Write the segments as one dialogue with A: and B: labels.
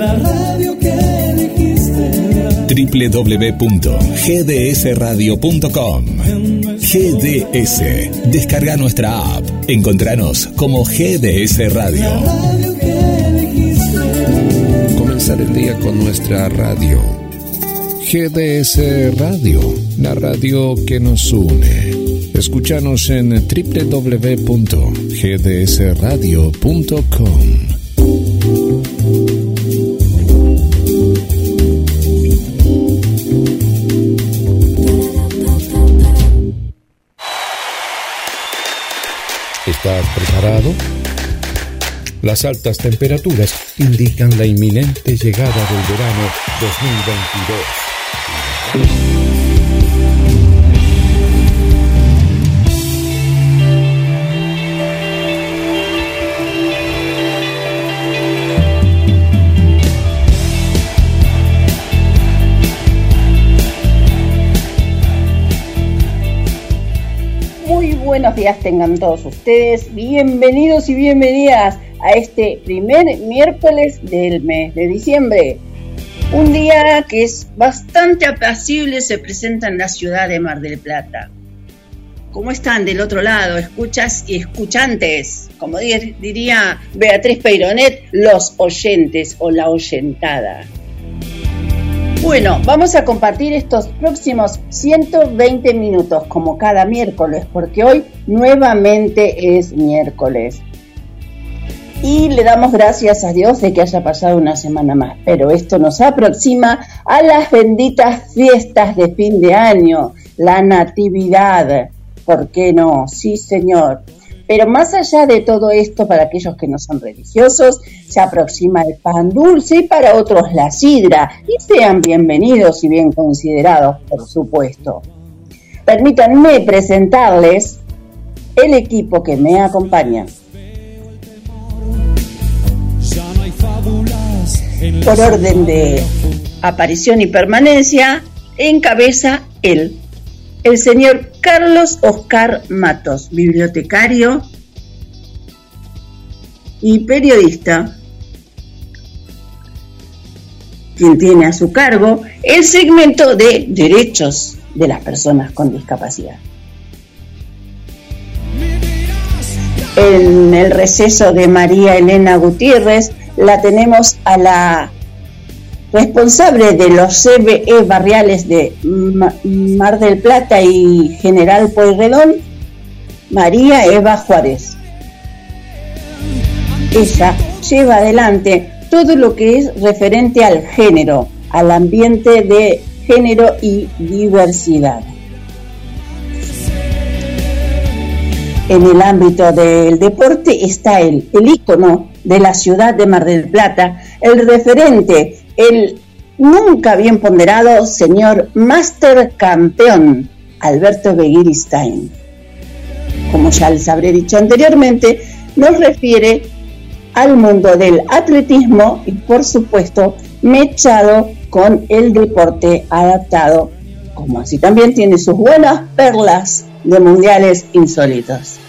A: la radio que
B: www.gdsradio.com GDS. Descarga nuestra app. Encontranos como GDS Radio.
C: Comenzar el día con nuestra radio. GDS Radio, la radio que nos une. Escúchanos en www.gdsradio.com. ¿Estás preparado? Las altas temperaturas indican la inminente llegada del verano 2022.
D: Buenos días tengan todos ustedes. Bienvenidos y bienvenidas a este primer miércoles del mes de diciembre. Un día que es bastante apacible se presenta en la ciudad de Mar del Plata. ¿Cómo están del otro lado? Escuchas y escuchantes. Como diría Beatriz Peironet, los oyentes o la oyentada. Bueno, vamos a compartir estos próximos 120 minutos como cada miércoles, porque hoy nuevamente es miércoles. Y le damos gracias a Dios de que haya pasado una semana más, pero esto nos aproxima a las benditas fiestas de fin de año, la natividad. ¿Por qué no? Sí, Señor. Pero más allá de todo esto, para aquellos que no son religiosos, se aproxima el pan dulce y para otros la sidra. Y sean bienvenidos y bien considerados, por supuesto. Permítanme presentarles el equipo que me acompaña. Por orden de aparición y permanencia, encabeza él, el señor Carlos Oscar Matos, bibliotecario y periodista, quien tiene a su cargo el segmento de derechos de las personas con discapacidad. En el receso de María Elena Gutiérrez la tenemos a la responsable de los CBE barriales de Mar del Plata y General Pueyrredón, María Eva Juárez. Ella lleva adelante todo lo que es referente al género, al ambiente de género y diversidad. En el ámbito del deporte está el, el ícono de la ciudad de Mar del Plata, el referente el nunca bien ponderado señor Master Campeón Alberto Begiristain. Como ya les habré dicho anteriormente, nos refiere al mundo del atletismo y por supuesto mechado con el deporte adaptado, como así también tiene sus buenas perlas de mundiales insólitos.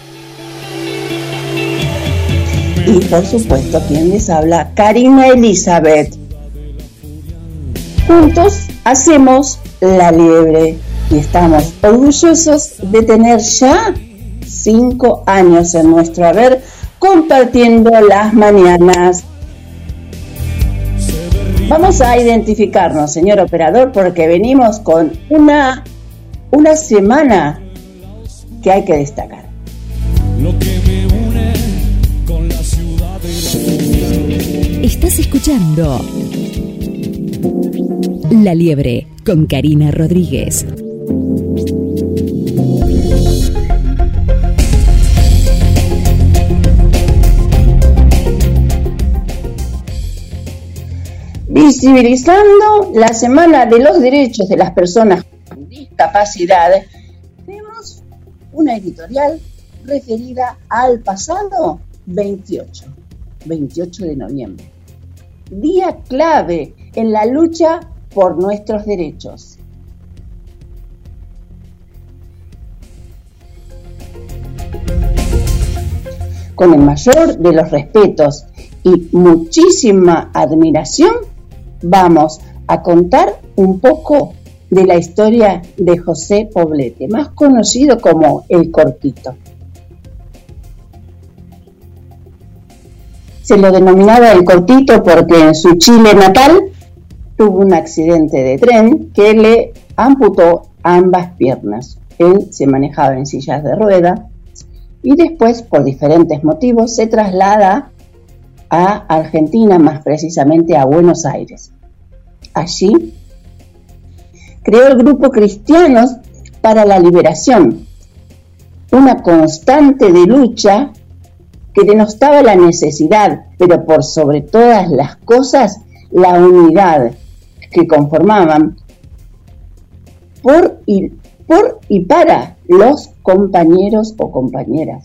D: Y por supuesto, quien les habla, Karina Elizabeth, Juntos hacemos la liebre y estamos orgullosos de tener ya cinco años en nuestro haber compartiendo las mañanas. Vamos a identificarnos, señor operador, porque venimos con una, una semana que hay que destacar.
E: Estás escuchando la Liebre con Karina Rodríguez.
D: Visibilizando la Semana de los Derechos de las Personas con Discapacidad, tenemos una editorial referida al pasado 28, 28 de noviembre. Día clave en la lucha por nuestros derechos. Con el mayor de los respetos y muchísima admiración, vamos a contar un poco de la historia de José Poblete, más conocido como El Cortito. Se lo denominaba El Cortito porque en su Chile natal tuvo un accidente de tren que le amputó ambas piernas. Él se manejaba en sillas de rueda y después, por diferentes motivos, se traslada a Argentina, más precisamente a Buenos Aires. Allí creó el grupo Cristianos para la Liberación, una constante de lucha que denostaba la necesidad, pero por sobre todas las cosas, la unidad que conformaban por y, por y para los compañeros o compañeras.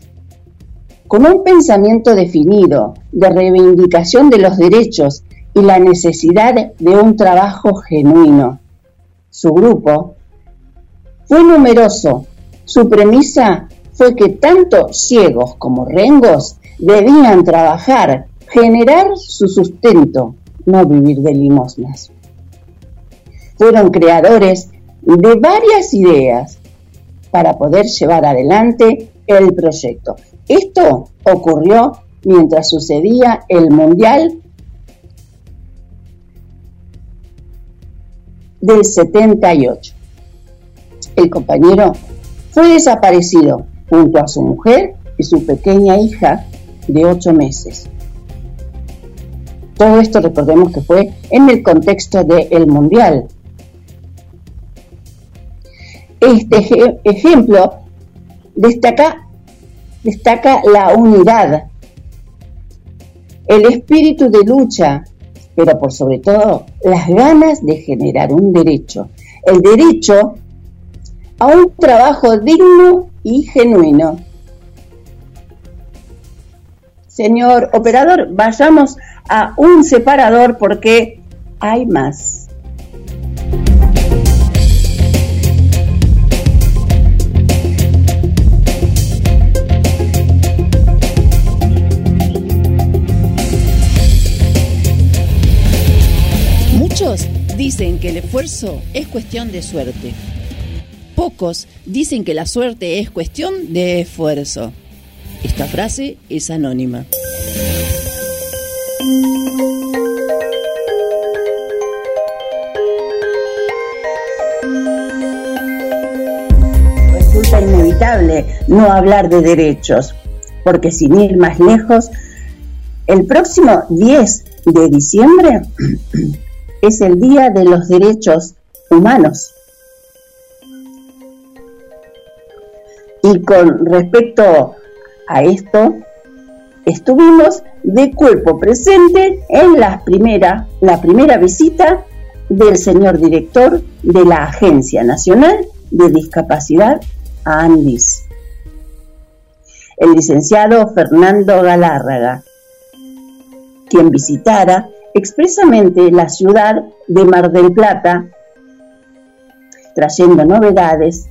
D: Con un pensamiento definido de reivindicación de los derechos y la necesidad de un trabajo genuino. Su grupo fue numeroso. Su premisa fue que tanto ciegos como rengos debían trabajar, generar su sustento, no vivir de limosnas. Fueron creadores de varias ideas para poder llevar adelante el proyecto. Esto ocurrió mientras sucedía el Mundial del 78. El compañero fue desaparecido junto a su mujer y su pequeña hija de ocho meses. Todo esto recordemos que fue en el contexto del Mundial este ejemplo destaca, destaca la unidad, el espíritu de lucha, pero por sobre todo las ganas de generar un derecho, el derecho a un trabajo digno y genuino. Señor operador, vayamos a un separador porque hay más.
A: Dicen que el esfuerzo es cuestión de suerte. Pocos dicen que la suerte es cuestión de esfuerzo. Esta frase es anónima.
D: Resulta inevitable no hablar de derechos, porque sin ir más lejos, el próximo 10 de diciembre es el Día de los Derechos Humanos. Y con respecto a esto, estuvimos de cuerpo presente en la primera, la primera visita del señor director de la Agencia Nacional de Discapacidad Andis, el licenciado Fernando Galárraga, quien visitara expresamente la ciudad de Mar del Plata, trayendo novedades,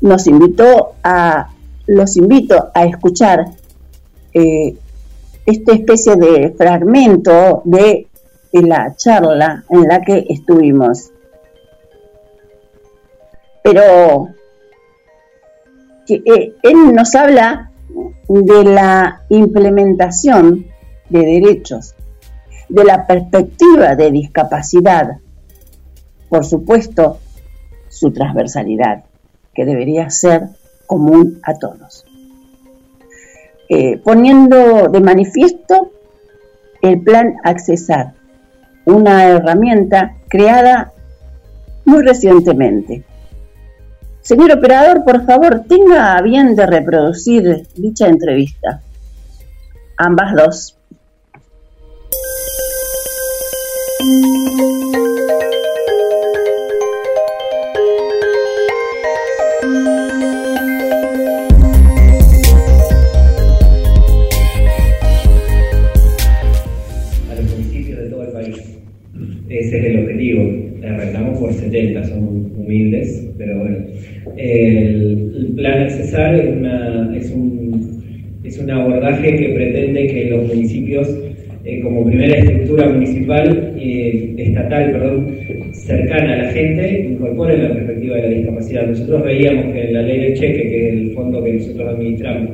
D: nos invitó a, los invito a escuchar eh, esta especie de fragmento de, la charla en la que estuvimos. Pero eh, él nos habla de la implementación de derechos, de la perspectiva de discapacidad, por supuesto, su transversalidad, que debería ser común a todos. Eh, poniendo de manifiesto el plan Accesar, una herramienta creada muy recientemente Señor operador, por favor, tenga bien de reproducir dicha entrevista. Ambas dos.
F: A los municipios de todo el país. Ese es el objetivo. Arrancamos por 70, son humildes, pero bueno. El, plan Accesar es,
G: es un abordaje que pretende que los municipios, eh, como primera estructura municipal, eh, estatal, perdón, cercana a la gente, incorporen la perspectiva de la discapacidad. Nosotros veíamos que la ley del cheque, que es el fondo que nosotros administramos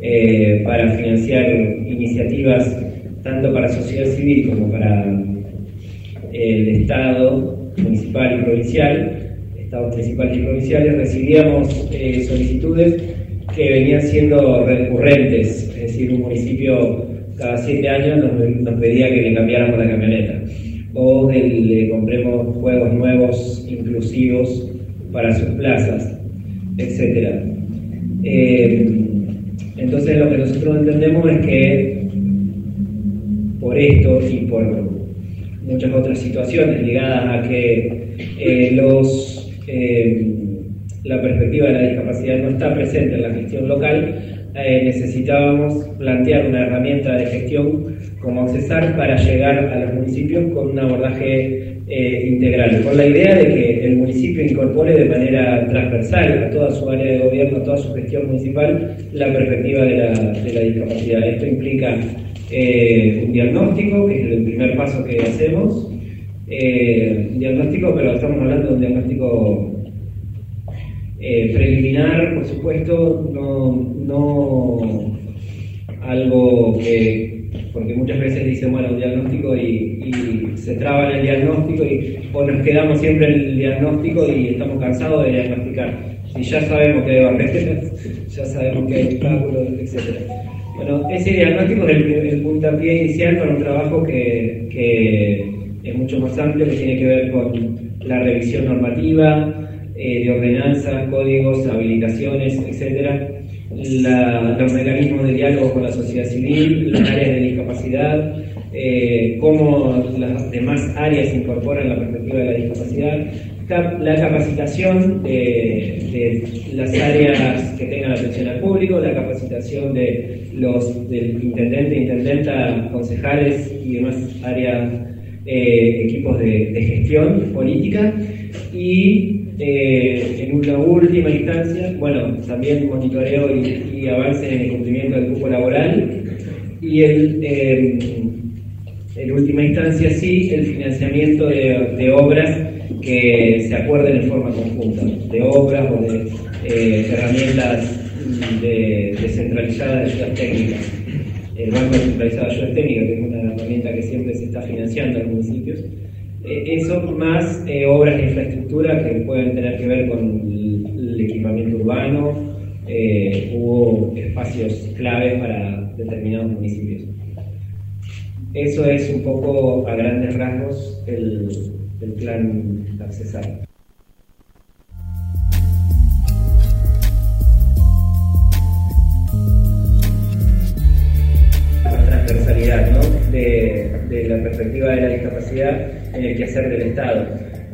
G: eh, para financiar iniciativas tanto para sociedad civil como para el Estado municipal y provincial, estados principales y provinciales, recibíamos solicitudes que venían siendo recurrentes, es decir, un municipio cada siete años nos, pedía que le cambiáramos la camioneta o le compremos juegos nuevos, inclusivos para sus plazas, etc. Eh, entonces lo que nosotros entendemos es que por esto y por muchas otras situaciones ligadas a que eh, los eh, la perspectiva de la discapacidad no está presente en la gestión local, eh, necesitábamos plantear una herramienta de gestión como accesar para llegar a los municipios con un abordaje eh, integral, con la idea de que el municipio incorpore de manera transversal a toda su área de gobierno, a toda su gestión municipal, la perspectiva de la, discapacidad. Esto implica eh, un diagnóstico, que es el primer paso que hacemos, un diagnóstico, pero estamos hablando de un diagnóstico eh, preliminar, por supuesto, no, no algo que, porque muchas veces dicen, bueno, un diagnóstico y, se traba en el diagnóstico y, o nos quedamos siempre en el diagnóstico y estamos cansados de diagnosticar. Si ya sabemos que hay barreras, ya sabemos que hay obstáculos, etc. Bueno, ese diagnóstico es el, puntapié inicial para un trabajo que, que es mucho más amplio, que tiene que ver con la revisión normativa, eh, de ordenanza, códigos, habilitaciones, etcétera, los mecanismos de diálogo con la sociedad civil, las áreas de discapacidad, eh, cómo las demás áreas incorporan la perspectiva de la discapacidad, la capacitación de, las áreas que tengan atención al público, la capacitación de los del intendente, intendenta, concejales y demás áreas, eh, equipos de, de gestión política y eh, en una última instancia, bueno, también monitoreo y, avance en el cumplimiento del grupo laboral y el, eh, en última instancia sí el financiamiento de, obras que se acuerden en forma conjunta, de obras o de eh, herramientas de, descentralizadas de ayudas técnicas. El Banco Descentralizado de Ayudas Técnicas, que es una herramienta que siempre se está financiando en los municipios, eh, eso más eh, obras de infraestructura que pueden tener que ver con el, equipamiento urbano eh, hubo espacios claves para determinados municipios. Eso es un poco a grandes rasgos el, el plan accesar. de, la perspectiva de la discapacidad en el quehacer del Estado.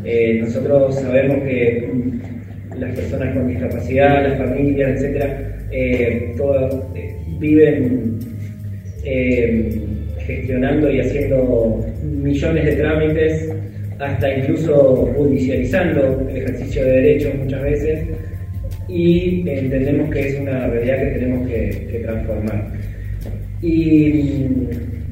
G: Eh, nosotros sabemos que mm, las personas con discapacidad, las familias, etcétera, eh, todas eh, viven gestionando y haciendo millones de trámites, hasta incluso judicializando el ejercicio de derechos muchas veces, y entendemos que es una realidad que tenemos que, que transformar. Y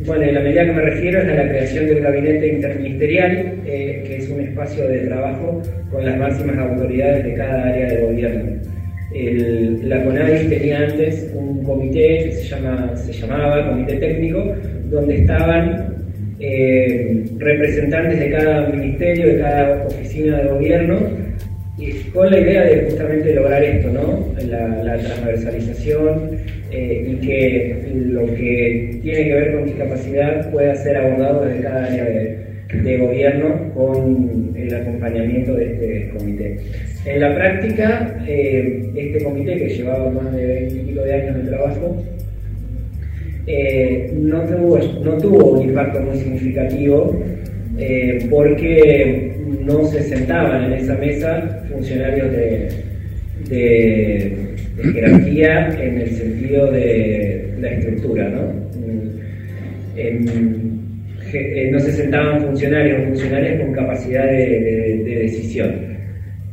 G: bueno, en la medida que me refiero es a la creación del gabinete interministerial, eh, que es un espacio de trabajo con las máximas autoridades de cada área de gobierno. la CONADIS tenía antes un comité que se, llama, se llamaba Comité Técnico, donde estaban eh, representantes de cada ministerio, de cada oficina de gobierno, con la idea de justamente lograr esto, ¿no? la, transversalización eh, y que lo que tiene que ver con discapacidad pueda ser abordado desde cada área de, gobierno con el acompañamiento de este comité. En la práctica, eh, este comité que llevaba más de 20 y pico de años de trabajo, eh, no, tuvo, no tuvo un impacto muy significativo porque no se sentaban en esa mesa funcionarios de, jerarquía en el sentido de la estructura, ¿no? No se sentaban funcionarios o funcionarias con capacidad de, decisión.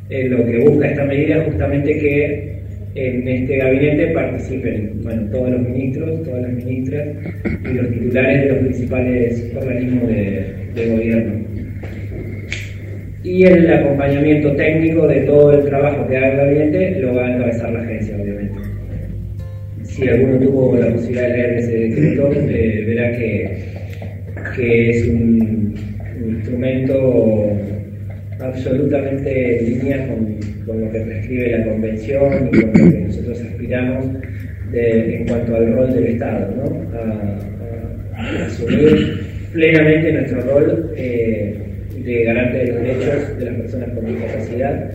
G: Eh, lo que busca esta medida es justamente que en este gabinete participen bueno, todos los ministros, todas las ministras y los titulares de los principales organismos de, gobierno. Y el acompañamiento técnico de todo el trabajo que haga el gabinete lo va a encabezar la agencia, obviamente. Si alguno tuvo la posibilidad de leer ese decreto, eh, verá que, que es un, instrumento absolutamente en línea con, lo que prescribe la Convención y con lo que nosotros aspiramos en cuanto al rol del Estado, ¿no? a, asumir plenamente nuestro rol eh, de garante de los derechos de las personas con discapacidad.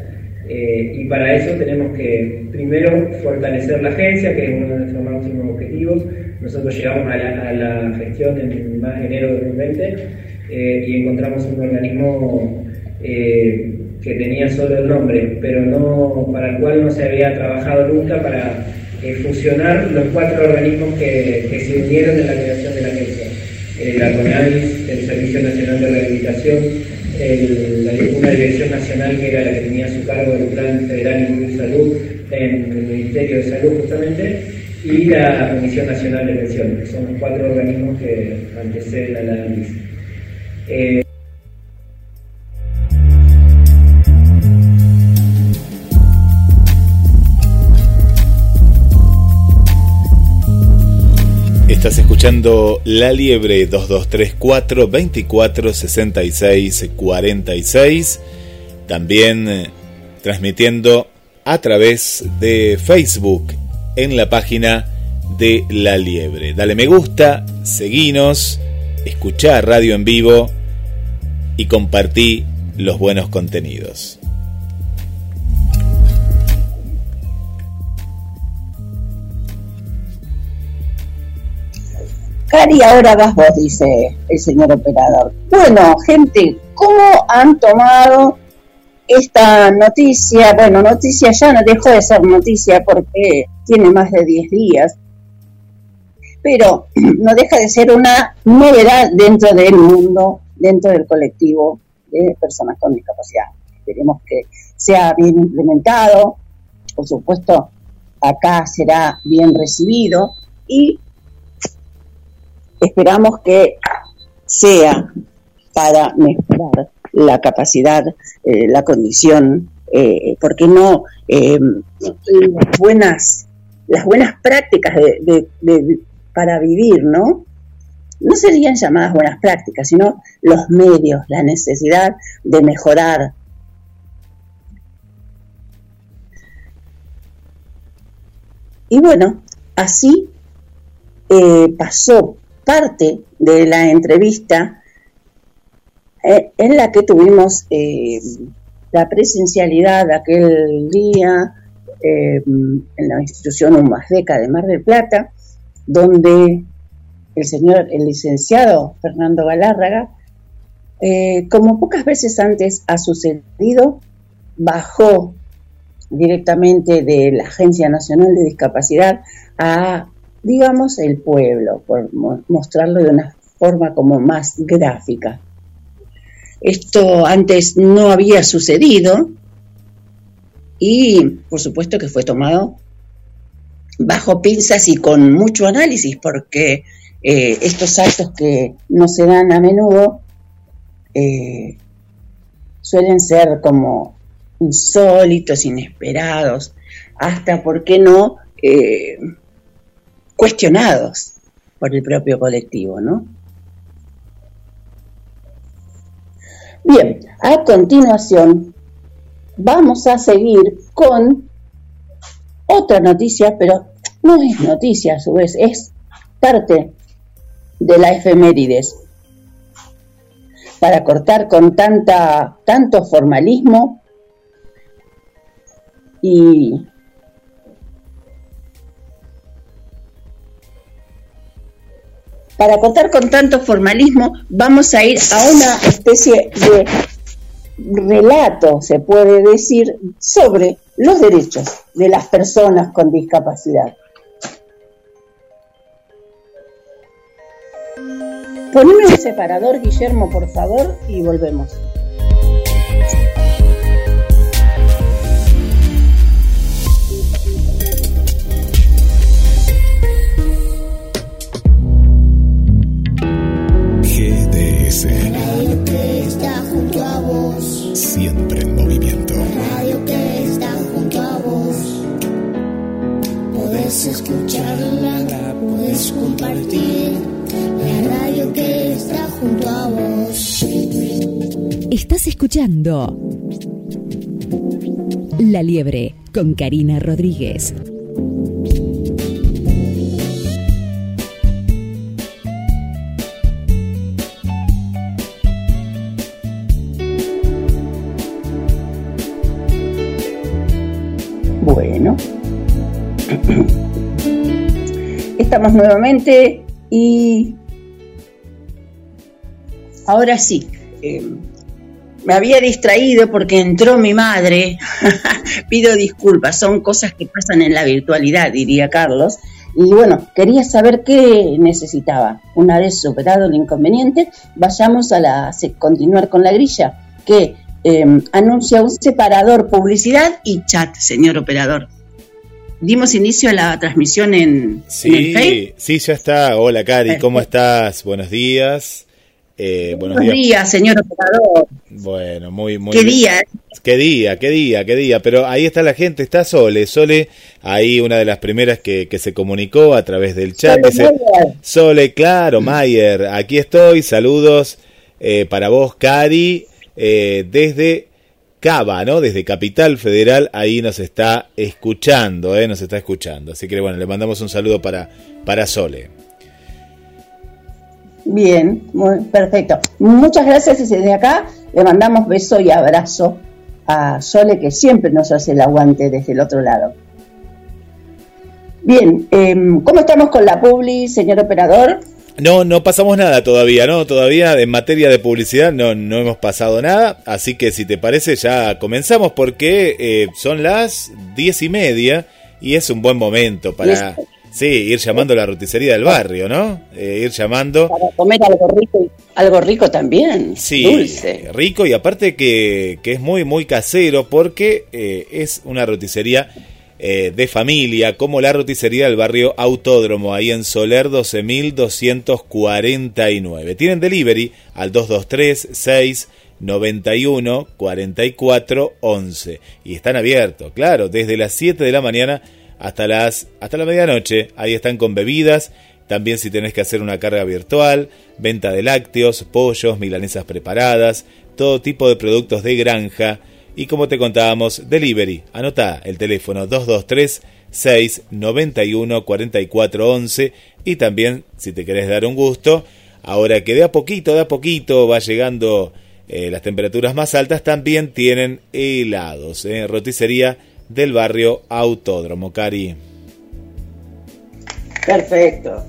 G: Eh, y para eso tenemos que, primero, fortalecer la agencia, que es uno de nuestros máximos objetivos. Nosotros llegamos a la, gestión en enero de 2020 eh, y encontramos un organismo eh, que tenía solo el nombre, pero no para el cual no se había trabajado nunca para fusionar los cuatro organismos que, se unieron en la creación de la agencia. la CONADIS, el Servicio Nacional de Rehabilitación, una dirección nacional que era la que tenía a su cargo el Plan Federal de Salud en el Ministerio de Salud justamente, y la Comisión Nacional de Pensiones, que son los cuatro organismos que anteceden a la ANIS.
B: La Liebre 2234 24 66 46. También eh, transmitiendo a través de Facebook en la página de La Liebre. Dale me gusta, seguinos, escuchá radio en vivo y compartí los buenos contenidos.
D: Cari, ahora vas vos, dice el señor operador. Bueno, gente, ¿cómo han tomado esta noticia? Bueno, noticia ya no dejó de ser noticia porque tiene más de 10 días, pero no deja de ser una novedad dentro del mundo, dentro del colectivo de personas con discapacidad. Esperemos que sea bien implementado, por supuesto, acá será bien recibido y esperamos que sea para mejorar la capacidad, eh, la condición, eh, porque no eh, las buenas prácticas de, para vivir, ¿no? No serían llamadas buenas prácticas, sino los medios, la necesidad de mejorar. Y bueno, así pasó parte de la entrevista eh, en la que tuvimos eh, la presencialidad aquel día eh, en la institución UMASDECA de Mar del Plata, donde el señor, el licenciado Fernando Galárraga, como pocas veces antes ha sucedido, bajó directamente de la Agencia Nacional de Discapacidad a digamos, el pueblo, por mostrarlo de una forma como más gráfica. Esto antes no había sucedido y por supuesto que fue tomado bajo pinzas y con mucho análisis porque eh, estos actos que no se dan a menudo eh, suelen ser como insólitos, inesperados, hasta, ¿por qué no?, eh, cuestionados por el propio colectivo, ¿no? Bien, a continuación vamos a seguir con otra noticia, pero no es noticia a su vez, es parte de la efemérides. Para cortar con tanta, tanto formalismo y para contar con tanto formalismo, vamos a ir a una especie de relato, se puede decir, sobre los derechos de las personas con discapacidad. Poneme un separador, Guillermo, por favor, y volvemos.
H: FM. radio que está junto a vos. Siempre en movimiento. radio que está junto a vos. Puedes escucharla, puedes compartir. La radio que está junto a vos.
E: Estás escuchando La Liebre con Karina Rodríguez.
D: Estamos nuevamente y ahora sí, eh, me había distraído porque entró mi madre, pido disculpas, son cosas que pasan en la virtualidad, diría Carlos, y bueno, quería saber qué necesitaba. Una vez superado el inconveniente, vayamos a la, continuar con la grilla, que Em, anuncia un separador publicidad y chat, señor operador. Dimos inicio a la transmisión en,
B: sí, Sí, ya está. Hola, Cari, ¿cómo estás? Buenos días.
D: Eh, buenos, días. señor operador.
B: Bueno, muy, muy.
D: ¿Qué día?
B: ¿Qué día? ¿Qué día? ¿Qué día? Pero ahí está la gente, está Sole. Sole, ahí una de las primeras que, que se comunicó a través del chat. Sole, Sole claro, Mayer, aquí estoy. Saludos eh, para vos, Cari. Eh, desde Cava, ¿no? Desde Capital Federal, ahí nos está escuchando, ¿eh? Nos está escuchando. Así que bueno, le mandamos un saludo para, para Sole.
D: Bien, muy, perfecto. Muchas gracias desde acá le mandamos beso y abrazo a Sole que siempre nos hace el aguante desde el otro lado. Bien, em, ¿cómo estamos con la Publi, señor operador?
B: No, no pasamos nada todavía, ¿no? Todavía en materia de publicidad no, no hemos pasado nada. Así que si te parece ya comenzamos porque eh, son las diez y media y es un buen momento para sí, ir llamando a la roticería del barrio, ¿no? Eh, ir llamando.
D: Para comer algo rico, algo rico también. Sí, dulce.
B: rico y aparte que, que es muy, muy casero porque eh, es una roticería eh, de familia, como la roticería del barrio Autódromo, ahí en Soler 12.249. Tienen delivery al 223 6 91 44 11 y están abiertos, claro, desde las 7 de la mañana hasta las hasta la medianoche. Ahí están con bebidas, también si tenés que hacer una carga virtual, venta de lácteos, pollos, milanesas preparadas, todo tipo de productos de granja y como te contábamos, delivery. Anota el teléfono 223 691 4411 y también si te querés dar un gusto, ahora que de a poquito, de a poquito va llegando eh, las temperaturas más altas, también tienen helados. Eh, roticería del barrio Autódromo, Cari.
D: Perfecto.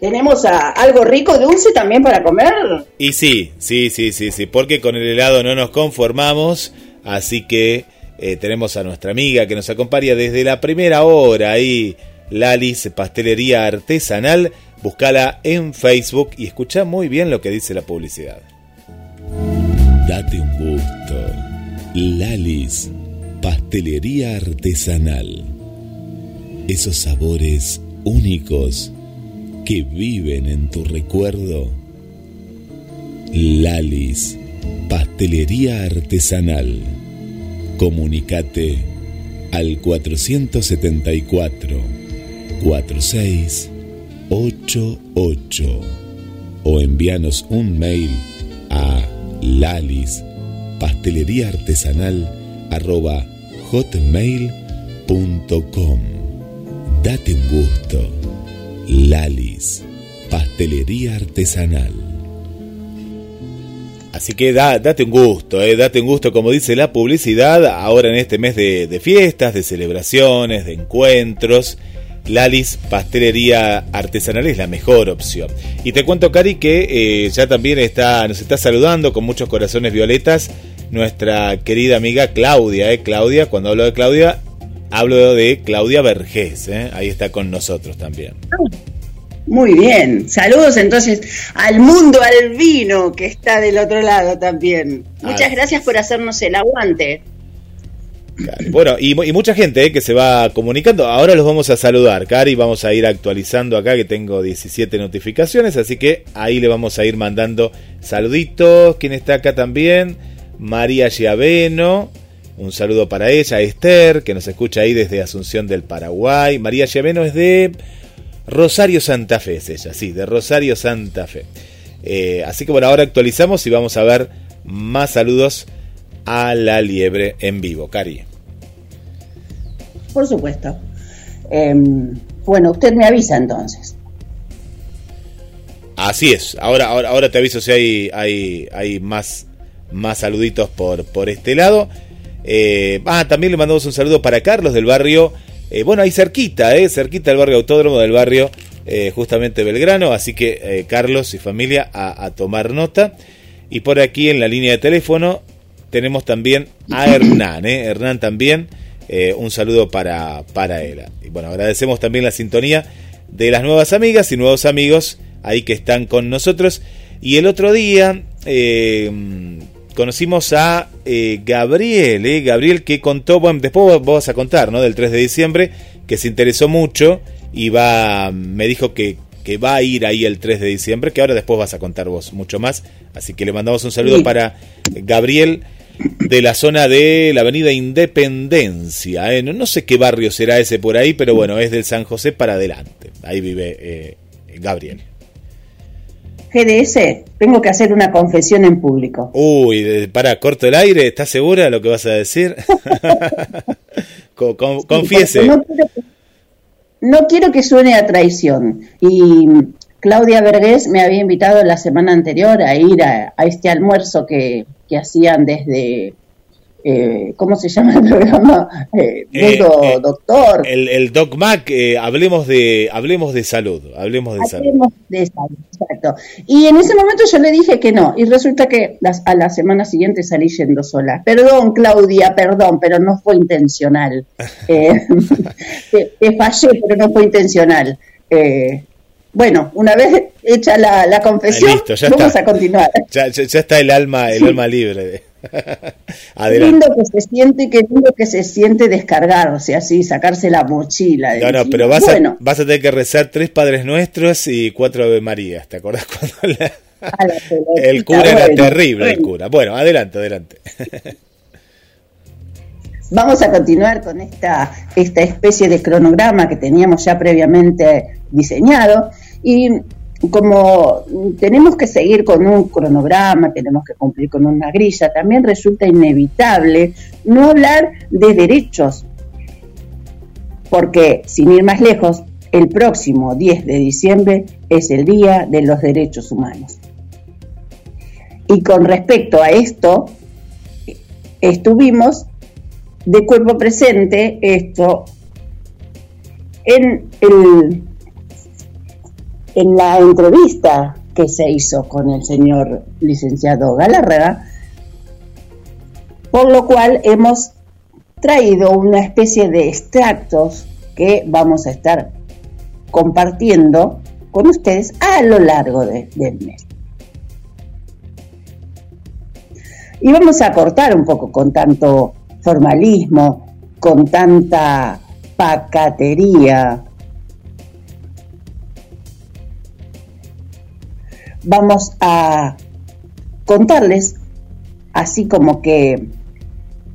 D: ¿Tenemos algo rico, dulce también para comer?
B: Y sí, sí, sí, sí, sí, porque con el helado no nos conformamos, así que eh, tenemos a nuestra amiga que nos acompaña desde la primera hora ahí, Lalis Pastelería Artesanal, búscala en Facebook y escucha muy bien lo que dice la publicidad.
H: Date un gusto. Lalis Pastelería Artesanal. Esos sabores únicos que viven en tu recuerdo. Lalis, pastelería artesanal. Comunicate al 474 4688 o envíanos un mail a lalis pastelería artesanal hotmail.com. Date un gusto Lalis, pastelería artesanal.
B: Así que da, date un gusto, eh, date un gusto, como dice la publicidad, ahora en este mes de, fiestas, de celebraciones, de encuentros. Lalis Pastelería Artesanal es la mejor opción. Y te cuento, Cari, que eh, ya también está, nos está saludando con muchos corazones violetas nuestra querida amiga Claudia. Eh. Claudia, cuando hablo de Claudia, Hablo de Claudia Vergés, ¿eh? ahí está con nosotros también.
D: Muy bien, saludos entonces al mundo albino que está del otro lado también. Muchas gracias por hacernos el aguante.
B: Bueno, y, y, mucha gente eh, que se va comunicando. Ahora los vamos a saludar, Cari. Vamos a ir actualizando acá que tengo 17 notificaciones. Así que ahí le vamos a ir mandando saluditos. ¿Quién está acá también? María Giaveno. Un saludo para ella. Esther, que nos escucha ahí desde Asunción del Paraguay. María Giaveno es de Rosario Santa Fe, es ella, sí, de Rosario Santa Fe. Eh, así que bueno, ahora actualizamos y vamos a ver más saludos a la liebre en vivo. Cari.
D: Por supuesto. Em, bueno, usted me avisa entonces.
B: Así es. Ahora, ahora, ahora te aviso si hay, hay, hay más, más saluditos por, por este lado. Eh, ah, también le mandamos un saludo para Carlos del barrio. Eh, bueno, ahí cerquita, eh, cerquita del barrio autódromo del barrio eh, justamente Belgrano. Así que Carlos y familia a, a tomar nota. Y por aquí en la línea de teléfono tenemos también a Hernán, ¿eh? Hernán también, un saludo para, para él. Y bueno, agradecemos también la sintonía de las nuevas amigas y nuevos amigos ahí que están con nosotros. Y el otro día conocimos a eh, Gabriel, eh, Gabriel que contó, bueno, después vos vas a contar, ¿no? Del 3 de diciembre, que se interesó mucho y va, me dijo que, que va a ir ahí el 3 de diciembre, que ahora después vas a contar vos mucho más. Así que le mandamos un saludo
D: Sí.
B: para Gabriel de la zona de la avenida Independencia. ¿eh? No, no sé qué barrio será ese por ahí, pero bueno, es del San José para adelante. Ahí vive eh, Gabriel.
D: GDS, tengo que hacer una confesión en público.
B: Uy, para, corto el aire, ¿estás segura de lo que vas a decir? Co- con-
D: Sí,
B: confiese.
D: No quiero, que, no quiero que suene a traición. Y Claudia Vergés me había invitado la semana anterior a ir a, a este almuerzo que, que hacían desde, eh, ¿cómo se llama el programa? Eh,
B: Eh,
D: Mundo
B: eh,
D: Doctor.
B: El, el Doc Mac, eh, hablemos de hablemos de salud, hablemos de salud.
D: Hablemos de salud, exacto. Y en ese momento yo le dije que no, y resulta que las- a la semana siguiente salí yendo sola. Perdón, Claudia, perdón, pero no fue intencional. Eh, te, te fallé, pero no fue intencional. Eh, bueno, una vez hecha la, la confesión,
B: Ah, listo,
D: vamos
B: está.
D: a continuar.
B: Ya, ya- ya está el alma, el
D: Sí.
B: alma libre.
D: Qué lindo que se siente, qué lindo que se siente descargarse así, sacarse la mochila. de
B: No, no, pero vas,
D: bueno,
B: a, vas a tener que rezar tres Padres Nuestros y cuatro Ave Marías. ¿Te acordás cuando la-
D: la
B: el cura era
D: bueno,
B: terrible? El
D: bueno.
B: cura. Bueno, adelante, adelante.
D: Vamos a continuar con esta, esta especie de cronograma que teníamos ya previamente diseñado y como tenemos que seguir con un cronograma, tenemos que cumplir con una grilla, también resulta inevitable no hablar de derechos, porque sin ir más lejos, el próximo 10 de diciembre es el Día de los Derechos Humanos. Y con respecto a esto, estuvimos de cuerpo presente esto en el en la entrevista que se hizo con el señor licenciado Galárraga, por lo cual hemos traído una especie de extractos que vamos a estar compartiendo con ustedes a lo largo de- del mes. Y vamos a cortar un poco con tanto formalismo, con tanta pacatería. Vamos a contarles, así como que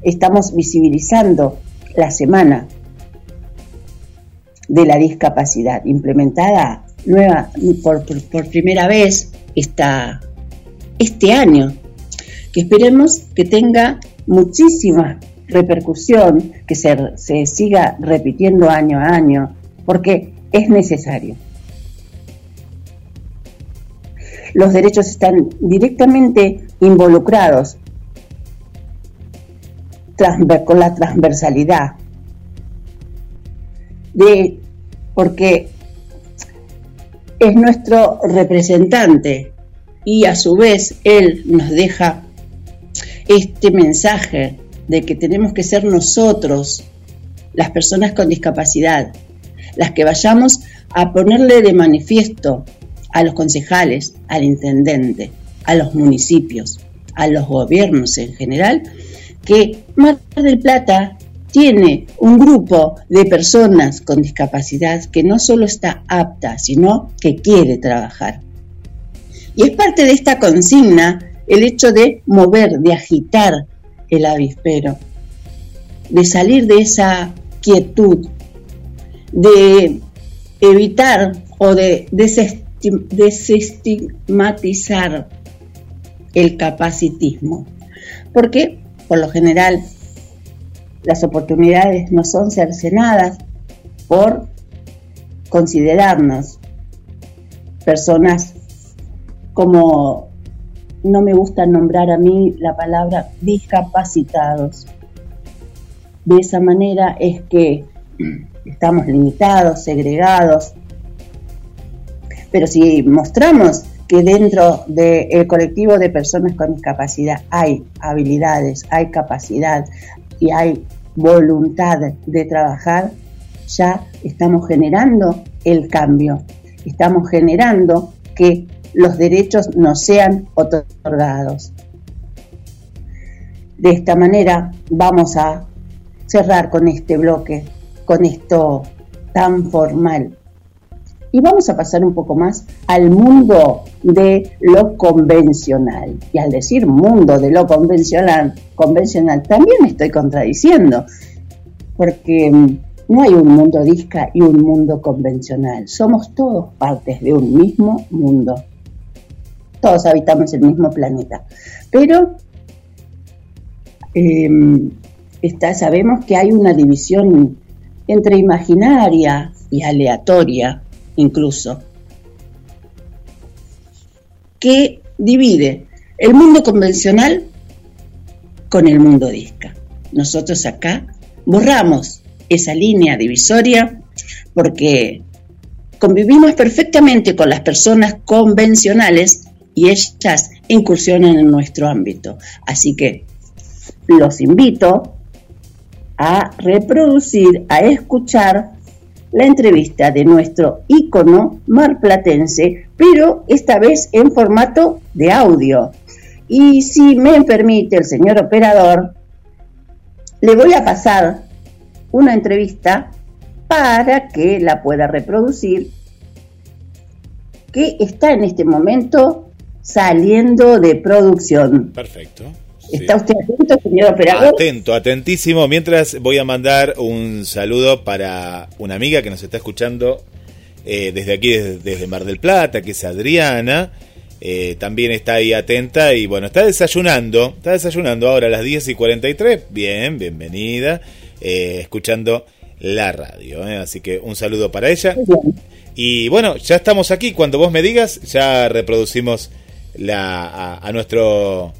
D: estamos visibilizando la semana de la discapacidad implementada nueva por, primera vez esta, este año que esperemos que tenga muchísima repercusión, que se, se siga repitiendo año a año, porque es necesario. Los derechos están directamente involucrados con la transversalidad, de, porque es nuestro representante y a su vez él nos deja este mensaje de que tenemos que ser nosotros, las personas con discapacidad, las que vayamos a ponerle de manifiesto a los concejales, al intendente, a los municipios, a los gobiernos en general, que Mar del Plata tiene un grupo de personas con discapacidad que no solo está apta, sino que quiere trabajar. Y es parte de esta consigna el hecho de mover, de agitar el avispero, de salir de esa quietud, de evitar o de desestigmatizar el capacitismo. Porque, por lo general, las oportunidades no son cercenadas por considerarnos personas como no me gusta nombrar a mí la palabra discapacitados. De esa manera es que estamos limitados, segregados, pero si mostramos que dentro del colectivo de personas con discapacidad hay habilidades, hay capacidad, y hay voluntad de trabajar, ya estamos generando el cambio, estamos generando que los derechos no sean otorgados. De esta manera vamos a cerrar con este bloque, con esto tan formal y vamos a pasar un poco más al mundo de lo convencional. Y al decir mundo de lo convencional, convencional también estoy contradiciendo, porque mm, no hay un mundo disca y un mundo convencional. Somos todos partes de un mismo mundo. Todos habitamos el mismo planeta. Pero em, sabemos que hay una división entre imaginaria y aleatoria incluso, que divide el mundo convencional con el mundo disca. Nosotros acá borramos esa línea divisoria porque convivimos perfectamente con las personas convencionales y ellas incursionan en nuestro ámbito. Así que los invito a reproducir, a escuchar la entrevista de nuestro ícono marplatense, pero esta vez en formato de audio. Y si me permite el señor operador, le voy a pasar una entrevista para que la pueda reproducir, que está en este momento saliendo de producción.
B: Perfecto.
D: ¿Está usted atento, señor operador?
B: Atento, atentísimo. Mientras voy a mandar un saludo para una amiga que nos está escuchando eh, desde aquí, desde, Mar del Plata, que es Adriana. Eh, también está ahí atenta y bueno, está desayunando, está desayunando ahora a las 10 y 43. Bien, bienvenida, eh, escuchando la radio. Así que un saludo para ella. Y bueno, ya estamos aquí. Cuando vos me digas, ya reproducimos la, a nuestro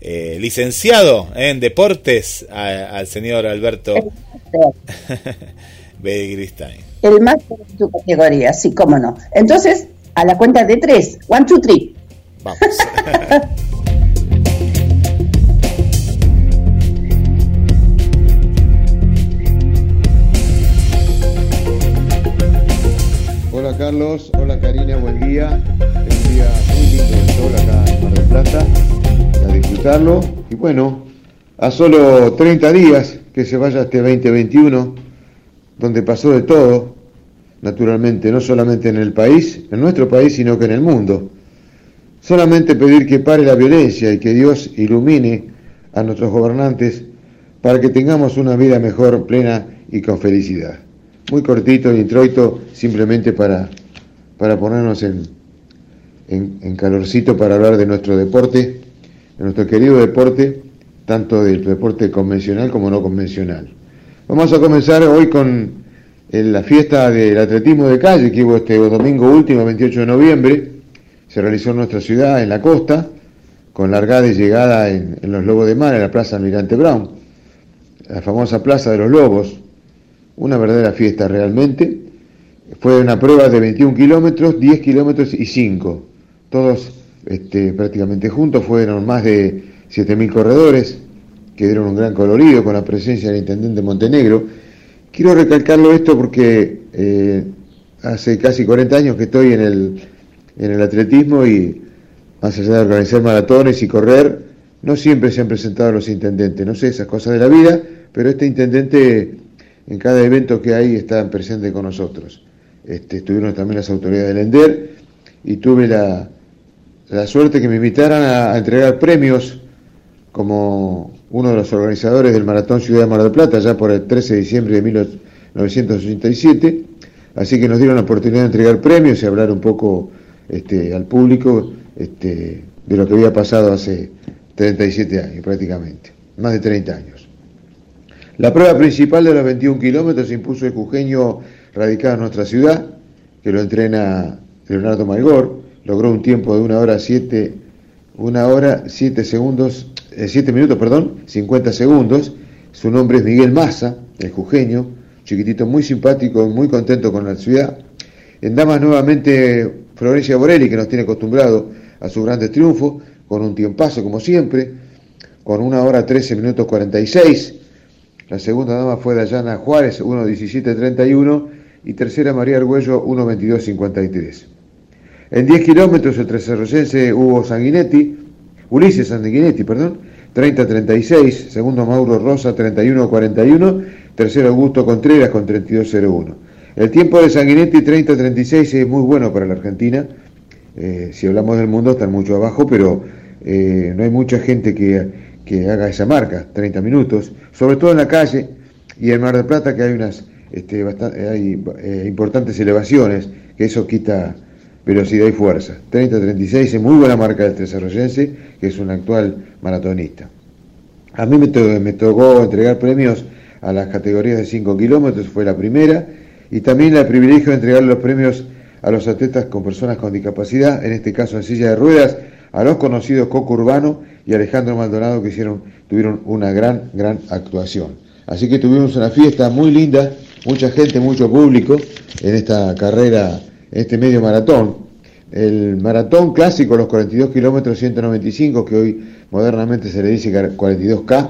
B: eh, licenciado en deportes al señor Alberto Begristain.
D: El más de su categoría, sí, cómo no. Entonces, a la cuenta de tres. One, two, three. Vamos.
I: Hola Carlos, hola Karina, buen día. Es un día muy lindo de sol acá en Mar del Plata a disfrutarlo. Y bueno, a solo 30 días que se vaya este 2021, donde pasó de todo, naturalmente, no solamente en el país, en nuestro país, sino que en el mundo. Solamente pedir que pare la violencia y que Dios ilumine a nuestros gobernantes para que tengamos una vida mejor, plena y con felicidad. Muy cortito el introito, simplemente para, para ponernos en, en calorcito para hablar de nuestro deporte nuestro querido deporte, tanto del deporte convencional como no convencional. Vamos a comenzar hoy con eh, la fiesta del atletismo de calle que hubo este domingo último, 28 de noviembre. Se realizó en nuestra ciudad, en la costa, con largada y llegada en, los Lobos de Mar, en la Plaza Almirante Brown, la famosa Plaza de los Lobos. Una verdadera fiesta realmente. Fue una prueba de 21 kilómetros, 10 kilómetros y 5. Todos este, prácticamente juntos, fueron más de 7.000 corredores que dieron un gran colorido con la presencia del intendente Montenegro. Quiero recalcarlo esto porque eh, hace casi 40 años que estoy en el, en el atletismo y más allá de organizar maratones y correr, no siempre se han presentado los intendentes, no sé, esas cosas de la vida, pero este intendente en cada evento que hay está presente con nosotros. Este, estuvieron también las autoridades del ENDER y tuve la, la suerte que me invitaran a, entregar premios como uno de los organizadores del Maratón Ciudad de Mar del Plata, ya por el 13 de diciembre de 1987. Así que nos dieron la oportunidad de entregar premios y hablar un poco este, al público este, de lo que había pasado hace 37 años prácticamente, más de 30 años. La prueba principal de los 21 kilómetros impuso el jujeño radicado en nuestra ciudad, que lo entrena Leonardo Malgor, logró un tiempo de una hora 7 una hora 7 segundos, 7 eh, minutos, perdón, 50 segundos. Su nombre es Miguel Massa, el jujeño, chiquitito muy simpático, muy contento con la ciudad. En damas nuevamente Florencia Borelli, que nos tiene acostumbrado a sus grandes triunfos, con un tiempazo como siempre, con una hora 13 minutos 46. La segunda dama fue Dayana Juárez, 1.17.31 y tercera María Argüello, 1.22.53. En 10 kilómetros el tresarroyense Hugo Sanguinetti, Ulises Sanguinetti, perdón, 30.36, segundo Mauro Rosa 31.41, tercero Augusto Contreras con 32.01. El tiempo de Sanguinetti 30.36 es muy bueno para la Argentina, eh, si hablamos del mundo están mucho abajo, pero eh, no hay mucha gente que, que, haga esa marca, 30 minutos, sobre todo en la calle y en Mar del Plata que hay unas este, eh, importantes elevaciones, que eso quita velocidad y fuerza. 30-36 es muy buena marca del Tresarroyense, que es un actual maratonista. A mí me, me, tocó entregar premios a las categorías de 5 kilómetros, fue la primera, y también el privilegio de entregar los premios a los atletas con personas con discapacidad, en este caso en silla de ruedas, a los conocidos Coco Urbano y Alejandro Maldonado que hicieron, tuvieron una gran, gran actuación. Así que tuvimos una fiesta muy linda, mucha gente, mucho público en esta carrera, este medio maratón. El maratón clásico, los 42 kilómetros 195, que hoy modernamente se le dice 42K,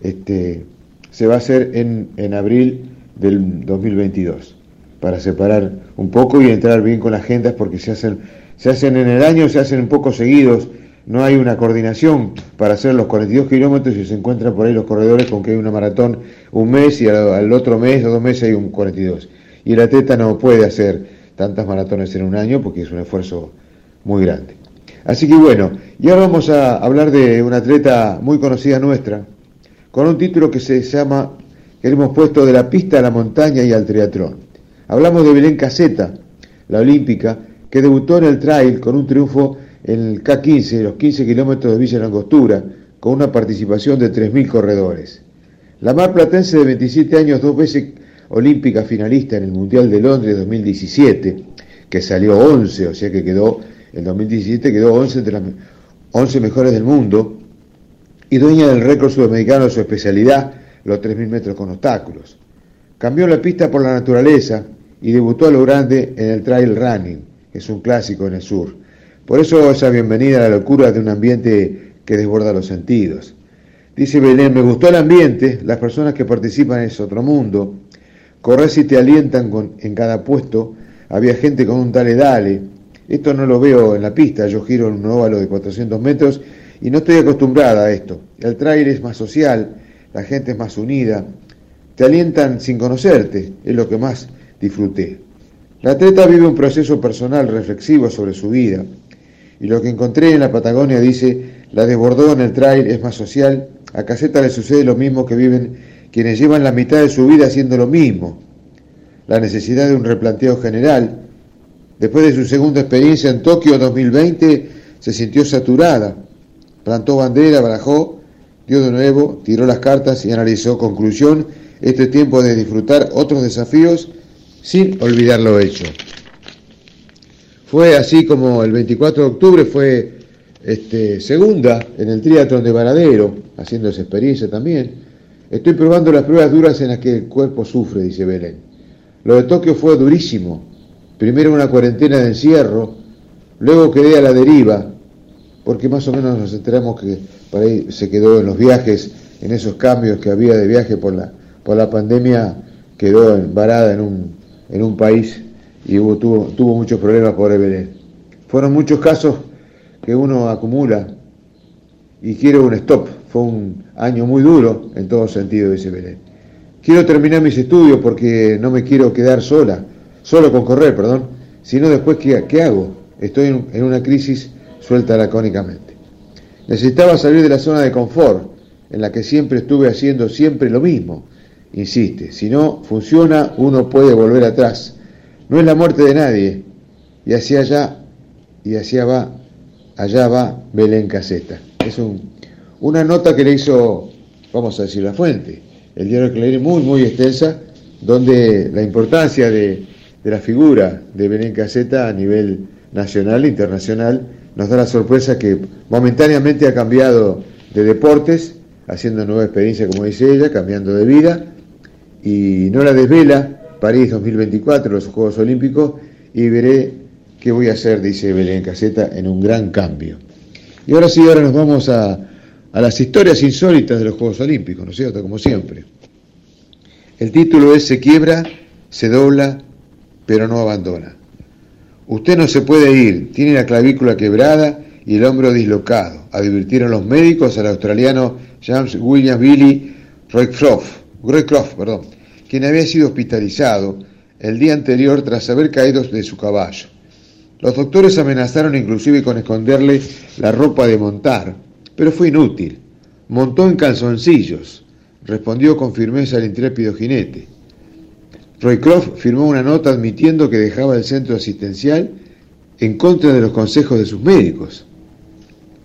I: este, se va a hacer en, en abril del 2022 para separar un poco y entrar bien con las agendas porque se hacen, se hacen en el año, se hacen un poco seguidos, no hay una coordinación para hacer los 42 kilómetros y se encuentran por ahí los corredores con que hay una maratón un mes y al, otro mes o dos meses hay un 42. Y el atleta no puede hacer tantas maratones en un año porque es un esfuerzo muy grande. Así que bueno, y ahora vamos a hablar de una atleta muy conocida nuestra, con un título que se llama, que hemos puesto de la pista a la montaña y al triatlón. Hablamos de Belén Caseta, la olímpica, que debutó en el trail con un triunfo en el K15, los 15 kilómetros de Villa Langostura, con una participación de 3.000 corredores. La mar platense de 27 años, dos veces olímpica finalista en el Mundial de Londres 2017, que salió 11, o sea que quedó, en 2017 quedó 11 entre las 11 mejores del mundo, y dueña del récord sudamericano de su especialidad, los 3.000 metros con obstáculos. Cambió la pista por la naturaleza, y debutó a lo grande en el trail running, que es un clásico en el sur. Por eso esa bienvenida a la locura de un ambiente que desborda los sentidos. Dice Belén, me gustó el ambiente, las personas que participan es otro mundo. Correr si te alientan con, en cada puesto, había gente con un dale dale. Esto no lo veo en la pista, yo giro en un óvalo de 400 metros y no estoy acostumbrada a esto. El trail es más social, la gente es más unida, te alientan sin conocerte, es lo que más disfruté. La atleta vive un proceso personal reflexivo sobre su vida y lo que encontré en la Patagonia dice, la desbordó en el trail, es más social, a Caseta le sucede lo mismo que viven quienes llevan la mitad de su vida haciendo lo mismo. La necesidad de un replanteo general. Después de su segunda experiencia en Tokio 2020, se sintió saturada. Plantó bandera, barajó, dio de nuevo, tiró las cartas y analizó. Conclusión, este tiempo de disfrutar otros desafíos sin olvidar lo hecho. Fue así como el 24 de octubre fue este, segunda en el triatlón de Varadero, haciendo esa experiencia también. Estoy probando las pruebas duras en las que el cuerpo sufre, dice Belén. Lo de Tokio fue durísimo. Primero una cuarentena de encierro, luego quedé a la deriva, porque más o menos nos enteramos que por ahí se quedó en los viajes, en esos cambios que había de viaje por la, por la pandemia, quedó varada en un, en un país y hubo, tuvo, tuvo muchos problemas por Belén. Fueron muchos casos que uno acumula y quiere un stop, fue un año muy duro en todo sentido, dice Belén. Quiero terminar mis estudios porque no me quiero quedar sola, solo con correr, perdón, sino después, ¿qué, qué hago? Estoy en, una crisis suelta lacónicamente. Necesitaba salir de la zona de confort, en la que siempre estuve haciendo siempre lo mismo. Insiste, si no funciona, uno puede volver atrás. No es la muerte de nadie. Y hacia allá, y hacia va, allá va Belén Caseta. Es un, una nota que le hizo, vamos a decir, la fuente, el diario Clarín, muy, muy extensa, donde la importancia de, la figura de Belén Caseta a nivel nacional e internacional nos da la sorpresa que momentáneamente ha cambiado de deportes, haciendo nueva experiencia, como dice ella, cambiando de vida, y no la desvela, París 2024, los Juegos Olímpicos, y veré qué voy a hacer, dice Belén Caseta, en un gran cambio. Y ahora sí, ahora nos vamos a, a las historias insólitas de los Juegos Olímpicos, ¿no es cierto? Como siempre. El título es Se quiebra, se dobla, pero no abandona. Usted no se puede ir, tiene la clavícula quebrada y el hombro dislocado, advirtieron los médicos al australiano James Williams Billy Roycroft, Roycroft perdón, quien había sido hospitalizado el día anterior tras haber caído de su caballo. Los doctores amenazaron inclusive con esconderle la ropa de montar, pero fue inútil. Montó en calzoncillos, respondió con firmeza el intrépido jinete. Roycroft firmó una nota admitiendo que dejaba el centro asistencial en contra de los consejos de sus médicos,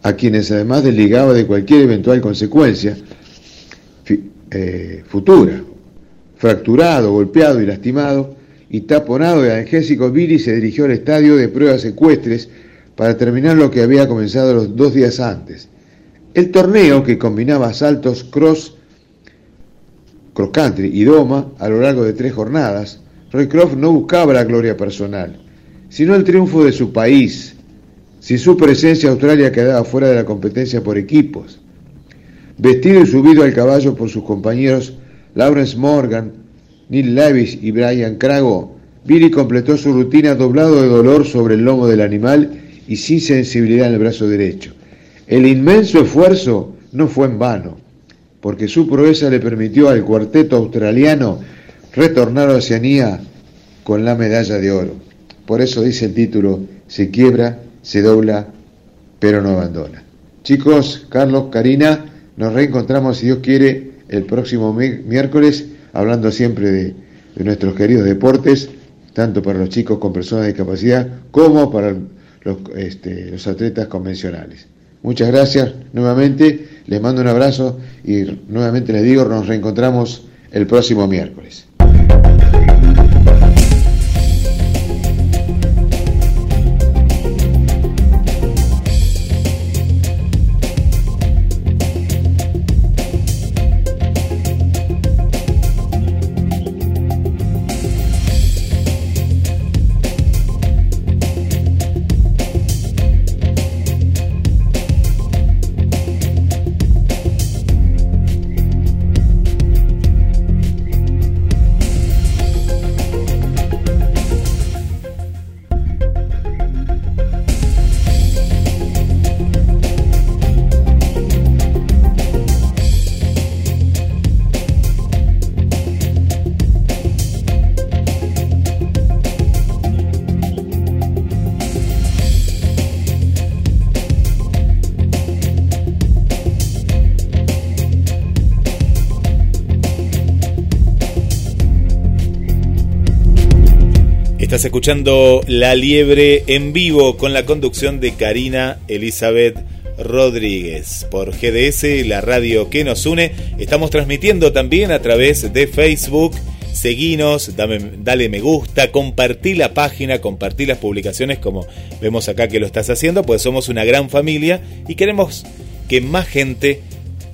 I: a quienes además desligaba de cualquier eventual consecuencia eh, futura. Fracturado, golpeado y lastimado, y taponado de analgésicos, Billy se dirigió al estadio de pruebas ecuestres para terminar lo que había comenzado los dos días antes. El torneo, que combinaba saltos cross cross country y doma a lo largo de tres jornadas, Roycroft no buscaba la gloria personal, sino el triunfo de su país. Sin su presencia, Australia quedaba fuera de la competencia por equipos. Vestido y subido al caballo por sus compañeros Lawrence Morgan, Neil Levis y Brian Crago, Billy completó su rutina doblado de dolor sobre el lomo del animal y sin sensibilidad en el brazo derecho. El inmenso esfuerzo no fue en vano porque su proeza le permitió al cuarteto australiano retornar a Oceanía con la medalla de oro. Por eso dice el título, se quiebra, se dobla, pero no abandona. Chicos, Carlos, Karina, nos reencontramos, si Dios quiere, el próximo miércoles, hablando siempre de, nuestros queridos deportes, tanto para los chicos con personas de discapacidad como para los, este, los atletas convencionales. Muchas gracias nuevamente, les mando un abrazo y nuevamente les digo, nos reencontramos el próximo miércoles.
B: Escuchando La Liebre en vivo con la conducción de Karina Elizabeth Rodríguez por GDS, la radio que nos une. Estamos transmitiendo también a través de Facebook. Seguinos, dale me gusta, compartí la página, compartí las publicaciones como vemos acá que lo estás haciendo, pues somos una gran familia y queremos que más gente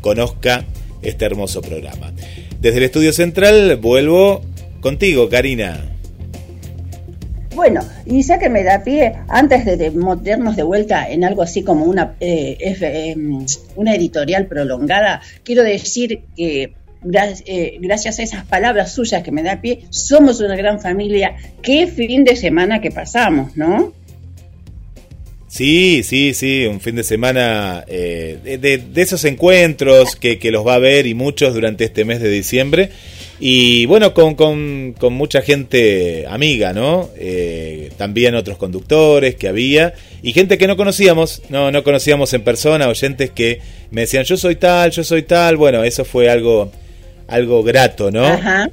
B: conozca este hermoso programa. Desde el estudio central vuelvo contigo, Karina.
D: Bueno, y ya que me da pie, antes de, meternos de vuelta en algo así como una, eh, eh, una editorial prolongada, quiero decir que eh, gracias a esas palabras suyas que me da pie, somos una gran familia. Qué fin de semana que pasamos, ¿no?
B: Sí, sí, sí, un fin de semana eh, de, de, esos encuentros que, que, los va a ver y muchos durante este mes de diciembre. Y bueno, con, con, con mucha gente amiga, ¿no? Eh, también otros conductores que había y gente que no conocíamos, no, no conocíamos en persona, oyentes que me decían yo soy tal, yo soy tal. Bueno, eso fue algo, algo grato, ¿no?
D: Ajá.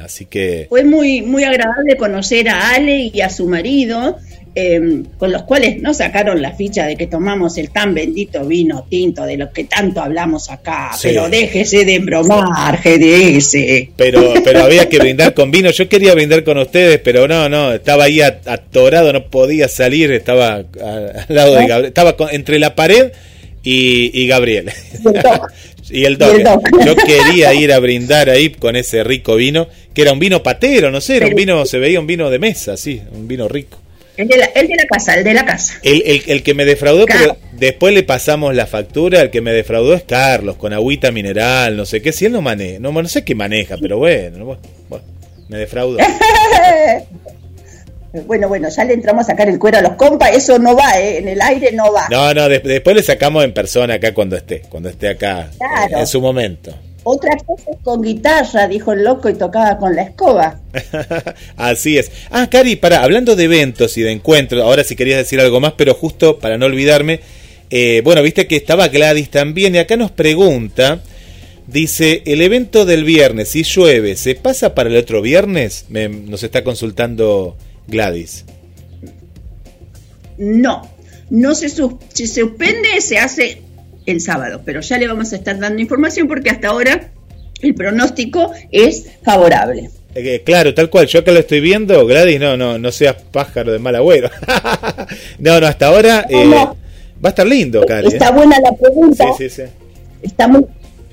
B: Así que...
D: Fue muy, muy agradable conocer a Ale y a su marido eh, con los cuales no sacaron la ficha de que tomamos el tan bendito vino tinto de lo que tanto hablamos acá.
B: Sí.
D: Pero déjese de bromar, GDS.
B: Pero, pero había que brindar con vino. Yo quería brindar con ustedes, pero no, no, estaba ahí atorado, no podía salir, estaba al lado de Gabriel, estaba con, entre la pared y, y Gabriel. y el doc. Yo quería ir a brindar ahí con ese rico vino, que era un vino patero, no sé, era un vino, se veía un vino de mesa, sí, un vino rico.
D: El de, la, el de la casa, el de la casa.
B: El, el, el que me defraudó, claro. pero después le pasamos la factura, el que me defraudó es Carlos, con agüita mineral, no sé qué, si él no maneja, no, no sé qué maneja, pero bueno, bueno, bueno me defraudó.
D: Bueno, bueno, ya le entramos a sacar el cuero a los compas, eso no va, ¿eh? en el aire no va.
B: No, no, de, después le sacamos en persona acá cuando esté, cuando esté acá,
D: claro.
B: en su momento.
D: Otra cosa es con guitarra, dijo el loco y tocaba con la escoba.
B: Así es. Ah, Cari, para, hablando de eventos y de encuentros, ahora si querías decir algo más, pero justo para no olvidarme, eh, bueno, viste que estaba Gladys también y acá nos pregunta, dice, el evento del viernes, si llueve, ¿se pasa para el otro viernes? Me, nos está consultando Gladys.
D: No, no se, se suspende, se hace el sábado, pero ya le vamos a estar dando información porque hasta ahora el pronóstico es favorable.
B: Eh, claro, tal cual, yo acá lo estoy viendo, Gladys, no, no, no seas pájaro de mal agüero. no, no, hasta ahora eh, va a estar lindo, Cari.
D: Está buena la pregunta.
B: Sí, sí, sí.
D: Está muy,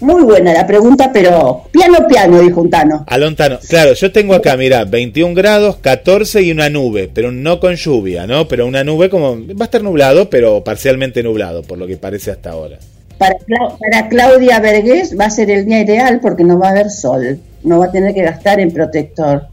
D: muy buena la pregunta, pero piano, piano, dijo un Tano.
B: Alontano, claro, yo tengo acá, mira, 21 grados, 14 y una nube, pero no con lluvia, ¿no? Pero una nube como, va a estar nublado, pero parcialmente nublado, por lo que parece hasta ahora.
D: Para, para Claudia Vergés va a ser el día ideal porque no va a haber sol, no va a tener que gastar en protector.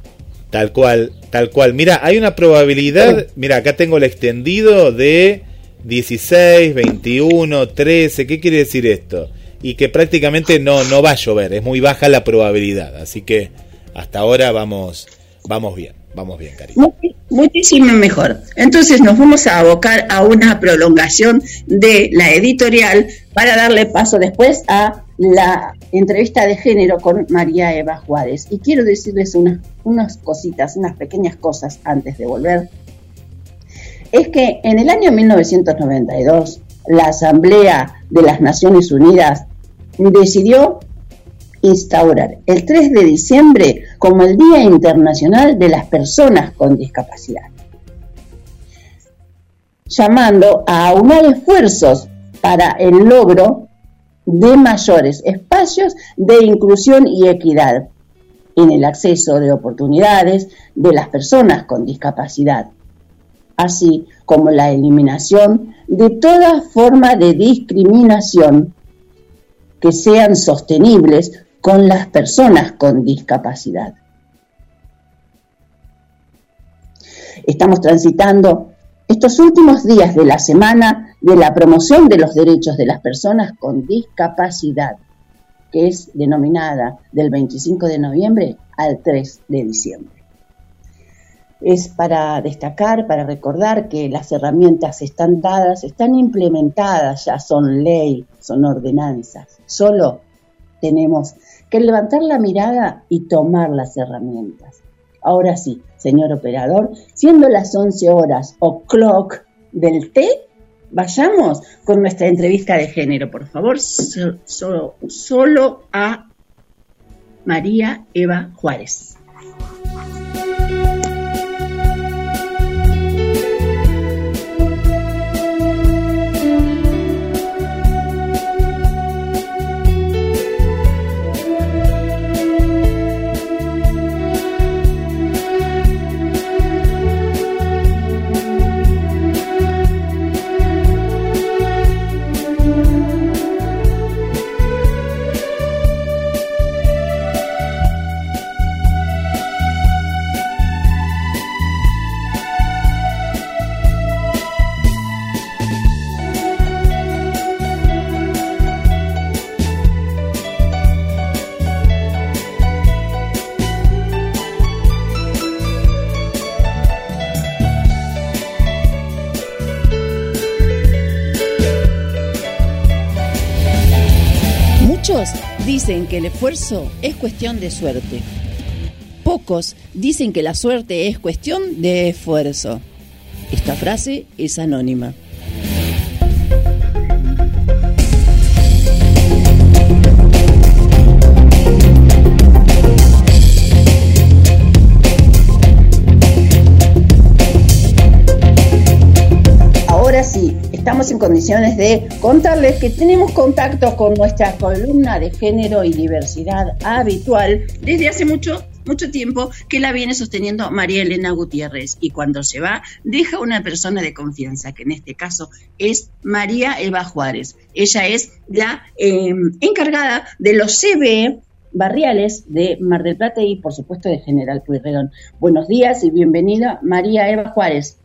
B: Tal cual, tal cual. Mira, hay una probabilidad, mira, acá tengo el extendido de 16, 21, 13, ¿qué quiere decir esto? Y que prácticamente no, no va a llover, es muy baja la probabilidad, así que hasta ahora vamos, vamos bien, vamos bien, cariño.
D: Muchísimo mejor. Entonces nos vamos a abocar a una prolongación de la editorial para darle paso después a la entrevista de género con María Eva Juárez. Y quiero decirles unas, unas cositas, unas pequeñas cosas antes de volver. Es que en el año 1992 la Asamblea de las Naciones Unidas decidió instaurar el 3 de diciembre como el Día Internacional de las Personas con Discapacidad, llamando a aunar esfuerzos para el logro de mayores espacios de inclusión y equidad en el acceso de oportunidades de las personas con discapacidad, así como la eliminación de toda forma de discriminación que sean sostenibles con las personas con discapacidad. Estamos transitando estos últimos días de la semana de la promoción de los derechos de las personas con discapacidad, que es denominada del 25 de noviembre al 3 de diciembre. Es para destacar, para recordar que las herramientas están dadas, están implementadas, ya son ley, son ordenanzas. Solo tenemos que levantar la mirada y tomar las herramientas. Ahora sí, señor operador, siendo las 11 horas o clock del té, vayamos con nuestra entrevista de género, por favor, solo, solo a María Eva Juárez.
A: Dicen que el esfuerzo es cuestión de suerte. Pocos dicen que la suerte es cuestión de esfuerzo. Esta frase es anónima.
D: En condiciones de contarles que tenemos contactos con nuestra columna de género y diversidad habitual desde hace mucho mucho tiempo que la viene sosteniendo María Elena Gutiérrez y cuando se va deja una persona de confianza, que en este caso es María Eva Juárez. Ella es la eh, encargada de los CBE barriales de Mar del Plata y por supuesto de General Pueyrredón. Buenos días y bienvenida María Eva Juárez.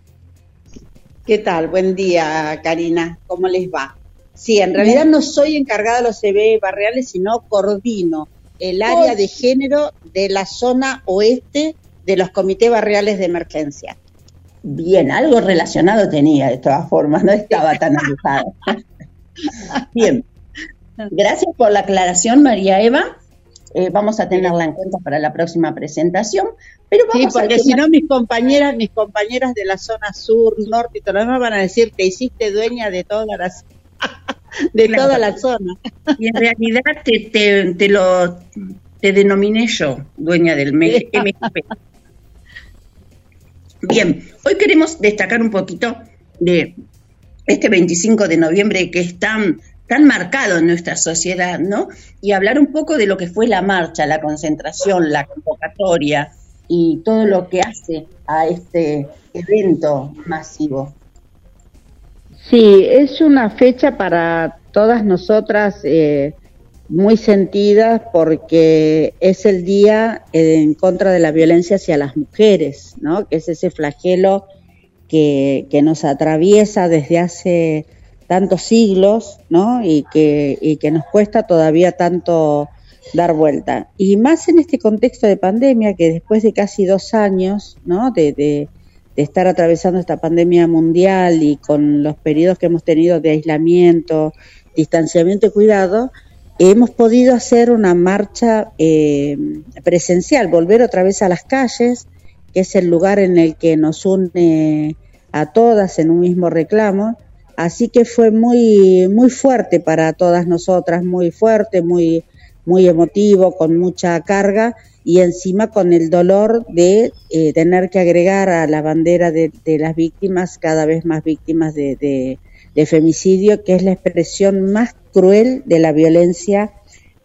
J: ¿Qué tal? Buen día, Karina. ¿Cómo les va? Sí, en realidad no soy encargada de los CBE barriales, sino coordino el área de género de la zona oeste de los comités barriales de emergencia.
D: Bien, algo relacionado tenía de todas formas, no estaba tan alejado. Bien, gracias por la aclaración, María Eva. Eh, vamos a tenerla en cuenta para la próxima presentación. Pero vamos
J: sí, porque si no mis compañeras, mis compañeras de la zona sur, norte y todo lo demás van a decir que hiciste dueña de todas las de
D: Claro.
J: toda la zona.
D: Y en realidad te, te, te lo te denominé yo, dueña del MGP. Bien, hoy queremos destacar un poquito de este 25 de noviembre que es tan, tan marcado en nuestra sociedad, ¿no? Y hablar un poco de lo que fue la marcha, la concentración, la convocatoria y todo lo que hace a este evento masivo.
J: Sí, es una fecha para todas nosotras eh, muy sentida porque es el día eh, en contra de la violencia hacia las mujeres, ¿no? Que es ese flagelo que, que nos atraviesa desde hace tantos siglos, ¿no? Y que, y que nos cuesta todavía tanto dar vuelta. Y más en este contexto de pandemia, que después de casi dos años, ¿no? De, de, estar atravesando esta pandemia mundial y con los periodos que hemos tenido de aislamiento, distanciamiento y cuidado, hemos podido hacer una marcha eh, presencial, volver otra vez a las calles, que es el lugar en el que nos une a todas en un mismo reclamo. Así que fue muy, muy fuerte para todas nosotras, muy fuerte, muy, muy emotivo, con mucha carga y encima con el dolor de eh, tener que agregar a la bandera de, de, las víctimas, cada vez más víctimas de, de, de, femicidio, que es la expresión más cruel de la violencia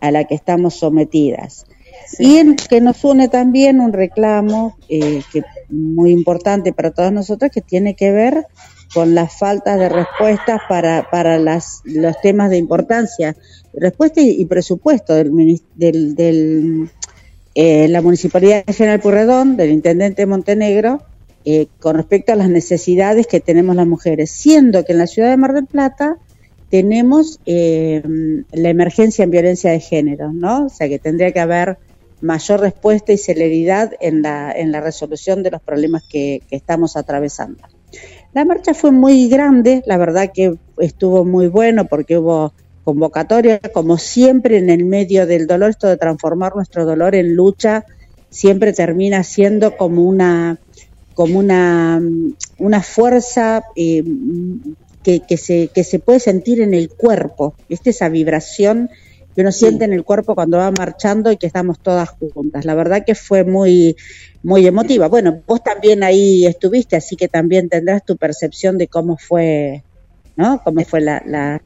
J: a la que estamos sometidas. Sí. Y en, que nos une también un reclamo eh, que muy importante para todas nosotras que tiene que ver con la falta de respuestas para, para las, los temas de importancia, respuesta y, presupuesto del, del, eh, la Municipalidad General Purredón, del Intendente de Montenegro, eh, con respecto a las necesidades que tenemos las mujeres, siendo que en la ciudad de Mar del Plata tenemos eh, la emergencia en violencia de género, ¿no? O sea que tendría que haber mayor respuesta y celeridad en la, en la resolución de los problemas que, que estamos atravesando. La marcha fue muy grande, la verdad que estuvo muy bueno porque hubo convocatoria, como siempre en el medio del dolor, esto de transformar nuestro dolor en lucha, siempre termina siendo como una, como una, una fuerza eh, que, que, se, que se puede sentir en el cuerpo, ¿viste? esa vibración que uno siente en el cuerpo cuando va marchando y que estamos todas juntas. La verdad que fue muy, muy emotiva. Bueno, vos también ahí estuviste, así que también tendrás tu percepción de cómo fue, ¿no? Cómo fue la, la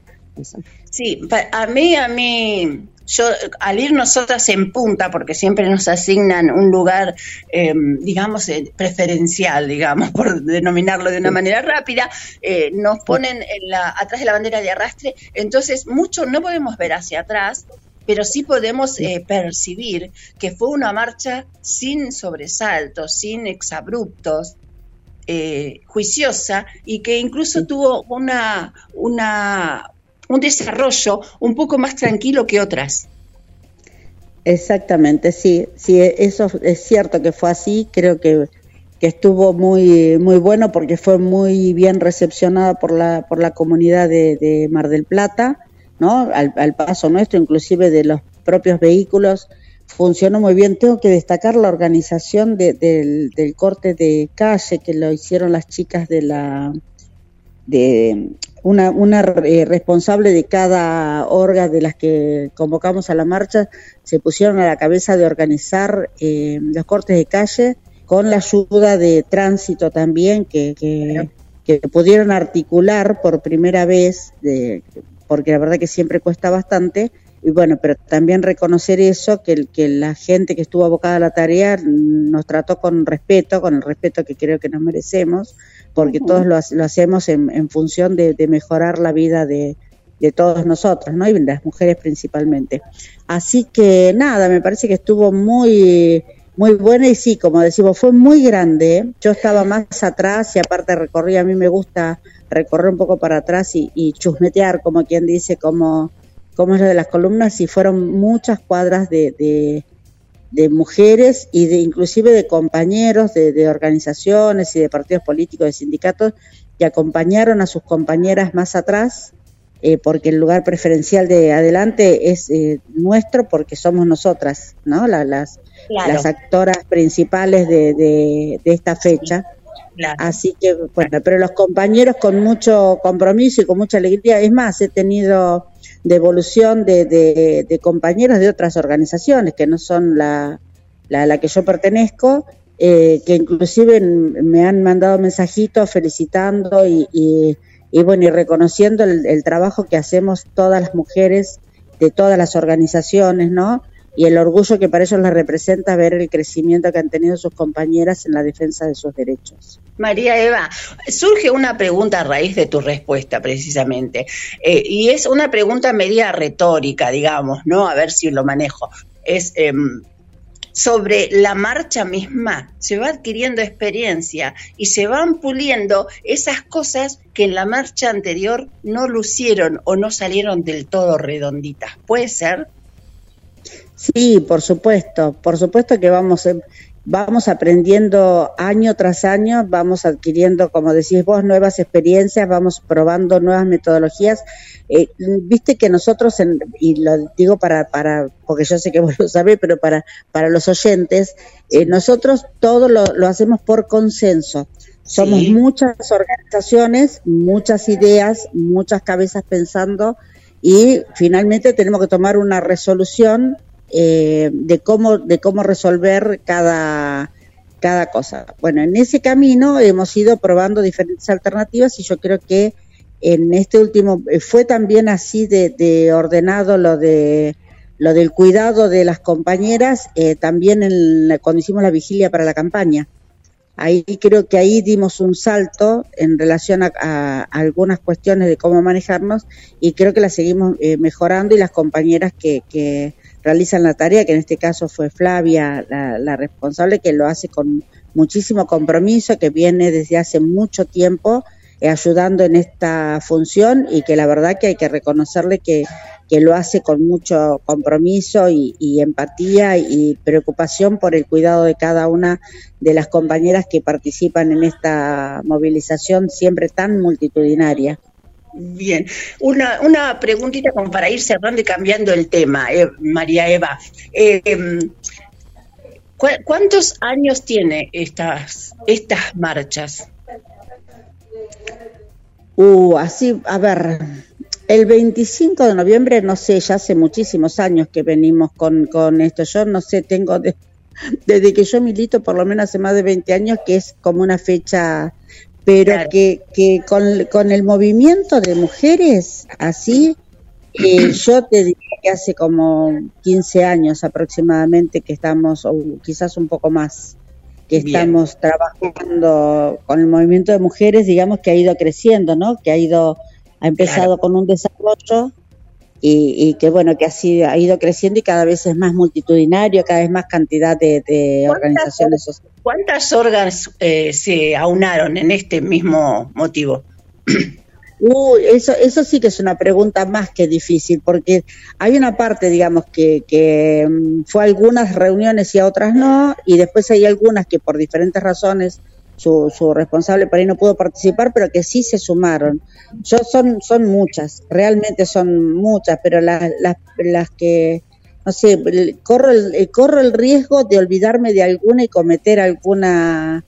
D: Sí, a mí, a mí, yo, al ir nosotras en punta, porque siempre nos asignan un lugar, eh, digamos, eh, preferencial, digamos, por denominarlo de una manera rápida, eh, nos ponen en la, atrás de la bandera de arrastre, entonces mucho no podemos ver hacia atrás, pero sí podemos eh, percibir que fue una marcha sin sobresaltos, sin exabruptos, eh, juiciosa y que incluso tuvo una, una, un desarrollo un poco más tranquilo que otras.
J: Exactamente, sí, sí, eso es cierto que fue así, creo que, que estuvo muy, muy bueno porque fue muy bien recepcionada por la, por la comunidad de, de Mar del Plata, ¿no? Al, al paso nuestro, inclusive de los propios vehículos, funcionó muy bien. Tengo que destacar la organización de- del, del corte de calle que lo hicieron las chicas de la de una, una eh, responsable de cada orga de las que convocamos a la marcha se pusieron a la cabeza de organizar eh, los cortes de calle con la ayuda de tránsito también que, que, que pudieron articular por primera vez de, porque la verdad que siempre cuesta bastante y bueno, pero también reconocer eso, que, que la gente que estuvo abocada a la tarea nos trató con respeto, con el respeto que creo que nos merecemos, porque todos lo, lo hacemos en, en función de, de mejorar la vida de, de todos nosotros, ¿no? Y las mujeres principalmente. Así que nada, me parece que estuvo muy muy buena y sí, como decimos, fue muy grande. Yo estaba más atrás y aparte recorrí, a mí me gusta recorrer un poco para atrás y, y chusmetear, como quien dice, como, como es lo de las columnas, y fueron muchas cuadras de, de, de mujeres y de inclusive de compañeros de, de organizaciones y de partidos políticos, de sindicatos, que acompañaron a sus compañeras más atrás eh, porque el lugar preferencial de adelante es eh, nuestro porque somos nosotras, ¿no? La- las,
K: Claro.
J: las actoras principales de, de, de esta fecha. Así que, bueno, pero los compañeros con mucho compromiso y con mucha alegría, es más, he tenido devolución de, de, compañeros de otras organizaciones que no son la, la, la que yo pertenezco, eh, que inclusive me han mandado mensajitos felicitando y, y, y bueno, y reconociendo el, el trabajo que hacemos todas las mujeres de todas las organizaciones, ¿no? Y el orgullo que para ellos les representa ver el crecimiento que han tenido sus compañeras en la defensa de sus derechos.
K: María Eva, surge una pregunta a raíz de tu respuesta, precisamente, Eh, y es una pregunta media retórica, digamos, ¿no? A ver si lo manejo. Es em, sobre la marcha misma, se va adquiriendo experiencia y se van puliendo esas cosas que en la marcha anterior no lucieron o no salieron del todo redonditas. ¿Puede ser?
J: Sí, por supuesto, por supuesto que vamos, eh, vamos aprendiendo año tras año, vamos adquiriendo, como decís vos, nuevas experiencias, vamos probando nuevas metodologías. Eh, Viste que nosotros, en- y lo digo para, para, porque yo sé que vos lo sabés, pero para, para los oyentes, eh, nosotros todo lo, lo hacemos por consenso. Somos
K: Sí.
J: muchas organizaciones, muchas ideas, muchas cabezas pensando y finalmente tenemos que tomar una resolución eh, de cómo de cómo resolver cada cada cosa. Bueno, en ese camino hemos ido probando diferentes alternativas y yo creo que en este último eh, fue también así de, de ordenado lo de lo del cuidado de las compañeras eh, también en la- cuando hicimos la vigilia para la campaña. Ahí creo que ahí dimos un salto en relación a, a algunas cuestiones de cómo manejarnos y creo que la seguimos eh, mejorando y las compañeras que, que realizan la tarea, que en este caso fue Flavia, la, la responsable, que lo hace con muchísimo compromiso, que viene desde hace mucho tiempo eh, ayudando en esta función y que la verdad que hay que reconocerle que, que lo hace con mucho compromiso y, y empatía y preocupación por el cuidado de cada una de las compañeras que participan en esta movilización siempre tan multitudinaria.
K: Bien, una, una preguntita como para ir cerrando y cambiando el tema, eh, María Eva. Eh, ¿cu- ¿Cuántos años tiene estas, estas marchas?
J: Uh, así, a ver, el 25 de noviembre, no sé, ya hace muchísimos años que venimos con, con esto. Yo no sé, tengo de- desde que yo milito, por lo menos hace más de 20 años, que es como una fecha, pero
K: Claro.
J: que, que con, con el movimiento de mujeres, así, eh, yo te diría que hace como 15 años aproximadamente que estamos, o quizás un poco más, que
K: Bien.
J: estamos trabajando con el movimiento de mujeres, digamos que ha ido creciendo, ¿no? Que ha ido, ha empezado con un desarrollo y, y que bueno, que así ha ido creciendo y cada vez es más multitudinario, cada vez más cantidad de, de
K: ¿Cuántas
J: organizaciones sociales.
K: ¿Cuántas órganos eh, se aunaron en este mismo motivo?
J: Uy, eso, eso sí que es una pregunta más que difícil, porque hay una parte, digamos, que, que mm, fue a algunas reuniones y a otras no, y después hay algunas que por diferentes razones su, su responsable por ahí no pudo participar, pero que sí se sumaron. Yo son, son muchas, realmente son muchas, pero las, las, las que, no sé, corro el, corro el riesgo de olvidarme de alguna y cometer alguna,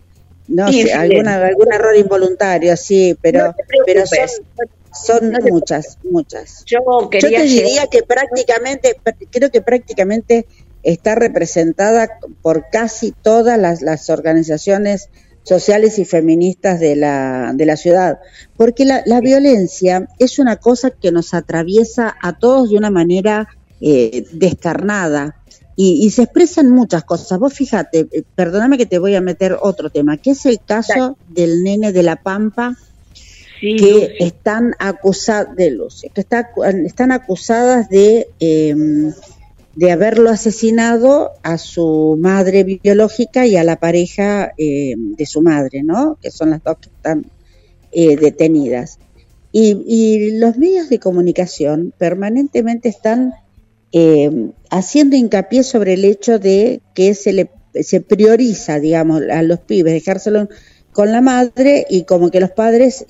J: no sé, alguna, algún error involuntario, sí, pero, pero son, son muchas, muchas.
K: Yo,
J: Yo te diría que prácticamente, creo que prácticamente está representada por casi todas las, las organizaciones sociales y feministas de la, de la ciudad, porque la, la, violencia es una cosa que nos atraviesa a todos de una manera eh, descarnada y, y, se expresan muchas cosas. Vos fíjate, eh, perdóname que te voy a meter otro tema, que es el caso del nene de La Pampa, sí, que Lucy. están acusadas de Lucy, que está, están acusadas de... Eh, de haberlo asesinado a su madre biológica y a la pareja eh, de su madre, ¿no? Que son las dos que están eh, detenidas. Y, los medios de comunicación permanentemente están eh, haciendo hincapié sobre el hecho de que se le se prioriza, digamos, a los pibes, dejárselo con la madre y como que los padres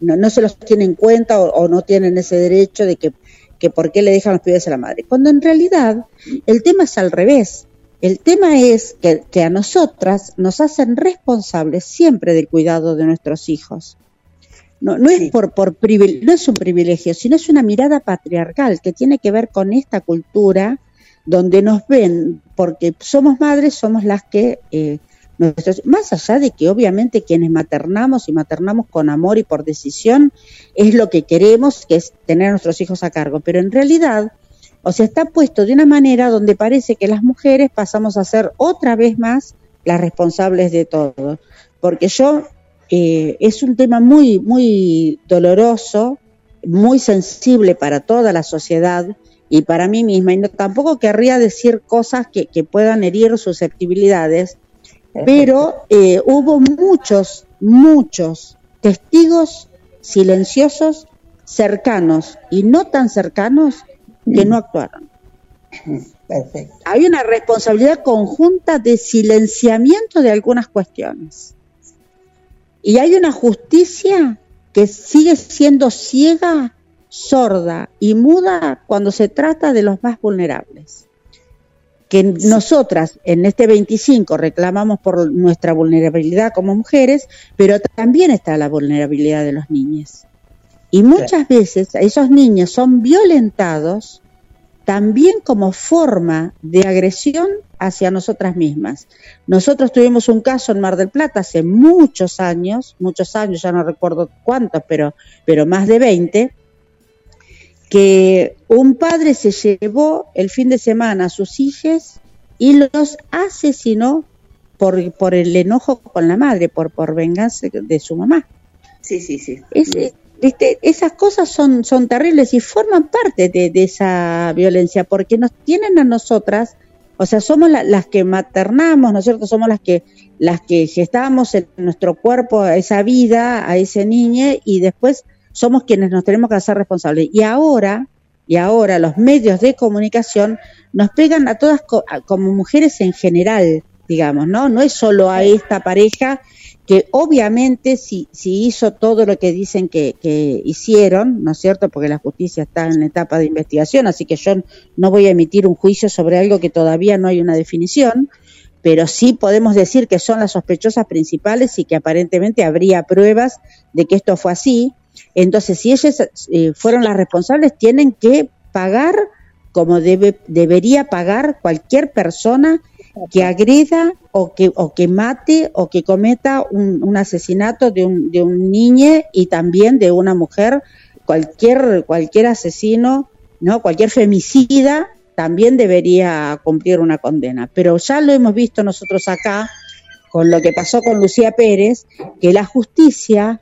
J: no, no, se los tienen en cuenta o no tienen ese derecho de que que por qué le dejan los pibes a la madre, cuando en realidad el tema es al revés. El tema es que, que a nosotras nos hacen responsables siempre del cuidado de nuestros hijos. No, no es por, por no es un privilegio, sino es una mirada patriarcal que tiene que ver con esta cultura donde nos ven, porque somos madres, somos las que eh, más allá de que obviamente quienes maternamos y maternamos con amor y por decisión es lo que queremos, que es tener a nuestros hijos a cargo, pero en realidad, o sea, está puesto de una manera donde parece que las mujeres pasamos a ser otra vez más las responsables de todo, porque yo eh, es un tema muy, muy doloroso, muy sensible para toda la sociedad y para mí misma, y no, tampoco querría decir cosas que puedan herir susceptibilidades, pero eh, hubo muchos, muchos testigos silenciosos, cercanos y no tan cercanos que no actuaron.
K: Perfecto.
J: Hay una responsabilidad conjunta de silenciamiento de algunas cuestiones. Y hay una justicia que sigue siendo ciega, sorda y muda cuando se trata de los más vulnerables que nosotras en este 25 reclamamos por nuestra vulnerabilidad como mujeres, pero también está la vulnerabilidad de los niños. Y muchas sí. veces esos niños son violentados también como forma de agresión hacia nosotras mismas. Nosotros tuvimos un caso en Mar del Plata hace muchos años, muchos años, ya no recuerdo cuántos, pero, pero más de 20, que un padre se llevó el fin de semana a sus hijos y los asesinó por, por el enojo con la madre, por, por venganza de su mamá.
K: Sí, sí, sí.
J: Es, esas cosas son, son terribles y forman parte de, de, esa violencia porque nos tienen a nosotras, o sea, somos la, las que maternamos, ¿no es cierto? Somos las que las que gestamos en nuestro cuerpo a esa vida, a ese niño y después somos quienes nos tenemos que hacer responsables. Y ahora, y ahora los medios de comunicación nos pegan a todas co como mujeres en general, digamos, ¿no? No es solo a esta pareja que obviamente si, si hizo todo lo que dicen que, que hicieron, ¿no es cierto? Porque la justicia está en etapa de investigación, así que yo no voy a emitir un juicio sobre algo que todavía no hay una definición, pero sí podemos decir que son las sospechosas principales y que aparentemente habría pruebas de que esto fue así. Entonces, si ellas eh, fueron las responsables, tienen que pagar como debe, debería pagar cualquier persona que agreda o que, o que mate o que cometa un, un asesinato de un, de un niño y también de una mujer, cualquier, cualquier asesino, ¿no? cualquier femicida también debería cumplir una condena. Pero ya lo hemos visto nosotros acá con lo que pasó con Lucía Pérez, que la justicia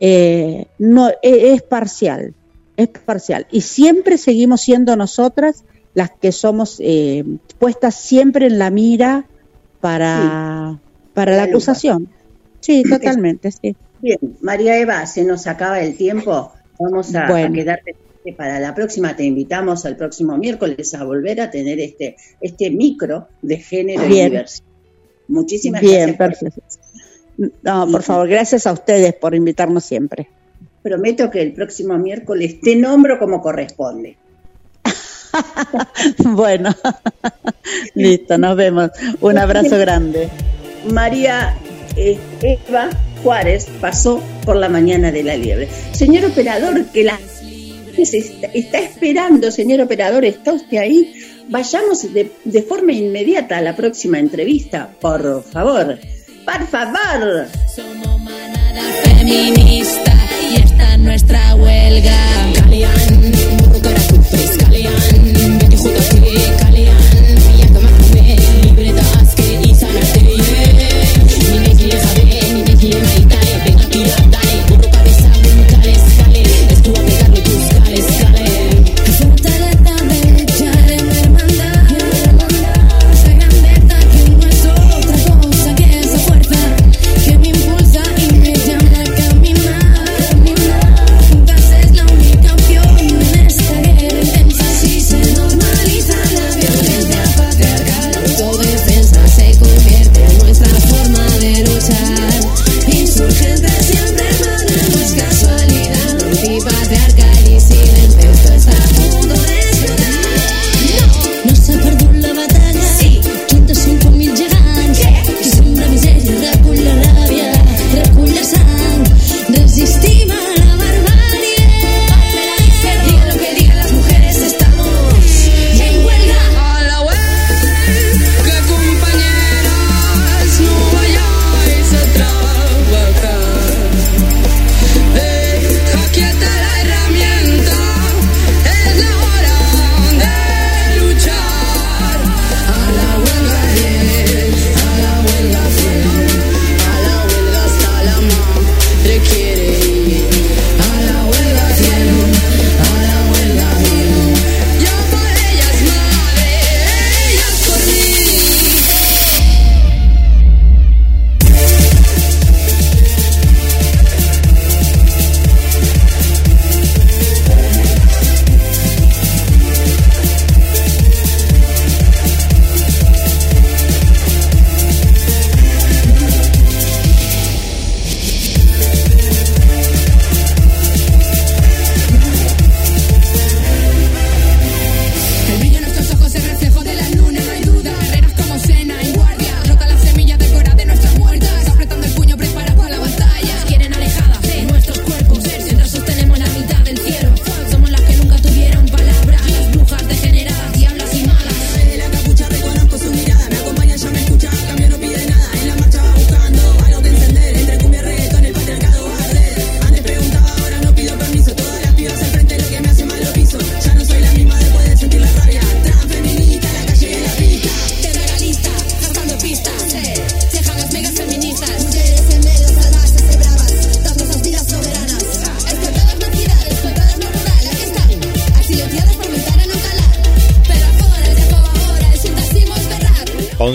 J: eh, no e, es parcial, es parcial. Y siempre seguimos siendo nosotras las que somos eh, puestas siempre en la mira para, sí. para la acusación. Sí, totalmente, sí.
K: Bien, María Eva, se nos acaba el tiempo. Vamos a, bueno. a quedarte para la próxima. Te invitamos al próximo miércoles a volver a tener este, este micro de género
J: Bien.
K: y diversidad. Muchísimas
J: Bien,
K: gracias.
J: Perfecto. No, por favor, gracias a ustedes por invitarnos siempre.
D: Prometo que el próximo miércoles te nombro como corresponde.
J: bueno, listo, nos vemos. Un abrazo grande.
D: María eh, Eva Juárez pasó por la mañana de la liebre. Señor operador, que la está, está esperando, señor operador, ¿está usted ahí? Vayamos de, de forma inmediata a la próxima entrevista, por favor. Por favor.
H: Somos manada feminista y esta es nuestra huelga. Calian,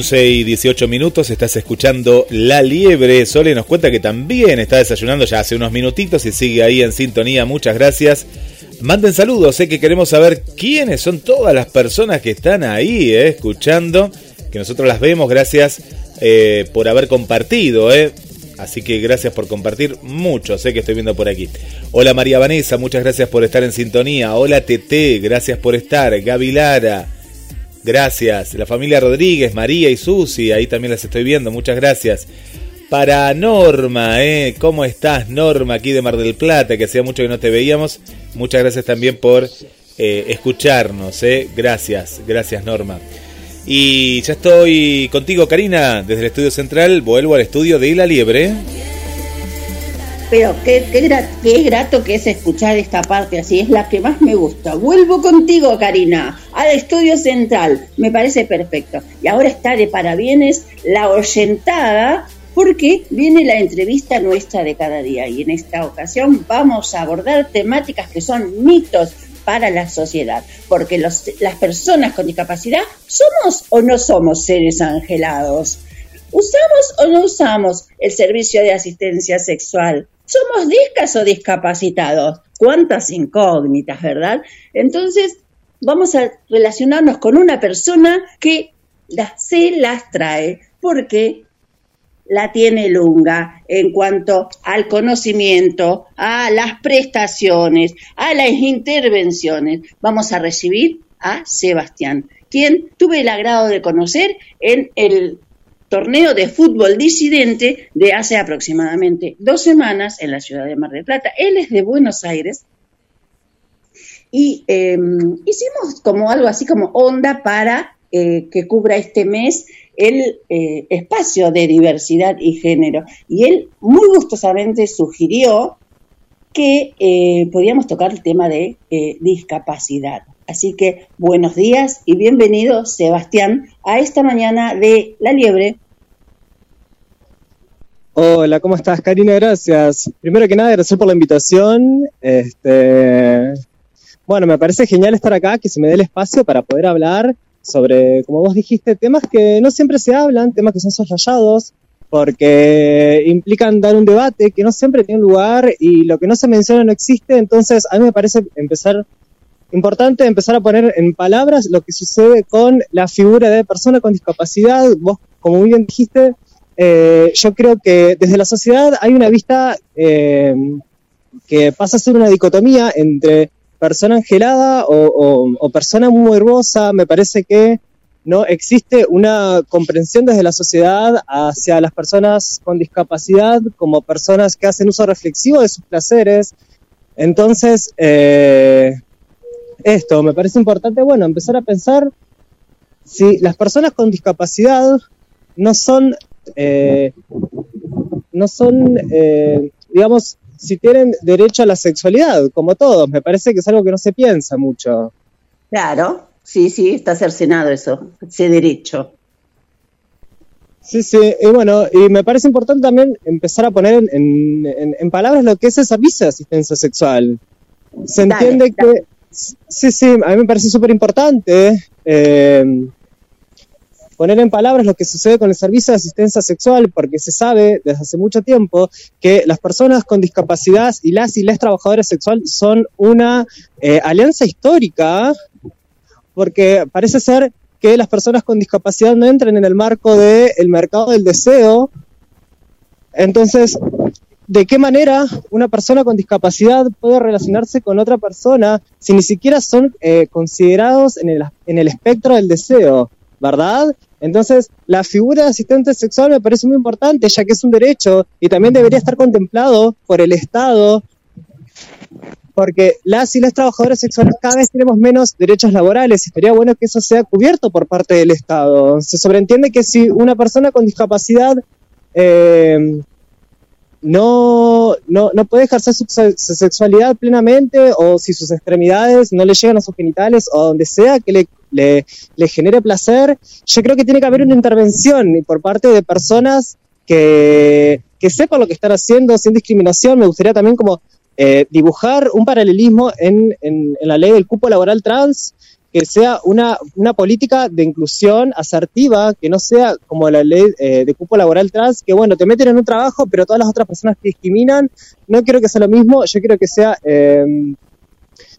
B: 11 y 18 minutos, estás escuchando La Liebre. Sole nos cuenta que también está desayunando ya hace unos minutitos y sigue ahí en sintonía. Muchas gracias. Manden saludos, sé que queremos saber quiénes son todas las personas que están ahí eh, escuchando, que nosotros las vemos. Gracias eh, por haber compartido. Eh. Así que gracias por compartir mucho, sé que estoy viendo por aquí. Hola María Vanessa, muchas gracias por estar en sintonía. Hola TT, gracias por estar. Gaby Lara, Gracias. La familia Rodríguez, María y Susi, ahí también las estoy viendo. Muchas gracias. Para Norma, ¿eh? ¿Cómo estás, Norma, aquí de Mar del Plata? Que hacía mucho que no te veíamos. Muchas gracias también por eh, escucharnos, ¿eh? Gracias, gracias, Norma. Y ya estoy contigo, Karina, desde el estudio central. Vuelvo al estudio de La Liebre.
D: Pero qué, qué, gra- qué grato que es escuchar esta parte así, es la que más me gusta. Vuelvo contigo, Karina, al estudio central, me parece perfecto. Y ahora está de parabienes la oyentada, porque viene la entrevista nuestra de cada día. Y en esta ocasión vamos a abordar temáticas que son mitos para la sociedad, porque las personas con discapacidad somos o no somos seres angelados. ¿Usamos o no usamos el servicio de asistencia sexual? ¿Somos discas o discapacitados? ¿Cuántas incógnitas, verdad? Entonces, vamos a relacionarnos con una persona que las, se las trae, porque la tiene Lunga en cuanto al conocimiento, a las prestaciones, a las intervenciones. Vamos a recibir a Sebastián, quien tuve el agrado de conocer en el torneo de fútbol disidente de hace aproximadamente dos semanas en la ciudad de Mar del Plata. Él es de Buenos Aires y eh, hicimos como algo así como onda para eh, que cubra este mes el eh, espacio de diversidad y género. Y él muy gustosamente sugirió que eh, podíamos tocar el tema de discapacidad. Así que buenos días y bienvenido, Sebastián, a esta mañana de La Liebre.
L: Hola, ¿cómo estás, Karina? Gracias. Primero que nada, gracias por la invitación. Este, bueno, me parece genial estar acá, que se me dé el espacio para poder hablar sobre, como vos dijiste, temas que no siempre se hablan, temas que son soslayados, porque implican dar un debate que no siempre tiene lugar y lo que no se menciona no existe. Entonces, a mí me parece empezar importante empezar a poner en palabras lo que sucede con la figura de persona con discapacidad. Vos, como muy bien dijiste, eh, yo creo que desde la sociedad hay una vista eh, que pasa a ser una dicotomía entre persona angelada o, o- o persona muy hermosa. Me parece que no existe una comprensión desde la sociedad hacia las personas con discapacidad como personas que hacen uso reflexivo de sus placeres. Entonces, eh, esto me parece importante, bueno, empezar a pensar si las personas con discapacidad no son, eh, no son, eh, digamos, si tienen derecho a la sexualidad, como todos. Me parece que es algo que no se piensa mucho.
D: Claro, sí, sí, está cercenado eso, ese derecho.
L: Sí, sí, y bueno, y me parece importante también empezar a poner en, en- palabras lo que es el servicio de asistencia sexual. Se
D: Dale,
L: entiende que, sí, sí, a mí me parece súper importante eh, poner en palabras lo que sucede con el servicio de asistencia sexual, porque se sabe desde hace mucho tiempo que las personas con discapacidad y las y les trabajadores sexuales son una eh, alianza histórica porque parece ser que las personas con discapacidad no entran en el marco del mercado del deseo. Entonces, ¿de qué manera una persona con discapacidad puede relacionarse con otra persona si ni siquiera son eh, considerados en el, en el espectro del deseo? ¿Verdad? Entonces, la figura de asistente sexual me parece muy importante, ya que es un derecho y también debería estar contemplado por el Estado porque las y los trabajadores sexuales cada vez tenemos menos derechos laborales y estaría bueno que eso sea cubierto por parte del Estado. Se sobreentiende que si una persona con discapacidad eh, no, no, no puede ejercer su, se- su sexualidad plenamente o si sus extremidades no le llegan a sus genitales o donde sea que le, le, le genere placer, yo creo que tiene que haber una intervención por parte de personas que, que sepan lo que están haciendo sin discriminación. Me gustaría también como eh, dibujar un paralelismo en, en la ley del cupo laboral trans, que sea una, una política de inclusión asertiva, que no sea como la ley eh, de cupo laboral trans, que bueno, te meten en un trabajo, pero todas las otras personas te discriminan. No quiero que sea lo mismo, yo quiero que sea eh,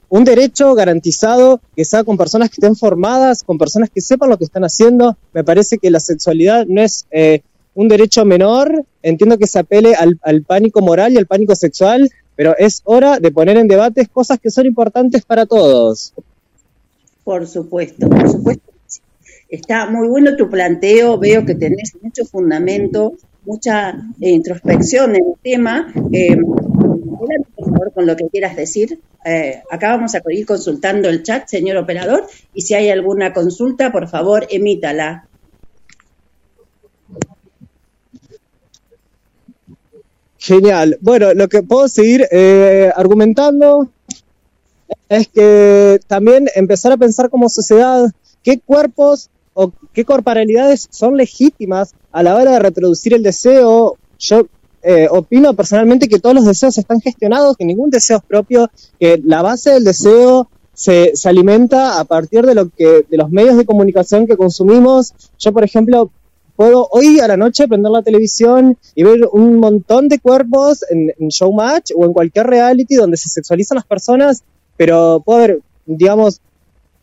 L: un derecho garantizado, que sea con personas que estén formadas, con personas que sepan lo que están haciendo. Me parece que la sexualidad no es eh, un derecho menor, entiendo que se apele al, al pánico moral y al pánico sexual, pero es hora de poner en debate cosas que son importantes para todos.
D: Por supuesto, por supuesto. Está muy bueno tu planteo, veo que tenés mucho fundamento, mucha eh, introspección en el tema. Eh, por favor, con lo que quieras decir. Eh, acá vamos a ir consultando el chat, señor operador, y si hay alguna consulta, por favor, emítala.
L: Genial. Bueno, lo que puedo seguir eh, argumentando es que también empezar a pensar como sociedad qué cuerpos o qué corporalidades son legítimas a la hora de reproducir el deseo. Yo eh, opino personalmente que todos los deseos están gestionados, que ningún deseo es propio, que la base del deseo se, se alimenta a partir de lo que de los medios de comunicación que consumimos. Yo, por ejemplo, puedo hoy a la noche prender la televisión y ver un montón de cuerpos en, en Showmatch o en cualquier reality donde se sexualizan las personas, pero puedo ver, digamos,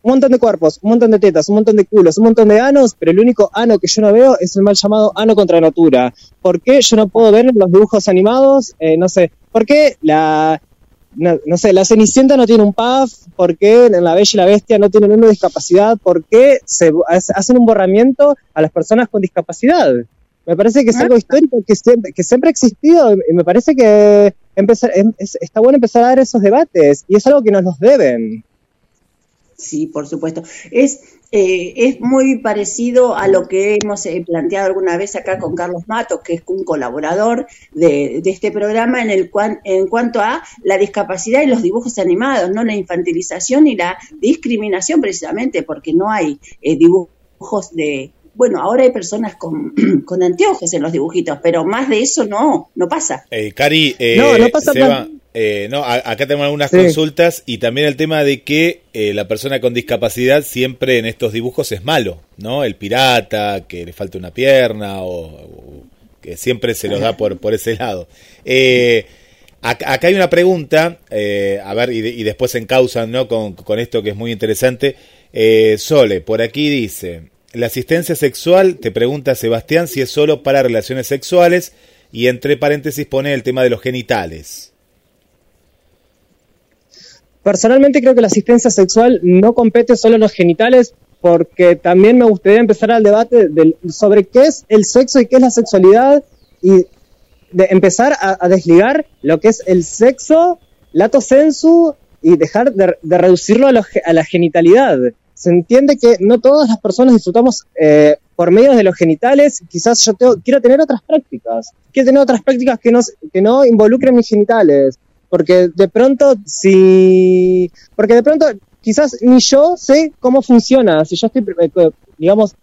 L: un montón de cuerpos, un montón de tetas, un montón de culos, un montón de anos, pero el único ano que yo no veo es el mal llamado ano contra natura. ¿Por qué yo no puedo ver los dibujos animados? Eh, no sé, ¿por qué la, no, no sé, la Cenicienta no tiene un puff? ¿Por qué en La Bella y la Bestia no tienen una discapacidad? ¿Por qué se hace- hacen un borramiento a las personas con discapacidad? Me parece que es algo histórico que siempre, que siempre ha existido y me parece que empezar, em- es- está bueno empezar a dar esos debates y es algo que nos los deben.
D: Sí, por supuesto. Es, eh, es muy parecido a lo que hemos eh, planteado alguna vez acá con Carlos Matos, que es un colaborador de, de este programa en, el cuan- en cuanto a la discapacidad y los dibujos animados, no la infantilización y la discriminación precisamente, porque no hay eh, dibujos de... Bueno, ahora hay personas con, con anteojos en los dibujitos, pero más de eso no, no pasa.
B: Eh, Cari, eh,
L: No, no pasa
B: Seba, eh, no, a- acá tenemos algunas
L: Sí.
B: consultas y también el tema de que eh, la persona con discapacidad siempre en estos dibujos es malo, ¿no? El pirata, que le falta una pierna o, o que siempre se los da por, por ese lado. Eh, ac- acá hay una pregunta, eh, a ver, y, de- y después se encausan, ¿no? Con, con esto que es muy interesante. Eh, Sole, por aquí dice, la asistencia sexual, te pregunta Sebastián si es solo para relaciones sexuales y entre paréntesis pone el tema de los genitales.
L: Personalmente creo que la asistencia sexual no compete solo en los genitales porque también me gustaría empezar al debate sobre qué es el sexo y qué es la sexualidad y de empezar a, desligar lo que es el sexo, lato sensu y dejar de, de reducirlo a, a la genitalidad. Se entiende que no todas las personas disfrutamos eh, por medio de los genitales, quizás yo tengo- quiero tener otras prácticas, quiero tener otras prácticas que no, involucren mis genitales, porque de pronto si porque de pronto quizás ni yo sé cómo funciona. Si yo estoy eh, digamos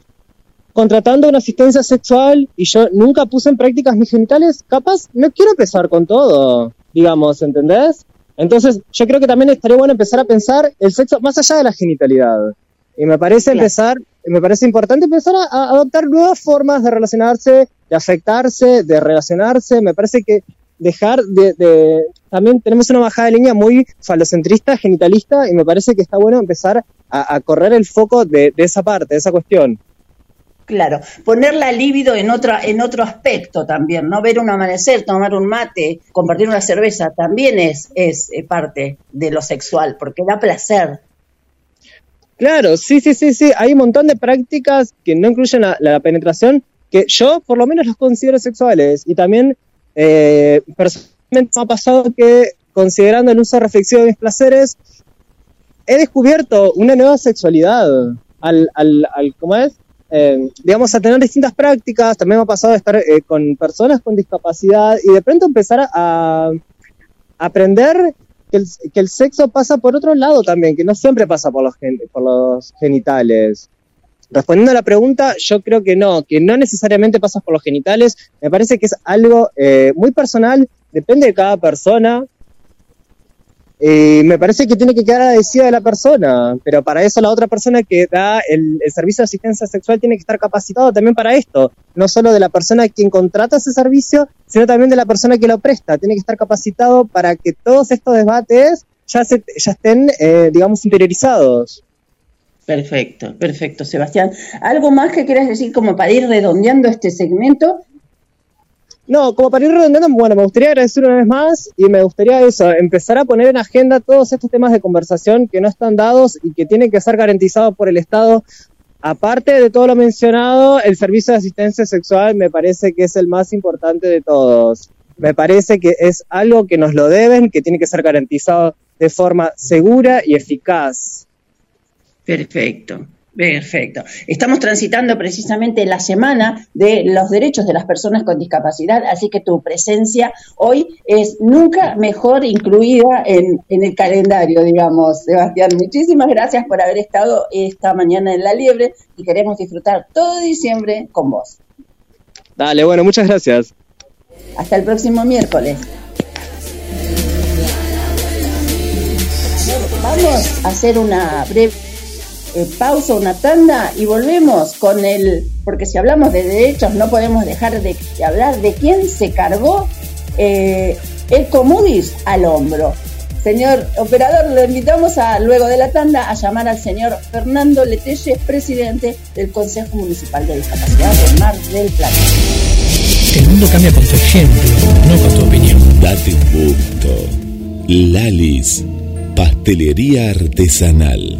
L: contratando una asistencia sexual y yo nunca puse en prácticas mis genitales capaz no quiero empezar con todo digamos ¿entendés? entonces yo creo que también estaría bueno empezar a pensar el sexo más allá de la genitalidad y me parece
D: Claro.
L: empezar me parece importante empezar a, a adoptar nuevas formas de relacionarse de afectarse de relacionarse me parece que dejar de, de- también tenemos una bajada de línea muy falocentrista, genitalista, y me parece que está bueno empezar a, a correr el foco de, de esa parte, de esa cuestión.
D: Claro, poner la libido en otra, en otro aspecto también, ¿no? Ver un amanecer, tomar un mate, compartir una cerveza, también es, es eh, parte de lo sexual, porque da placer.
L: Claro, sí, sí, sí, sí, hay un montón de prácticas que no incluyen la, penetración, que yo por lo menos las considero sexuales, y también eh, personalmente me ha pasado que considerando el uso reflexivo de mis placeres, he descubierto una nueva sexualidad al, al, al ¿cómo es? Eh, digamos, a tener distintas prácticas, también me ha pasado de estar eh, con personas con discapacidad y de pronto empezar a aprender que el, que el sexo pasa por otro lado también, que no siempre pasa por los, gen- por los genitales. Respondiendo a la pregunta, yo creo que no, que no necesariamente pasa por los genitales. Me parece que es algo eh, muy personal, depende de cada persona. Y me parece que tiene que quedar agradecida de la persona, pero para eso la otra persona que da el, servicio de asistencia sexual tiene que estar capacitado también para esto, no solo de la persona quien contrata ese servicio, sino también de la persona que lo presta, tiene que estar capacitado para que todos estos debates ya, se, estén, eh, digamos, interiorizados.
D: Perfecto, perfecto, Sebastián. ¿Algo más que quieras decir como para ir redondeando este segmento?
L: No, como para ir redondeando, bueno, me gustaría agradecer una vez más y me gustaría eso, empezar a poner en agenda todos estos temas de conversación que no están dados y que tienen que ser garantizados por el Estado. Aparte de todo lo mencionado, el servicio de asistencia sexual me parece que es el más importante de todos. Me parece que es algo que nos lo deben, que tiene que ser garantizado de forma segura y eficaz.
D: Perfecto, perfecto. Estamos transitando precisamente la semana de los derechos de las personas con discapacidad, así que tu presencia hoy es nunca mejor incluida en, en el calendario, digamos, Sebastián. Muchísimas gracias por haber estado esta mañana en La Liebre y queremos disfrutar todo diciembre con vos.
L: Dale, bueno, muchas gracias.
D: Hasta el próximo miércoles. Vamos a hacer una breve eh, pausa, una tanda y volvemos con el, porque si hablamos de derechos no podemos dejar de, de hablar de quién se cargó eh, el Comudis al hombro. Señor operador, lo invitamos a, luego de la tanda, a llamar al señor Fernando Letelle, presidente del Consejo Municipal de Discapacidad de Mar del Plata.
G: El mundo cambia con tu ejemplo, no con tu opinión.
M: Date un gusto. Lalis, pastelería artesanal.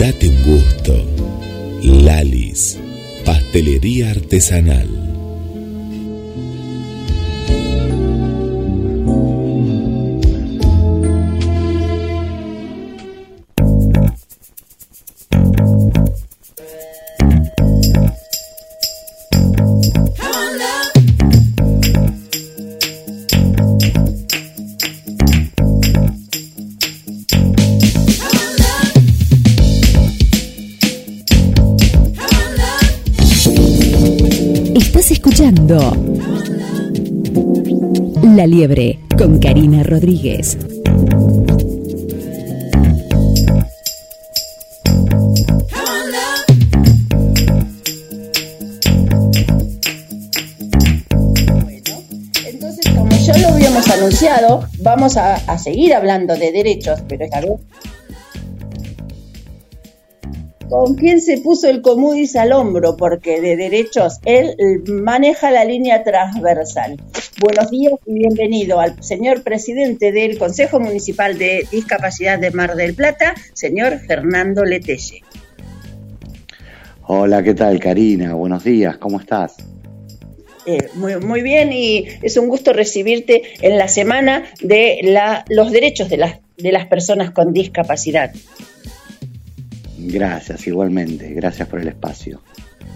M: Date un gusto. Lalis, pastelería artesanal.
E: Estás escuchando La Liebre con Karina Rodríguez.
D: Entonces, como ya lo habíamos anunciado, vamos a, a seguir hablando de derechos, pero esta vez con quién se puso el comudis al hombro, porque de derechos él maneja la línea transversal. Buenos días y bienvenido al señor presidente del Consejo Municipal de Discapacidad de Mar del Plata, señor Fernando Letelle.
N: Hola, ¿qué tal, Karina? Buenos días, ¿cómo estás?
D: Eh, muy, muy bien y es un gusto recibirte en la semana de la, los derechos de las, de las personas con discapacidad.
N: Gracias, igualmente. Gracias por el espacio.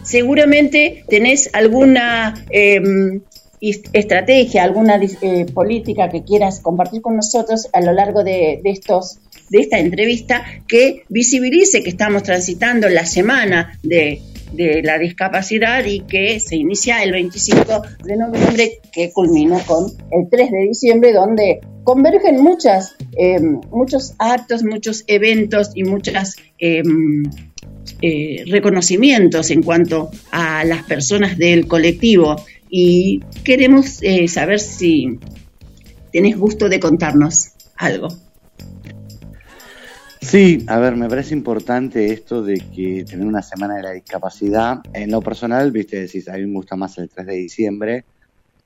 D: Seguramente tenés alguna eh, estrategia, alguna eh, política que quieras compartir con nosotros a lo largo de, de, estos de esta entrevista que visibilice que estamos transitando la semana de, de la discapacidad y que se inicia el 25 de noviembre que culmina con el 3 de diciembre donde convergen muchas, eh, muchos actos, muchos eventos y muchos eh, eh, reconocimientos en cuanto a las personas del colectivo. Y queremos eh, saber si tenés gusto de contarnos algo.
N: Sí, a ver, me parece importante esto de que tener una semana de la discapacidad. En lo personal, viste, decís, a mí me gusta más el 3 de diciembre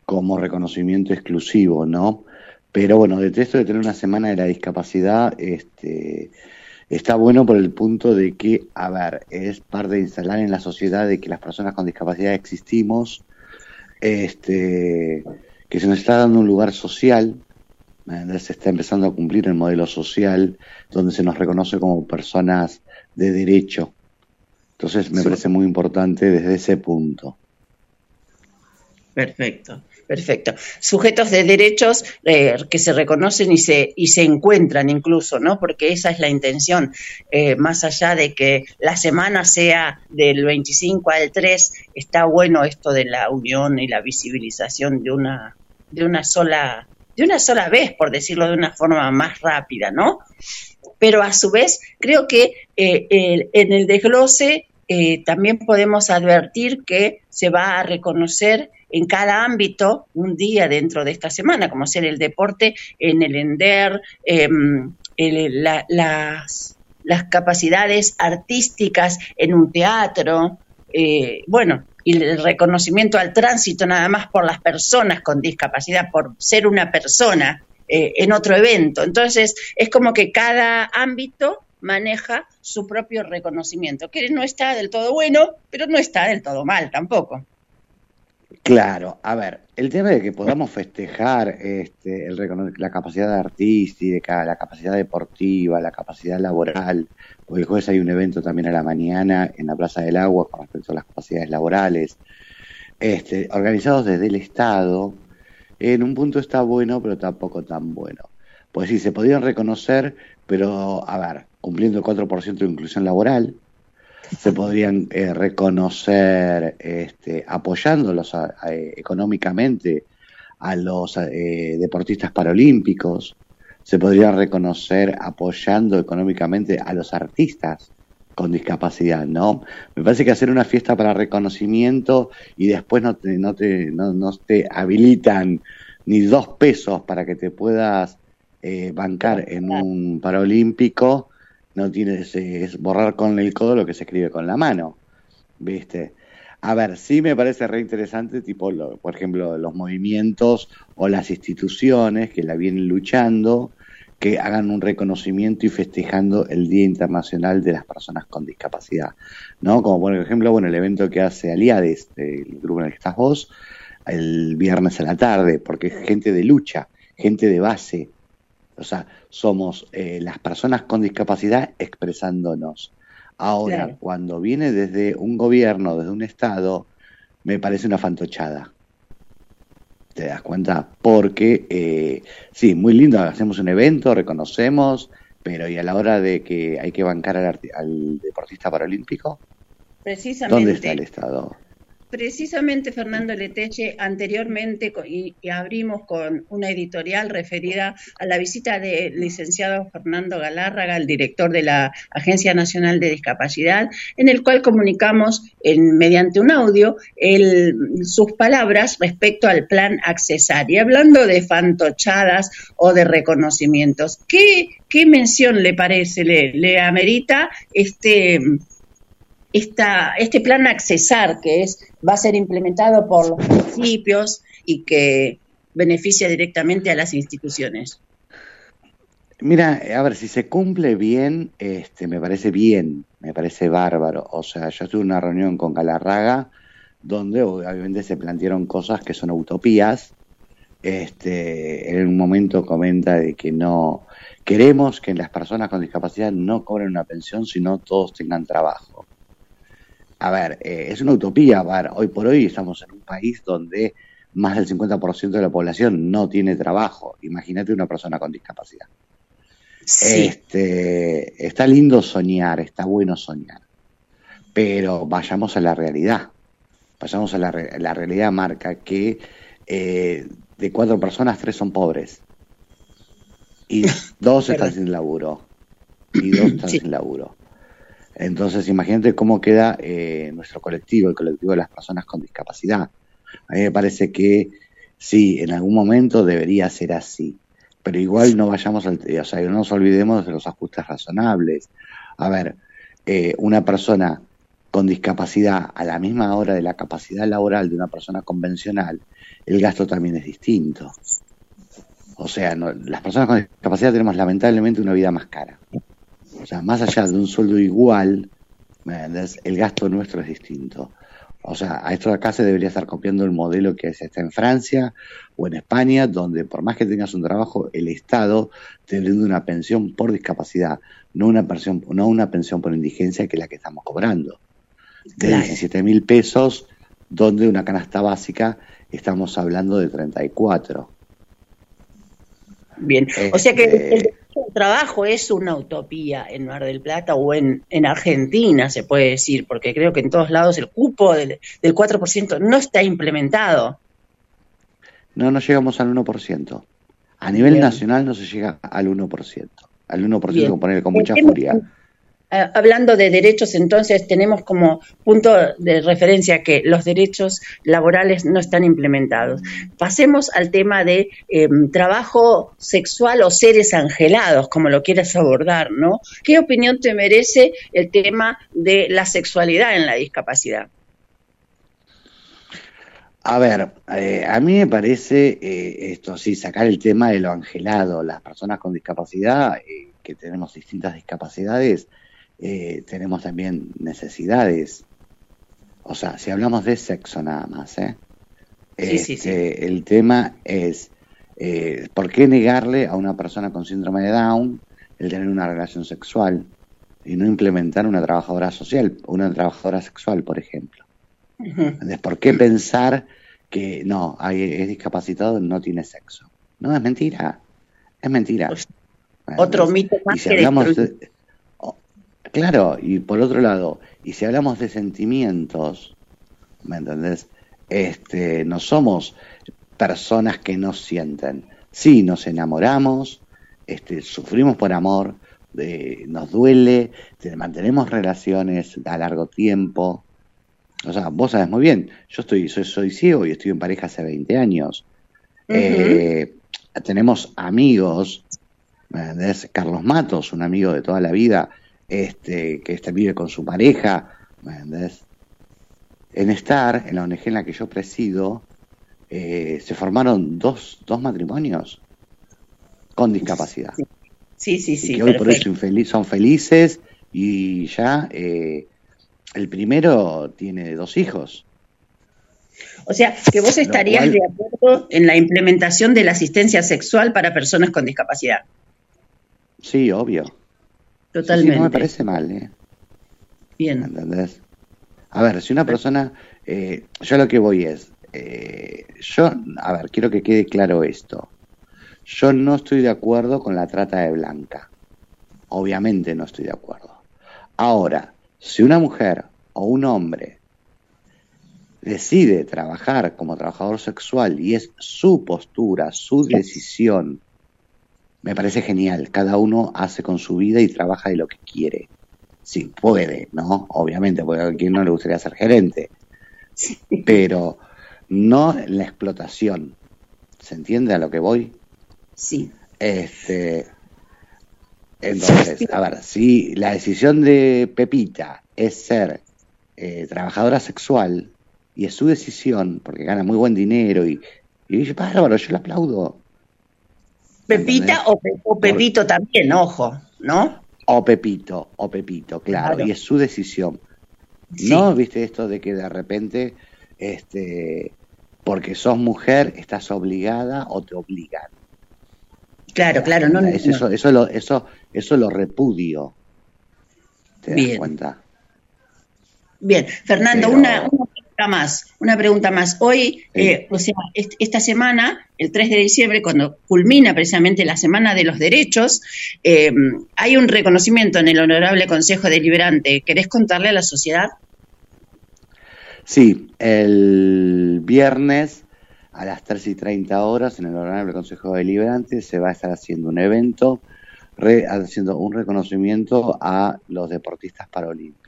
N: como reconocimiento exclusivo, ¿no? Pero bueno, de esto de tener una semana de la discapacidad, este, está bueno por el punto de que, a ver, es parte de instalar en la sociedad de que las personas con discapacidad existimos, este, que se nos está dando un lugar social. Se está empezando a cumplir el modelo social donde se nos reconoce como personas de derecho. Entonces me sí. parece muy importante desde ese punto.
D: Perfecto. Perfecto. Sujetos de derechos eh, que se reconocen y se, y se encuentran incluso, ¿no? Porque esa es la intención. Eh, más allá de que la semana sea del 25 al 3, está bueno esto de la unión y la visibilización de una, de una sola, de una sola vez, por decirlo de una forma más rápida, ¿no? Pero a su vez, creo que eh, el, en el desglose eh, también podemos advertir que se va a reconocer en cada ámbito un día dentro de esta semana, como ser el deporte en el ENDER, eh, las, las, capacidades artísticas en un teatro, eh, bueno, y el reconocimiento al tránsito nada más por las personas con discapacidad, por ser una persona eh, en otro evento. Entonces, es como que cada ámbito maneja su propio reconocimiento, que no está del todo bueno, pero no está del todo mal tampoco.
N: Claro, a ver, el tema de que podamos festejar este, el, la capacidad artística, la capacidad deportiva, la capacidad laboral, porque el jueves hay un evento también a la mañana en la Plaza del Agua con respecto a las capacidades laborales, este, organizados desde el Estado, en un punto está bueno, pero tampoco tan bueno. Pues sí, se podrían reconocer, pero, a ver, cumpliendo el 4% de inclusión laboral, se podrían eh, reconocer este, apoyándolos a- a- económicamente a los eh, deportistas paralímpicos, se podrían reconocer apoyando económicamente a los artistas con discapacidad, ¿no? Me parece que hacer una fiesta para reconocimiento y después no te, no te, no, no te habilitan ni dos pesos para que te puedas eh, bancar en un paralímpico, no tienes, es borrar con el codo lo que se escribe con la mano, ¿viste? A ver, sí me parece re interesante, tipo, lo- por ejemplo, los movimientos o las instituciones que la vienen luchando, que hagan un reconocimiento y festejando el Día Internacional de las Personas con Discapacidad, ¿no? Como por ejemplo, bueno, el evento que hace Aliades, el grupo en el que estás vos, el viernes a la tarde, porque es gente de lucha, gente de base, o sea, somos eh, las personas con discapacidad expresándonos. Ahora,
D: Claro.
N: cuando viene desde un gobierno, desde un Estado, me parece una fantochada. ¿Te das cuenta? Porque, eh, sí, muy lindo, hacemos un evento, reconocemos, pero ¿y a la hora de que hay que bancar al, al deportista paralímpico?
D: Precisamente.
N: ¿Dónde está el Estado?
D: Precisamente, Fernando Leteche, anteriormente y, abrimos con una editorial referida a la visita del licenciado Fernando Galárraga, el director de la Agencia Nacional de Discapacidad, en el cual comunicamos en, mediante un audio el- sus palabras respecto al plan Accesar. Y hablando de fantochadas o de reconocimientos, ¿qué, mención le parece, le amerita este esta, este plan Accesar, que es, va a ser implementado por los municipios y que beneficia directamente a las instituciones.
N: Mira, a ver, si se cumple bien, este, me parece bien, me parece bárbaro. O sea, yo tuve una reunión con Galarraga donde obviamente se plantearon cosas que son utopías. Este, en un momento comenta de que no queremos que las personas con discapacidad no cobren una pensión, sino todos tengan trabajo. A ver, eh, es una utopía. A ver, hoy por hoy estamos en un país donde más del 50% de la población no tiene trabajo. Imagínate una persona con discapacidad. Este, está lindo soñar, está bueno soñar, pero vayamos a la realidad. Vayamos a la, la realidad marca que eh, de cuatro personas, tres son pobres y dos están sin laburo y dos están sin laburo. Entonces, imagínate cómo queda eh, nuestro colectivo, el colectivo de las personas con discapacidad. A mí me parece que sí, en algún momento debería ser así, pero igual no vayamos al, o sea, no nos olvidemos de los ajustes razonables. A ver, eh, una persona con discapacidad a la misma hora de la capacidad laboral de una persona convencional, el gasto también es distinto. O sea, no- las personas con discapacidad tenemos lamentablemente una vida más cara. O sea, más allá de un sueldo igual, el gasto nuestro es distinto. O sea, a esto de acá se debería estar copiando el modelo que se está en Francia o en España, donde por más que tengas un trabajo, el Estado te brinda una pensión por discapacidad, no una pensión, no una pensión por indigencia que es la que estamos cobrando. De
D: Claro.
N: 17 mil pesos, donde una canasta básica estamos hablando de 34.
D: Bien, o sea que
N: Este,
D: el trabajo es una utopía en Mar del Plata o en, en Argentina, se puede decir, porque creo que en todos lados el cupo del, del 4% no está implementado.
N: No, no llegamos al 1%. A nivel
D: Bien.
N: nacional no se llega al 1%. Al 1%
D: Bien.
N: con con mucha furia.
D: Ah, hablando de derechos, entonces tenemos como punto de referencia que los derechos laborales no están implementados. Pasemos al tema de eh, trabajo sexual o seres angelados, como lo quieras abordar, ¿no? ¿Qué opinión te merece el tema de la sexualidad en la discapacidad?
N: A ver, eh, a mí me parece eh, esto, sí, sacar el tema de lo angelado. Las personas con discapacidad, eh, que tenemos distintas discapacidades, eh, tenemos también necesidades. O sea, si hablamos de sexo nada más, ¿eh?
D: Sí, sí,
N: Este, El tema es, eh, ¿por qué negarle a una persona con síndrome de Down el tener una relación sexual y no implementar una trabajadora social, una trabajadora sexual, por ejemplo? ¿Entendés? ¿Por qué pensar que no, hay, es discapacitado, no tiene sexo? No, es mentira. Es mentira.
D: Otro mito más
N: Y si
D: que
N: hablamos de- claro, y por otro lado, y si hablamos de sentimientos, ¿me entendés? Este, no somos personas que no sienten. Sí, nos enamoramos, este, sufrimos por amor, de- nos duele, te- mantenemos relaciones a largo tiempo. O sea, vos sabes muy bien, yo estoy, soy, soy ciego y estoy en pareja hace 20 años. Eh, tenemos amigos, ¿me entendés? Carlos Matos, un amigo de toda la vida, este, que este vive con su pareja, ¿me entendés? En Star, en la ONG en la que yo presido, eh, se formaron dos, dos matrimonios con discapacidad.
D: Sí, sí, sí.
N: que hoy por hoy
D: perfecto.
N: son, felices y ya eh, el primero tiene dos hijos.
D: O sea, que vos estarías
N: cual-
D: de acuerdo en la implementación de la asistencia sexual para personas con discapacidad.
N: Sí, obvio. Sí,
D: Totalmente.
N: sí, no me parece mal, ¿eh?
D: Bien.
N: ¿Entendés? A ver, si una persona, eh, yo lo que voy es, eh, yo, a ver, quiero que quede claro esto. Yo no estoy de acuerdo con la trata de blanca. Obviamente no estoy de acuerdo. Ahora, si una mujer o un hombre decide trabajar como trabajador sexual y es su postura, su decisión, me parece genial. Cada uno hace con su vida y trabaja de lo que quiere. Si puede, ¿no? Obviamente, porque a quien no le gustaría ser gerente. Pero no la explotación. ¿Se entiende a lo que voy?
D: Sí.
N: Este, entonces, a ver, si la decisión de Pepita es ser eh, trabajadora sexual y es su decisión, porque gana muy buen dinero y, y dice, bárbaro, yo le aplaudo.
D: Pepita o, Pe- o Pepito también, ojo, ¿no?
N: O Pepito, o Pepito, claro,
D: Claro.
N: y es su decisión. No, viste esto de que de repente, este, porque sos mujer, estás obligada o te obligan.
D: Claro, claro, no, no,
N: Es
D: no.
N: Eso, eso, lo, eso, eso lo repudio. ¿Te das
D: Bien.
N: cuenta?
D: Bien, Fernando,
N: Pero-
D: una, una pregunta más, una pregunta más. Hoy, eh, o sea, est- esta semana, el 3 de diciembre, cuando culmina precisamente la Semana de los Derechos, eh, hay un reconocimiento en el Honorable Consejo Deliberante. ¿Querés contarle a la sociedad?
N: Sí, el viernes a las 3 y 30 horas en el Honorable Consejo Deliberante se va a estar haciendo un evento, re- haciendo un reconocimiento a los deportistas paralímpicos.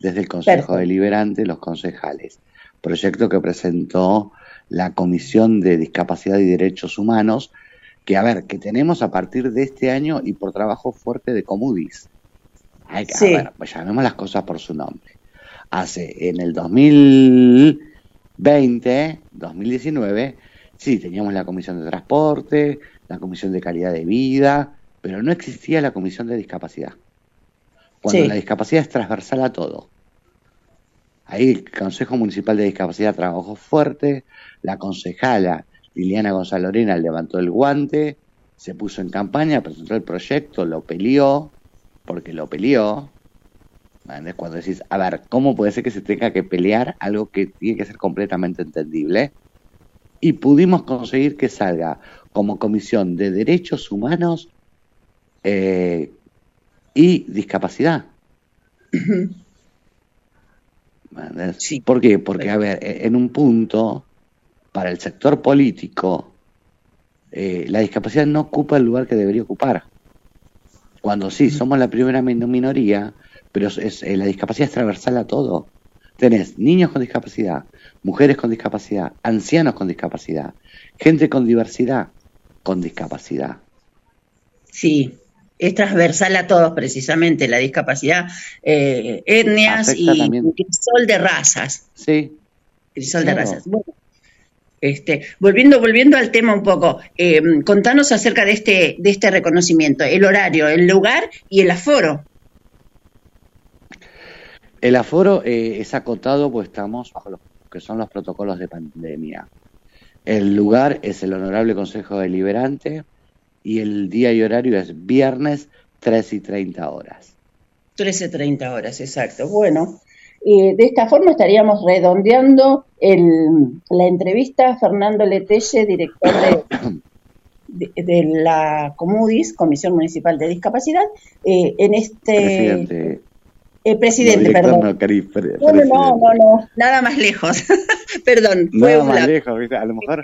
N: Desde el Consejo
O: Perfecto.
N: Deliberante, los concejales. Proyecto que presentó la Comisión de Discapacidad y Derechos Humanos, que a ver, que tenemos a partir de este año y por trabajo fuerte de Comudis. Hay que,
O: Sí.
N: A ver, pues llamemos las cosas por su nombre. Hace, en el 2020, 2019, sí, teníamos la Comisión de Transporte, la Comisión de Calidad de Vida, pero no existía la Comisión de Discapacidad. Cuando
O: Sí.
N: la discapacidad es transversal a todo. Ahí el Consejo Municipal de Discapacidad trabajó fuerte, la concejala Liliana Gonzalo Lorena levantó el guante, se puso en campaña, presentó el proyecto, lo peleó, porque lo peleó. Cuando decís, a ver, ¿cómo puede ser que se tenga que pelear algo que tiene que ser completamente entendible? Y pudimos conseguir que salga como Comisión de Derechos Humanos eh, y Discapacidad. ¿Entendés? ¿Por qué? Porque, a ver, e- en un punto, para el sector político, eh, la discapacidad no ocupa el lugar que debería ocupar. Cuando sí, somos la primera min- minoría, pero es, es- eh, la discapacidad es transversal a todo. Tenés niños con discapacidad, mujeres con discapacidad, ancianos con discapacidad, gente con diversidad con discapacidad.
D: Sí, es transversal a todos precisamente, la discapacidad, eh, etnias
N: Afecta
D: y
N: también-
D: crisol de razas.
N: Sí.
D: Crisol
N: Claro.
D: de razas. Bueno, este, volviendo, volviendo al tema un poco, eh, contanos acerca de este, de este reconocimiento, el horario, el lugar y el aforo.
N: El aforo eh, es acotado, pues estamos bajo los que son los protocolos de pandemia. El lugar es el Honorable Consejo Deliberante y el día y horario es viernes 3 y 30 horas.
D: 13.30 horas, exacto. Bueno, eh, de esta forma estaríamos redondeando el- la entrevista a Fernando Letelle, director de, de, de la Comudis, Comisión Municipal de Discapacidad, eh, en este...
N: Presidente.
D: eh, presidente,
N: No,
D: perdón.
N: no, Cari, pre-
D: No, no, no,
N: presidente.
D: no, no, nada más lejos. perdón,
N: Nada más lejos, ¿viste? A lo mejor,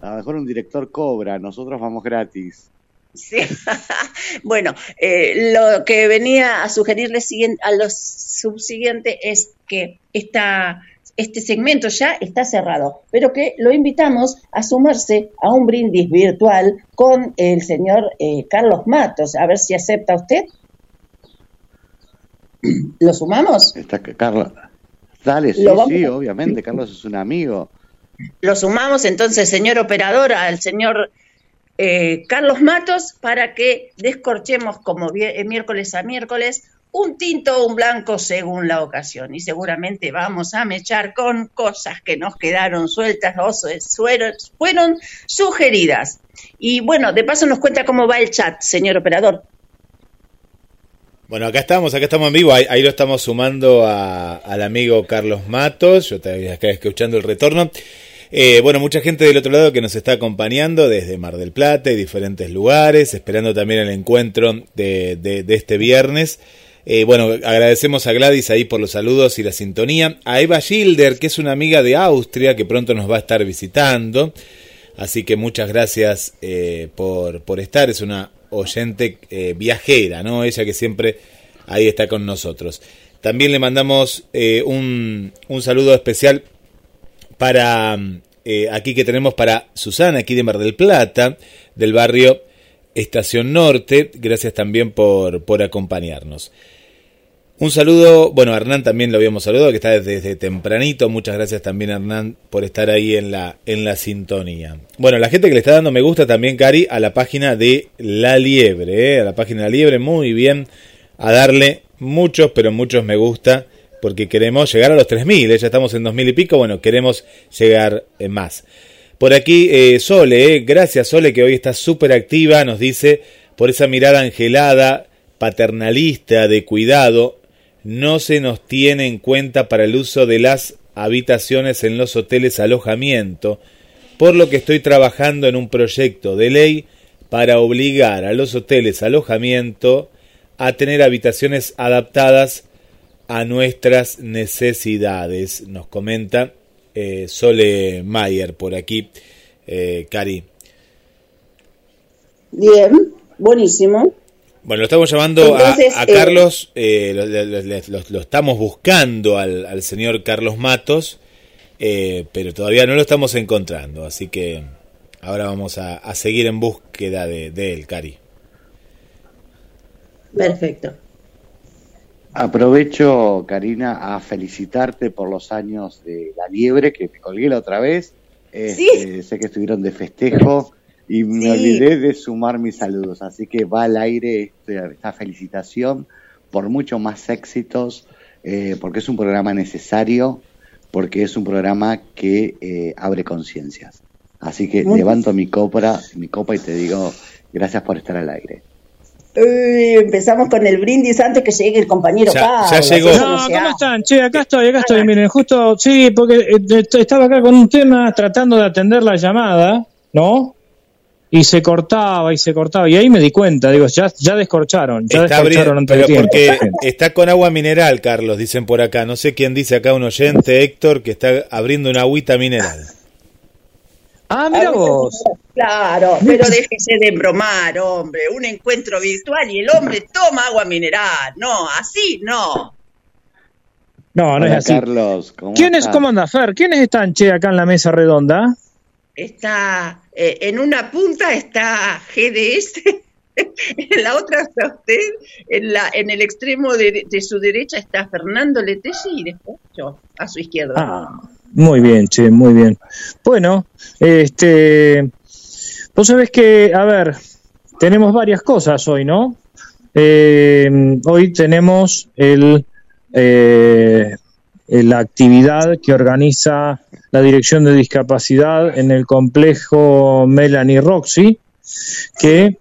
N: a lo mejor un director cobra, nosotros vamos gratis.
D: Sí. bueno, eh, lo que venía a sugerirle a los subsiguientes es que esta, este segmento ya está cerrado, pero que lo invitamos a sumarse a un brindis virtual con el señor eh, Carlos Matos. A ver si acepta usted. ¿Lo sumamos?
N: Está Carlos. Dale, sí, sí, obviamente, Carlos es un amigo.
D: Lo sumamos entonces, señor operador, al señor eh, Carlos Matos para que descorchemos como eh, miércoles a miércoles un tinto o un blanco según la ocasión. Y seguramente vamos a mechar con cosas que nos quedaron sueltas o fueron sugeridas. Y bueno, de paso nos cuenta cómo va el chat, señor operador.
B: Bueno, acá estamos, acá estamos en vivo, ahí, lo estamos sumando al amigo Carlos Matos, yo estoy acá escuchando el retorno. Eh, bueno, mucha gente del otro lado que nos está acompañando desde Mar del Plata y diferentes lugares, esperando también el encuentro de, de- este viernes. Eh, bueno, agradecemos a Gladys ahí por los saludos y la sintonía. A Eva Gilder, que es una amiga de Austria, que pronto nos va a estar visitando. Así que muchas gracias eh, por, por estar. Es una oyente viajera, ¿no? Ella que siempre ahí está con nosotros. También le mandamos un, un saludo especial para mm, eh, aquí que tenemos para Susana, aquí de Mar del Plata, del barrio Estación Norte. Gracias también por, por acompañarnos. Un saludo, bueno, a Hernán también lo habíamos saludado, que está desde, tempranito. Muchas gracias también, Hernán, por estar ahí en la, en la sintonía. Bueno, la gente que le está dando me gusta también, Cari, a la página de La Liebre, ¿eh? a la página de La Liebre, muy bien, a darle muchos, pero muchos me gusta, porque queremos llegar a los 3.000, ¿eh? ya estamos en 2.000 y pico, bueno, queremos llegar más. Por aquí, eh, Sole, eh, gracias Sole, que hoy está súper activa, nos dice, por esa mirada angelada, paternalista, de cuidado, no se nos tiene en cuenta para el uso de las habitaciones en los hoteles alojamiento, por lo que estoy trabajando en un proyecto de ley para obligar a los hoteles alojamiento a tener habitaciones adaptadas a nuestras necesidades, nos comenta eh, Sole Mayer por aquí, eh, Cari.
D: Bien, buenísimo.
B: Bueno, lo estamos llamando a-
D: Entonces,
B: a,
D: eh,
B: Carlos, eh, lo, lo- lo- lo- lo estamos buscando al, al señor Carlos Matos, eh, pero todavía no lo estamos encontrando, así que ahora vamos a, a seguir en búsqueda de, de él, Cari.
D: Perfecto.
N: Aprovecho, Karina, a felicitarte por los años de la liebre, que te colgué la otra vez. Este, Sé que estuvieron de festejo y me
D: Sí.
N: olvidé de sumar mis saludos. Así que va al aire este- esta felicitación por muchos más éxitos, eh, porque es un programa necesario, porque es un programa que eh, abre conciencias. Así que
D: Muy-
N: levanto mi copa, mi copa y te digo gracias por estar al aire.
D: Uy, empezamos con el brindis antes que llegue el compañero Carlos. Eso
G: No,
D: no se
G: ¿cómo están? Che, acá estoy, acá estoy. Miren, justo, sí, porque eh, est- estaba acá con un tema tratando de atender la llamada, ¿no? Y se cortaba y se cortaba. Y ahí me di cuenta, digo, ya, ya descorcharon, ya
B: Está
G: descorcharon antes
B: pero porque está con agua mineral, Carlos, dicen por acá. No sé quién dice acá, un oyente, Héctor, que está abriendo una agüita mineral.
G: Ah, mira vos.
D: Claro, pero déjese de bromar, hombre. Un encuentro virtual y el hombre toma agua mineral. No, así no.
G: No, no es así.
N: Carlos, ¿cómo
G: ¿Quiénes,
N: estás?
G: cómo anda Fer? ¿Quiénes están, che, acá en la mesa redonda?
D: Está eh, en una punta está GDS, en la otra está usted, en, la, en el extremo de, de su derecha está Fernando Letesi y después yo, a su izquierda.
G: Ah, muy bien, che, muy bien. Bueno, este, vos sabés que, a ver, tenemos varias cosas hoy, ¿no? Eh, hoy tenemos el, eh, la actividad que organiza la Dirección de Discapacidad en el complejo Melanie Roxy, que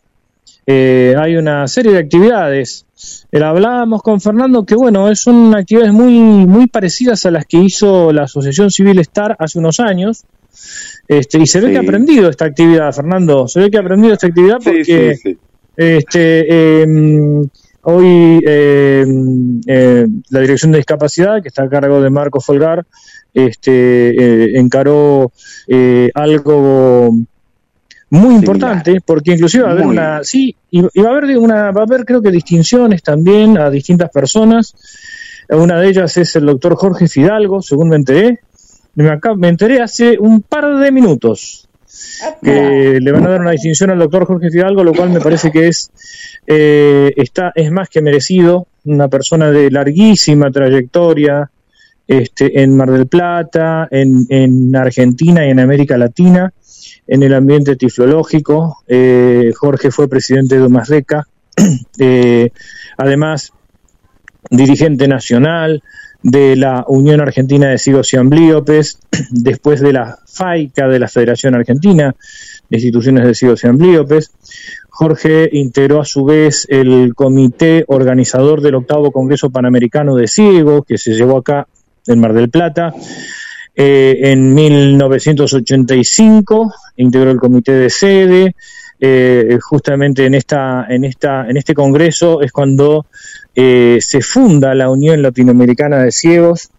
G: eh, hay una serie de actividades. Eh, hablábamos con Fernando que, bueno, es son actividades muy, muy parecidas a las que hizo la Asociación Civil Star hace unos años, Este, y se ve
N: Sí.
G: que ha aprendido esta actividad, Fernando. Se ve que ha aprendido esta actividad porque
N: sí, sí.
G: este, eh, hoy eh, eh, la Dirección de Discapacidad, que está a cargo de Marco Folgar, este, eh, encaró eh, algo muy importante, porque inclusive va a haber
N: Muy.
G: una, sí, y, y va a haber una, va a haber creo que distinciones también a distintas personas. Una de ellas es el doctor Jorge Fidalgo, según me enteré. Me, acá- me enteré hace un par de minutos que le van a dar una distinción al doctor Jorge Fidalgo, lo cual me parece que es eh, está es más que merecido. Una persona de larguísima trayectoria este, en Mar del Plata, en, en Argentina y en América Latina, en el ambiente tiflológico. Eh, Jorge fue presidente de Umasdeca. Eh, además, dirigente nacional de la Unión Argentina de Cigos y Amblíopes, después de la FAICA de la Federación Argentina de Instituciones de Cigos y Amblíopes. Jorge integró a su vez el comité organizador del octavo Congreso Panamericano de Ciegos, que se llevó acá en Mar del Plata. Eh, en 1985 integró el comité de sede. Eh, justamente en esta, en esta, en este congreso es cuando eh, se funda la Unión Latinoamericana de Ciegos.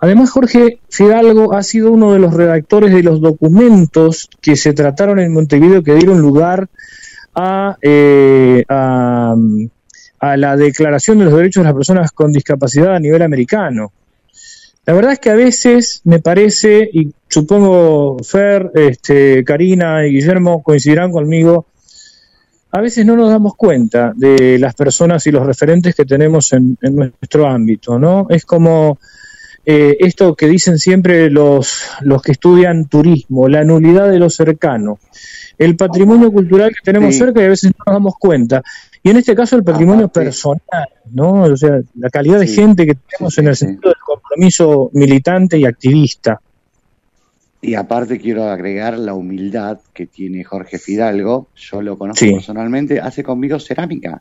G: Además, Jorge Fidalgo ha sido uno de los redactores de los documentos que se trataron en Montevideo que dieron lugar a, eh, a, a la Declaración de los Derechos de las Personas con Discapacidad a nivel americano. La verdad es que a veces me parece, y supongo Fer, este, Karina y Guillermo coincidirán conmigo, a veces no nos damos cuenta de las personas y los referentes que tenemos en, en nuestro ámbito, ¿no? Es como eh, esto que dicen siempre los, los que estudian turismo, la nulidad de lo cercano, el patrimonio cultural que tenemos
N: Sí.
G: cerca y a veces no nos damos cuenta. Y en este caso el patrimonio personal, ¿no? O sea, la calidad de gente que tenemos en el sentido compromiso militante y activista.
N: Y aparte quiero agregar la humildad que tiene Jorge Fidalgo. Yo lo conozco
G: Sí.
N: personalmente, hace conmigo cerámica.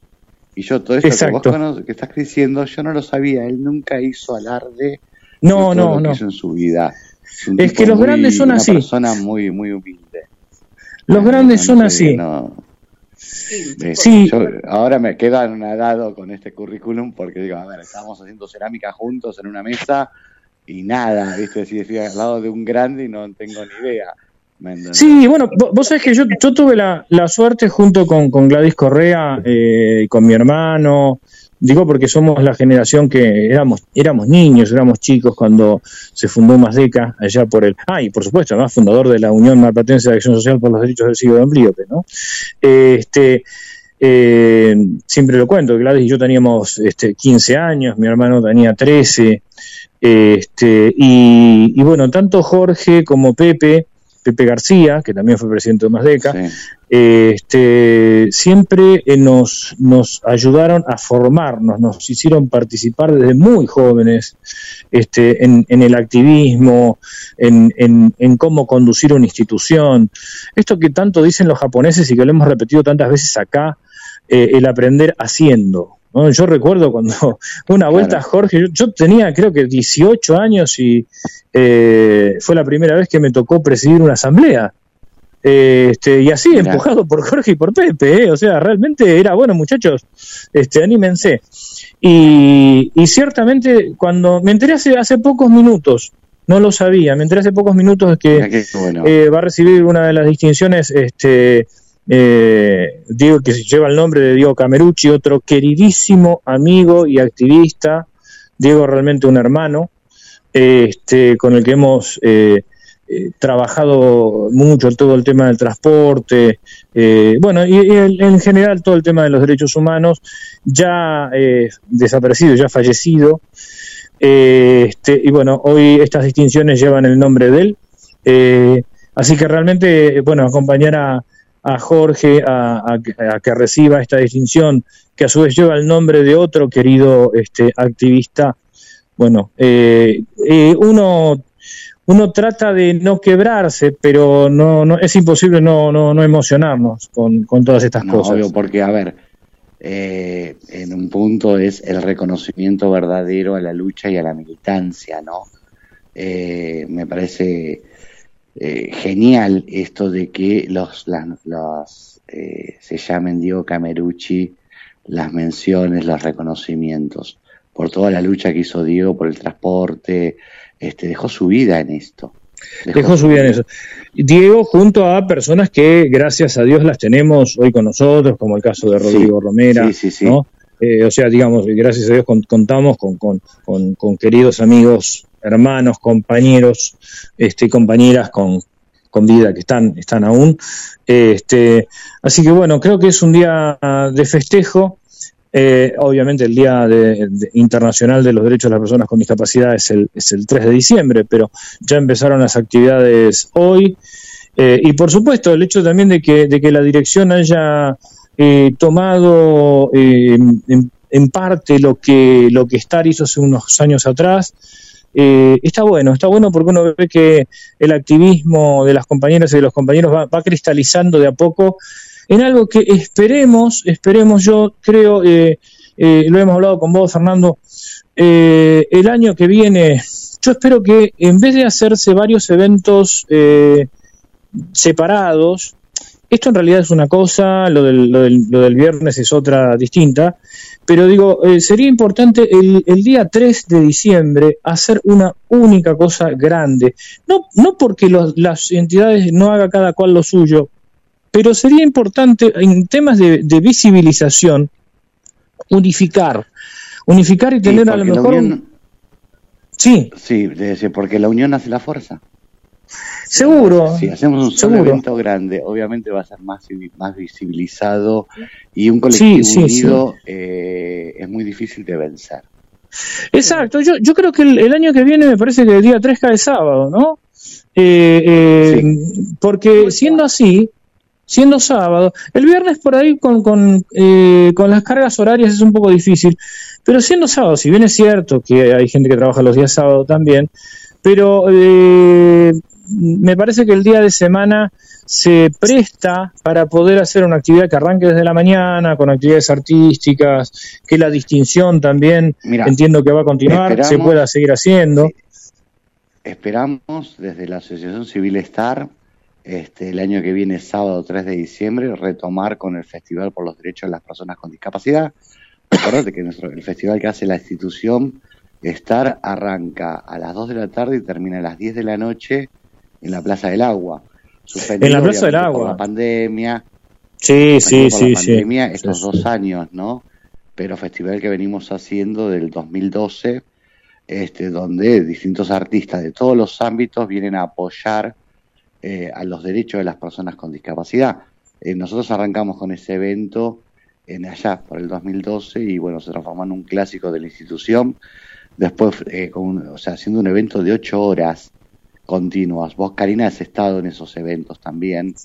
N: Y yo todo esto que vos
G: Exacto.
N: cono- que estás diciendo, yo no lo sabía. Él nunca hizo alarde
G: No,
N: de todo
G: no,
N: lo que
G: no.
N: hizo en su vida.
G: Es que los
N: muy-
G: grandes son
N: una
G: así.
N: persona muy, muy humilde.
G: Los grandes
N: No
G: son así.
N: no. Eh,
G: Sí.
N: yo ahora me quedo anonadado con este currículum porque digo, a ver, estábamos haciendo cerámica juntos en una mesa y nada, ¿viste? Si estoy al lado de un grande y no tengo ni idea.
G: Sí, bueno, vo- vos sabés que yo, yo tuve la, la suerte junto con, con Gladys Correa eh, y con mi hermano, digo porque somos la generación que éramos, éramos niños, éramos chicos cuando se fundó Mazdeca, allá por el... Ah, y por supuesto, además fundador de la Unión Malplatense de Acción Social por los Derechos del Siglo de Amblíope, ¿no? Este, eh, siempre lo cuento, Gladys y yo teníamos este, 15 años, mi hermano tenía 13, este, y bueno, tanto Jorge como Pepe, Pepe García, que también fue presidente de Mazdeca, este, siempre eh, nos, nos ayudaron a formarnos, nos hicieron participar desde muy jóvenes este, en, en el activismo, en, en, en cómo conducir una institución. Esto que tanto dicen los japoneses y que lo hemos repetido tantas veces acá, eh, el aprender haciendo. ¿No? Yo recuerdo cuando una vuelta, Jorge, yo, yo tenía creo que 18 años y eh, fue la primera vez que me tocó presidir una asamblea. Eh, este, y así, empujado por Jorge y por Pepe, ¿eh? o sea, realmente era bueno, muchachos, este, anímense. Y, y ciertamente, cuando me enteré hace, hace pocos minutos, no lo sabía, me enteré hace pocos minutos que
N: bueno.
G: eh, va a recibir una de las distinciones, este, eh, Diego, que lleva el nombre de Diego Camerucci, otro queridísimo amigo y activista, Diego realmente un hermano, este, con el que hemos eh, eh, trabajado mucho todo el tema del transporte, bueno, y, en, en general todo el tema de los derechos humanos, ya desaparecido, ya fallecido, este, y bueno, hoy estas distinciones llevan el nombre de él, así que realmente, bueno, acompañar a, a Jorge a, a que- a que reciba esta distinción, que a su vez lleva el nombre de otro querido este, activista, bueno, eh, eh, uno uno trata de no quebrarse, pero no, no es imposible no, no, no emocionarnos con, con todas estas
N: No,
G: cosas.
N: obvio, porque, a ver, eh, en un punto es el reconocimiento verdadero a la lucha y a la militancia, ¿no? Eh, me parece eh, genial esto de que los, las- los eh, se llamen Diego Camerucci las menciones, los reconocimientos, por toda la lucha que hizo Diego por el transporte, este, dejó su vida en esto.
G: Dejó su vida en eso. Diego junto a personas que gracias a Dios las tenemos hoy con nosotros, como el caso de Rodrigo Romera,
N: sí, sí, sí.
G: ¿no? Eh, o sea, digamos, gracias a Dios con- contamos con, con, con- con queridos amigos, hermanos, compañeros, este, compañeras con, con vida que están, están aún. Este, así que bueno, creo que es un día de festejo. Eh, obviamente el Día de- Internacional de los Derechos de las Personas con Discapacidad es el, es el 3 de diciembre, pero ya empezaron las actividades hoy. Eh, y por supuesto, el hecho también de que, de que la dirección haya eh, tomado eh, en, en parte lo que, lo que Star hizo hace unos años atrás, eh, está bueno, está bueno porque uno ve que el activismo de las compañeras y de los compañeros va, va cristalizando de a poco en algo que esperemos, esperemos, yo creo, eh, eh, lo hemos hablado con vos, Fernando, eh, el año que viene, yo espero que en vez de hacerse varios eventos separados, esto en realidad es una cosa, lo del, lo del, lo del viernes es otra distinta, pero digo, eh, sería importante el, el día 3 de diciembre hacer una única cosa grande. No, no porque los- las entidades no haga cada cual lo suyo, pero sería importante en temas de, de visibilización unificar, unificar y tener a lo mejor... un-
N: unión-
G: Sí.
N: Sí, porque la unión hace la fuerza.
G: Seguro.
N: Si hacemos un solo
G: seguro.
N: evento grande, obviamente va a ser más, más visibilizado y un colectivo
G: Sí, sí,
N: unido eh, es muy difícil de vencer.
G: Exacto, yo, yo creo que el, el año que viene me parece que el día 3 cae sábado, ¿no? Eh, eh, Porque siendo así, siendo sábado, el viernes por ahí con, con, eh, con las cargas horarias es un poco difícil, pero siendo sábado, si bien es cierto que hay gente que trabaja los días sábado también, pero eh, me parece que el día de semana se presta para poder hacer una actividad que arranque desde la mañana, con actividades artísticas, que la distinción también entiendo que va a continuar, se pueda seguir haciendo.
N: Esperamos desde la Asociación Civil Star este, el año que viene, sábado 3 de diciembre, retomar con el Festival por los Derechos de las Personas con Discapacidad. Acordate que nuestro, el festival que hace la institución Star arranca a las 2 de la tarde y termina a las 10 de la noche en la Plaza del Agua. Suspendido,
G: En la Plaza del
N: obviamente, por
G: Agua.
N: la pandemia.
G: Sí, sí,
N: por
G: sí,
N: la
G: sí.
N: estos
G: Sí,
N: dos
G: sí.
N: años, ¿no? Pero festival que venimos haciendo del 2012 este, donde distintos artistas de todos los ámbitos vienen a apoyar eh, a los derechos de las personas con discapacidad. Eh, nosotros arrancamos con ese evento en allá por el 2012 y bueno, se transformó en un clásico de la institución. Después, eh, con o sea, haciendo un evento de ocho horas continuas. Vos, Karina, has estado en esos eventos también.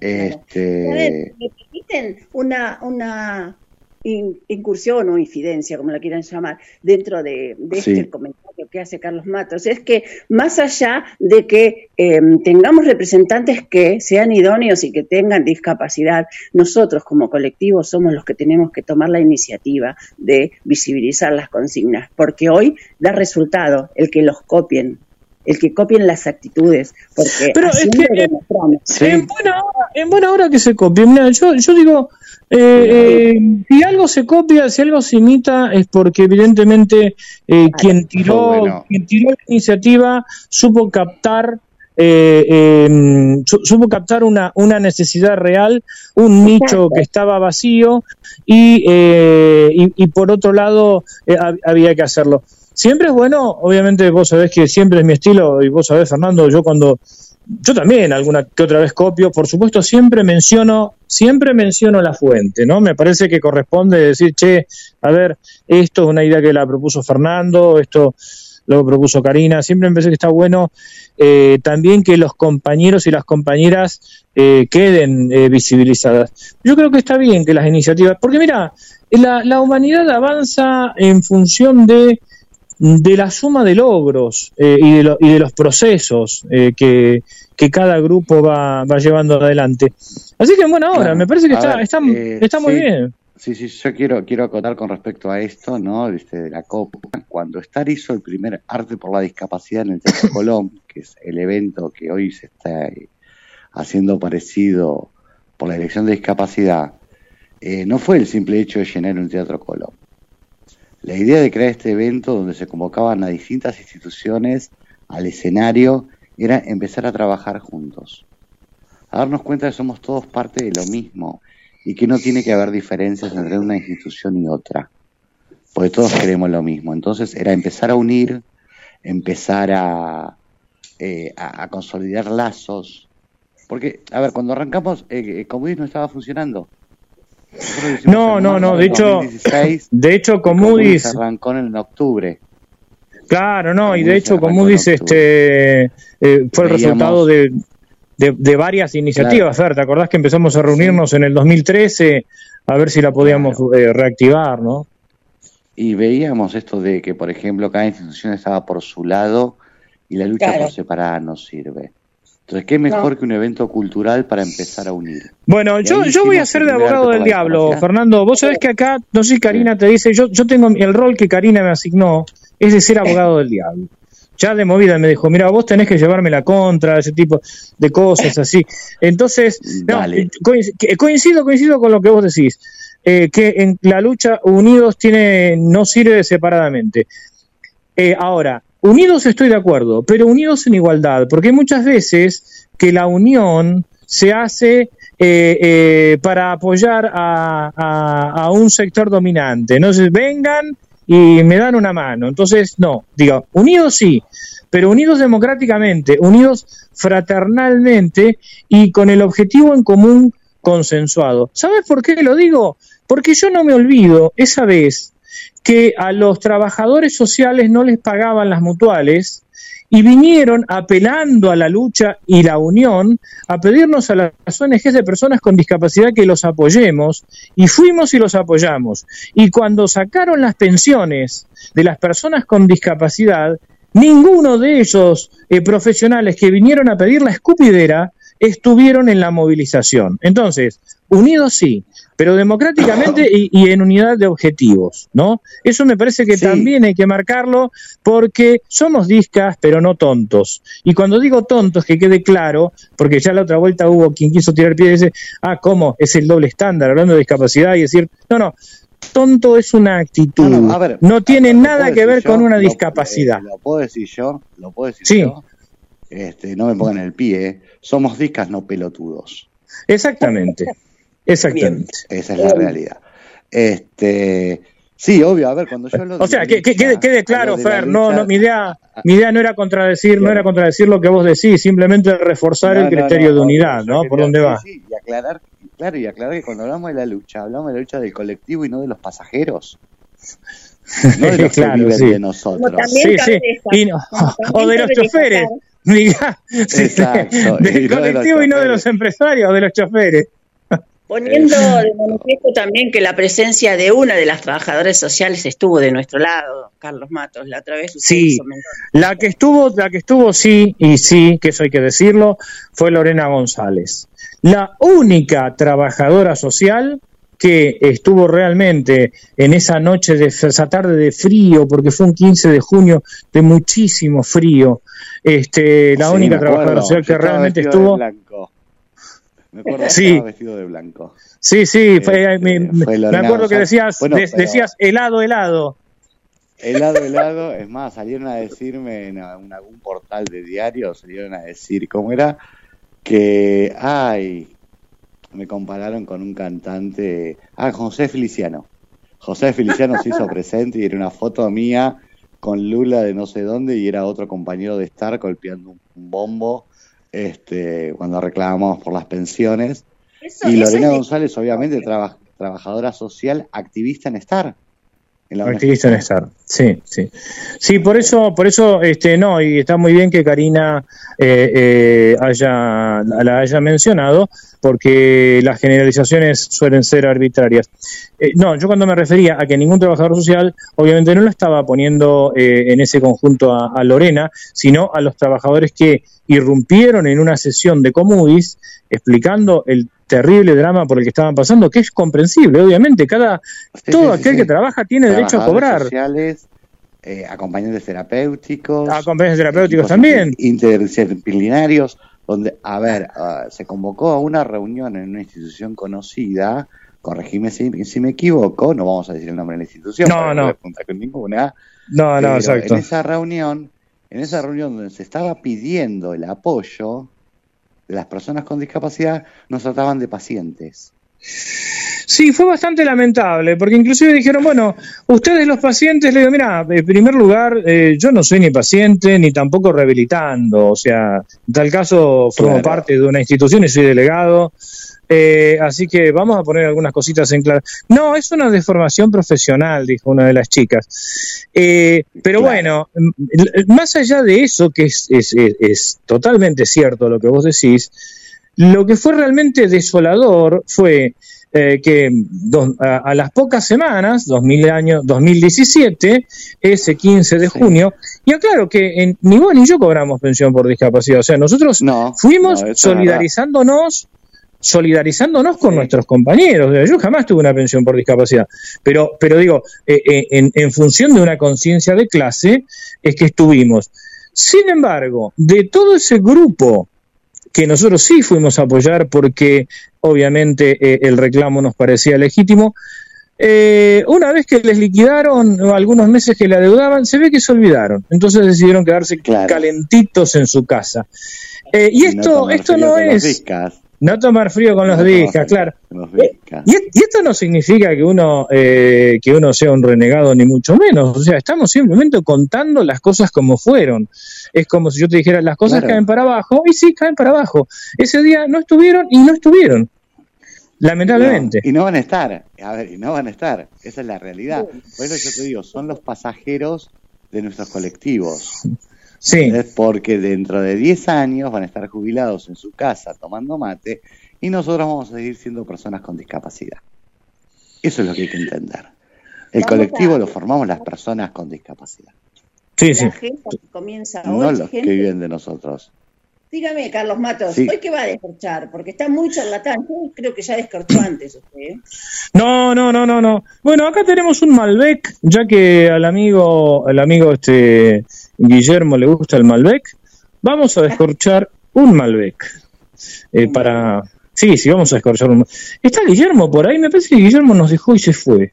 N: Este,
K: ver, ¿Me permiten una, una in- incursión o infidencia, como la quieran llamar, dentro de, de
N: Sí.
K: este comentario que hace Carlos Matos? Es que más allá de que eh, tengamos representantes que sean idóneos y que tengan discapacidad, nosotros como colectivo somos los que tenemos que tomar la iniciativa de visibilizar las consignas, porque hoy da resultado el que los copien. El que copien las actitudes, porque
G: Pero es que-. En, buena hora, en buena hora que se copie. Mira, yo, yo digo, eh, eh, si algo se copia, si algo se imita, es porque evidentemente eh, quien tiró,
N: bueno.
G: quien tiró la iniciativa supo captar. eh, eh, su- supo captar una, una necesidad real, un nicho que estaba vacío y, eh, y, y por otro lado eh, hab- había que hacerlo. Siempre es bueno, obviamente vos sabés que siempre es mi estilo y vos sabés, Fernando, yo cuando yo también alguna que otra vez copio, por supuesto siempre menciono, siempre menciono la fuente, ¿no? Me parece que corresponde decir, che, a ver, esto es una idea que la propuso Fernando, esto lo propuso Karina, siempre me parece que está bueno eh, también que los compañeros y las compañeras eh, queden eh, visibilizadas. Yo creo que está bien que las iniciativas, porque mira, la, la humanidad avanza en función de de la suma de logros eh, y, de lo- y de los procesos eh, que, que cada grupo va, va llevando adelante. Así que en buena hora,
N: Claro.
G: me parece que
N: A
G: está,
N: ver,
G: está,
N: eh,
G: está muy
N: sí.
G: bien.
N: Sí, sí, yo quiero, quiero acotar con respecto a esto, ¿no? Este, de la COP. Cuando Star hizo el primer Arte por la Discapacidad en el Teatro Colón, que es el evento que hoy se está eh, haciendo parecido por la elección de discapacidad, no fue el simple hecho de llenar un Teatro Colón. La idea de crear este evento donde se convocaban a distintas instituciones al escenario era empezar a trabajar juntos. A darnos cuenta que somos todos parte de lo mismo y que no tiene que haber diferencias entre una institución y otra, porque todos queremos lo mismo. Entonces era empezar a unir, empezar a, eh, a, consolidar lazos, porque, a ver, cuando arrancamos, eh, Comudis no estaba funcionando.
G: No, no, no, de hecho,
N: 2016,
G: de hecho,
N: Comudis
G: Comudis,
N: arrancó en octubre.
G: claro, no, y de hecho,
N: en
G: Comudis este, eh, fue el resultado de, de, de varias iniciativas. Fer, ¿te acordás que empezamos a reunirnos en el 2013 a ver si la podíamos eh, reactivar, no?
N: Y veíamos esto de que, por ejemplo, cada institución estaba por su lado y la lucha
K: Claro.
N: por separada no sirve. Entonces, ¿qué mejor
K: No.
N: que un evento cultural para empezar a unir?
G: Bueno, yo, yo voy a ser de abogado del diablo. Fernando. Vos sabés que acá, no sé si Karina te dice, yo, yo tengo el rol que Karina me asignó, es de ser abogado del diablo. Ya de movida me dijo, mira, vos tenés que llevarme la contra, ese tipo de cosas así. Entonces, no, coincido, coincido con lo que vos decís, eh, que en la lucha unidos tiene, no sirve separadamente. Eh, ahora, unidos estoy de acuerdo, pero unidos en igualdad, porque muchas veces que la unión se hace eh, eh, para apoyar a, a- a un sector dominante. Entonces, vengan y me dan una mano. Entonces, no, digo, unidos sí, pero unidos democráticamente, unidos fraternalmente y con el objetivo en común consensuado. ¿Sabes por qué lo digo? Porque yo no me olvido esa vez que a los trabajadores sociales no les pagaban las mutuales y vinieron apelando a la lucha y la unión a pedirnos a las ONGs de personas con discapacidad que los apoyemos y fuimos y los apoyamos. Y cuando sacaron las pensiones de las personas con discapacidad, ninguno de esos eh, profesionales que vinieron a pedir la escupidera estuvieron en la movilización. Entonces, unidos sí, pero democráticamente y, y en unidad de objetivos, ¿no? Eso me parece que
N: Sí.
G: también hay que marcarlo porque somos discas, pero no tontos. Y cuando digo tontos, que quede claro, porque ya la otra vuelta hubo quien quiso tirar pie y dice, ah, ¿cómo? Es el doble estándar, hablando de discapacidad y decir, no, no, tonto es una actitud,
N: No,
G: no,
N: no, a ver,
G: tiene
N: ¿lo
G: nada que ver con una
N: Lo-
G: discapacidad.
N: eh, Lo, puedo decir yo, lo puedo decir
G: Sí.
N: yo. Este, no me pongan el pie. Somos discas, no pelotudos.
G: Exactamente, exactamente.
N: Esa es la realidad. Este, sí, obvio, a ver, cuando yo de
G: O sea, que, quede, quede claro, Fer, no,
N: lucha-
G: no, mi idea, mi idea no era contradecir, no era contradecir lo que vos decís, simplemente reforzar
N: No,
G: el criterio
N: no,
G: de unidad, ¿no? ¿Por dónde va?
N: sí, y aclarar, claro, y aclarar que cuando hablamos de la lucha, hablamos de la lucha del colectivo y no de los pasajeros. No de los
G: Claro,
N: que viven
G: sí.
N: de nosotros.
G: Sí, sí, y o de los choferes, diga,
N: Exacto,
G: del
N: de
G: colectivo y no de los empresarios, de los choferes.
K: Poniendo de manifiesto también que la presencia de una de las trabajadoras sociales estuvo de nuestro lado, Carlos Matos, la otra vez usted
G: Sí, la que estuvo, la que estuvo sí y sí, que eso hay que decirlo, fue Lorena González. La única trabajadora social que estuvo realmente en esa noche de esa tarde de frío, porque fue un 15 de junio de muchísimo frío. Este, la
N: Sí,
G: única trabajadora social que realmente estuvo.
N: Me acuerdo que
G: Sí.
N: estaba vestido de blanco.
G: Sí, sí, fue-
N: Este,
G: me,
N: fue
G: acuerdo que decías,
N: Bueno,
G: de-
N: pero-
G: decías helado, helado.
N: Helado, helado, es más, salieron a decirme en algún portal de diario, salieron a decir, ¿cómo era? Que, ay, me compararon con un cantante, ah, José Feliciano. José Feliciano se hizo presente y era una foto mía con Lula de no sé dónde y era otro compañero de Star golpeando un, bombo este, cuando reclamábamos por las pensiones.
K: Eso-
N: y Lorena
K: es
N: González, obviamente, traba- trabajadora social, activista en Star. En la
G: Activista en Star, sí, sí. Sí, por eso, por eso, este, no, y está muy bien que Karina eh, eh, haya, la haya mencionado, porque las generalizaciones suelen ser arbitrarias. Eh, no, yo cuando me refería a que ningún trabajador social, obviamente no lo estaba poniendo eh, en ese conjunto a, a Lorena, sino a los trabajadores que irrumpieron en una sesión de Comudis explicando el terrible drama por el que estaban pasando, que es comprensible, obviamente. Cada, todo
N: sí,
G: aquel
N: sí.
G: que trabaja tiene derecho a
N: Trabajadores
G: cobrar.
N: sociales, eh, acompañantes terapéuticos.
G: Acompañantes terapéuticos también.
N: inter- Interdisciplinarios, donde, a ver, ah, se convocó a una reunión en una institución conocida, corregime si, si me equivoco, no vamos a decir el nombre de la institución,
G: No, no.
N: con ninguna.
G: No, no, exacto.
N: En esa reunión, en esa reunión donde se estaba pidiendo el apoyo de las personas con discapacidad, nos trataban de pacientes.
G: Sí, fue bastante lamentable, porque inclusive dijeron, bueno, ustedes los pacientes, le digo, mira, en primer lugar, eh, yo no soy ni paciente ni tampoco rehabilitando, o sea, en tal caso formo
N: Claro.
G: parte de una institución y soy delegado, eh, así que vamos a poner algunas cositas en claro. No, es una deformación profesional, dijo una de las chicas. Eh, pero bueno, más allá de eso, que es, es- es- es totalmente cierto lo que vos decís, lo que fue realmente desolador fue eh, que dos- a, a las pocas semanas, 2000 año, 2017, ese 15 de junio, y aclaro que en- ni vos ni yo cobramos pensión por discapacidad, o sea, nosotros fuimos
N: no,
G: solidarizándonos solidarizándonos con nuestros compañeros. Yo jamás tuve una pensión por discapacidad, pero, pero digo, eh, eh, en, en función de una conciencia de clase, es que estuvimos. Sin embargo, de todo ese grupo que nosotros sí fuimos a apoyar porque obviamente eh, el reclamo nos parecía legítimo. Eh, una vez que les liquidaron algunos meses que le adeudaban, se ve que se olvidaron. Entonces decidieron quedarse calentitos en su casa. Eh, y
N: no
G: esto,
N: tomar
G: esto no es
N: discas.
G: No tomar frío con los
N: No
G: discas, claro.
N: con los discas.
G: Y, y esto no significa que uno eh, que uno sea un renegado ni mucho menos. O sea, estamos simplemente contando las cosas como fueron. Es como si yo te dijera las cosas
N: Claro.
G: caen para abajo y sí caen para abajo. Ese día no estuvieron y no estuvieron. Lamentablemente.
N: No, y no van a estar, a ver, y no van a estar, esa es la realidad. Por eso yo te digo, son los pasajeros de nuestros colectivos.
G: Sí.
N: ¿Entendés? Porque dentro de 10 años van a estar jubilados en su casa tomando mate y nosotros vamos a seguir siendo personas con discapacidad. Eso es lo que hay que entender. El colectivo lo formamos las personas con discapacidad,
G: Sí,
K: La agenda que comienza
N: no los que viven de nosotros.
K: Dígame, Carlos Matos,
N: Sí.
K: ¿hoy qué va a descorchar? Porque está muy charlatán. Yo creo que ya descorchó antes usted. ¿eh?
G: No, no, no, no, no. Bueno, acá tenemos un Malbec, ya que al amigo, al amigo este Guillermo le gusta el Malbec. Vamos a descorchar un Malbec. Eh, para Sí, sí, vamos a descorchar un Está Guillermo por ahí, me parece que Guillermo nos dejó y se fue.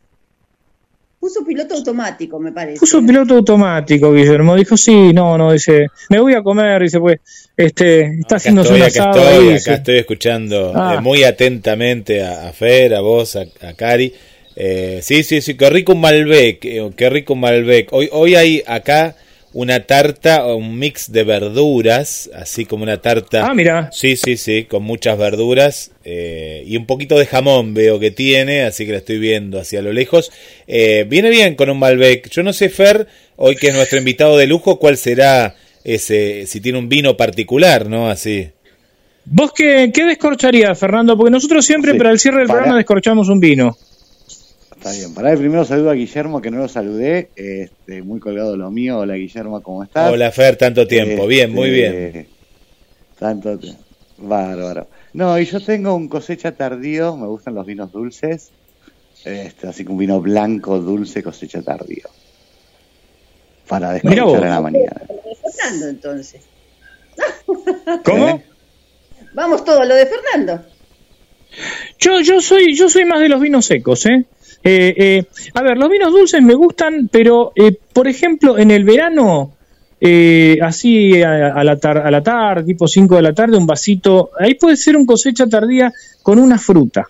K: Puso piloto automático, me parece.
G: Puso piloto automático, Guillermo. Dijo, sí, no, no, dice, me voy a comer, dice, pues, este, está
B: Acá
G: haciéndose
B: estoy,
G: un
B: acá
G: asado
B: estoy, acá estoy escuchando
G: Ah.
B: eh, muy atentamente a, a Fer, a vos, a, a Cari. Eh, sí, sí, sí, qué rico un Malbec, eh, qué rico un Malbec. Hoy, hoy hay acá una tarta, o un mix de verduras, así como una tarta.
G: Ah, mira.
B: Sí, sí, sí, con muchas verduras eh, y un poquito de jamón veo que tiene, así que la estoy viendo hacia lo lejos. Eh, viene bien con un Malbec. Yo no sé, Fer, hoy que es nuestro invitado de lujo, cuál será ese, si tiene un vino particular, ¿no? Así.
G: ¿Vos qué, qué descorcharías, Fernando? Porque nosotros siempre
N: Sí,
G: para el cierre del
N: para-
G: programa descorchamos un vino.
N: Está bien, para el primero saludo a Guillermo, que no lo saludé, este, muy colgado lo mío. Hola Guillermo, ¿cómo estás?
B: Hola, Fer, tanto tiempo. Bien, muy bien.
N: Este, Tanto tiempo. Bárbaro. No, y yo tengo un cosecha tardío, me gustan los vinos dulces, este, así que un vino blanco dulce cosecha tardío. Para descorchar en la mañana.
K: Fernando, entonces.
G: ¿Cómo?
K: Vamos todo, lo de Fernando.
G: Yo, yo soy, yo soy más de los vinos secos, ¿eh? Eh, eh, a ver, los vinos dulces me gustan, pero eh, por ejemplo, en el verano, eh, así a, a la tar- a la tarde, tipo 5 de la tarde, un vasito, ahí puede ser un cosecha tardía con una fruta.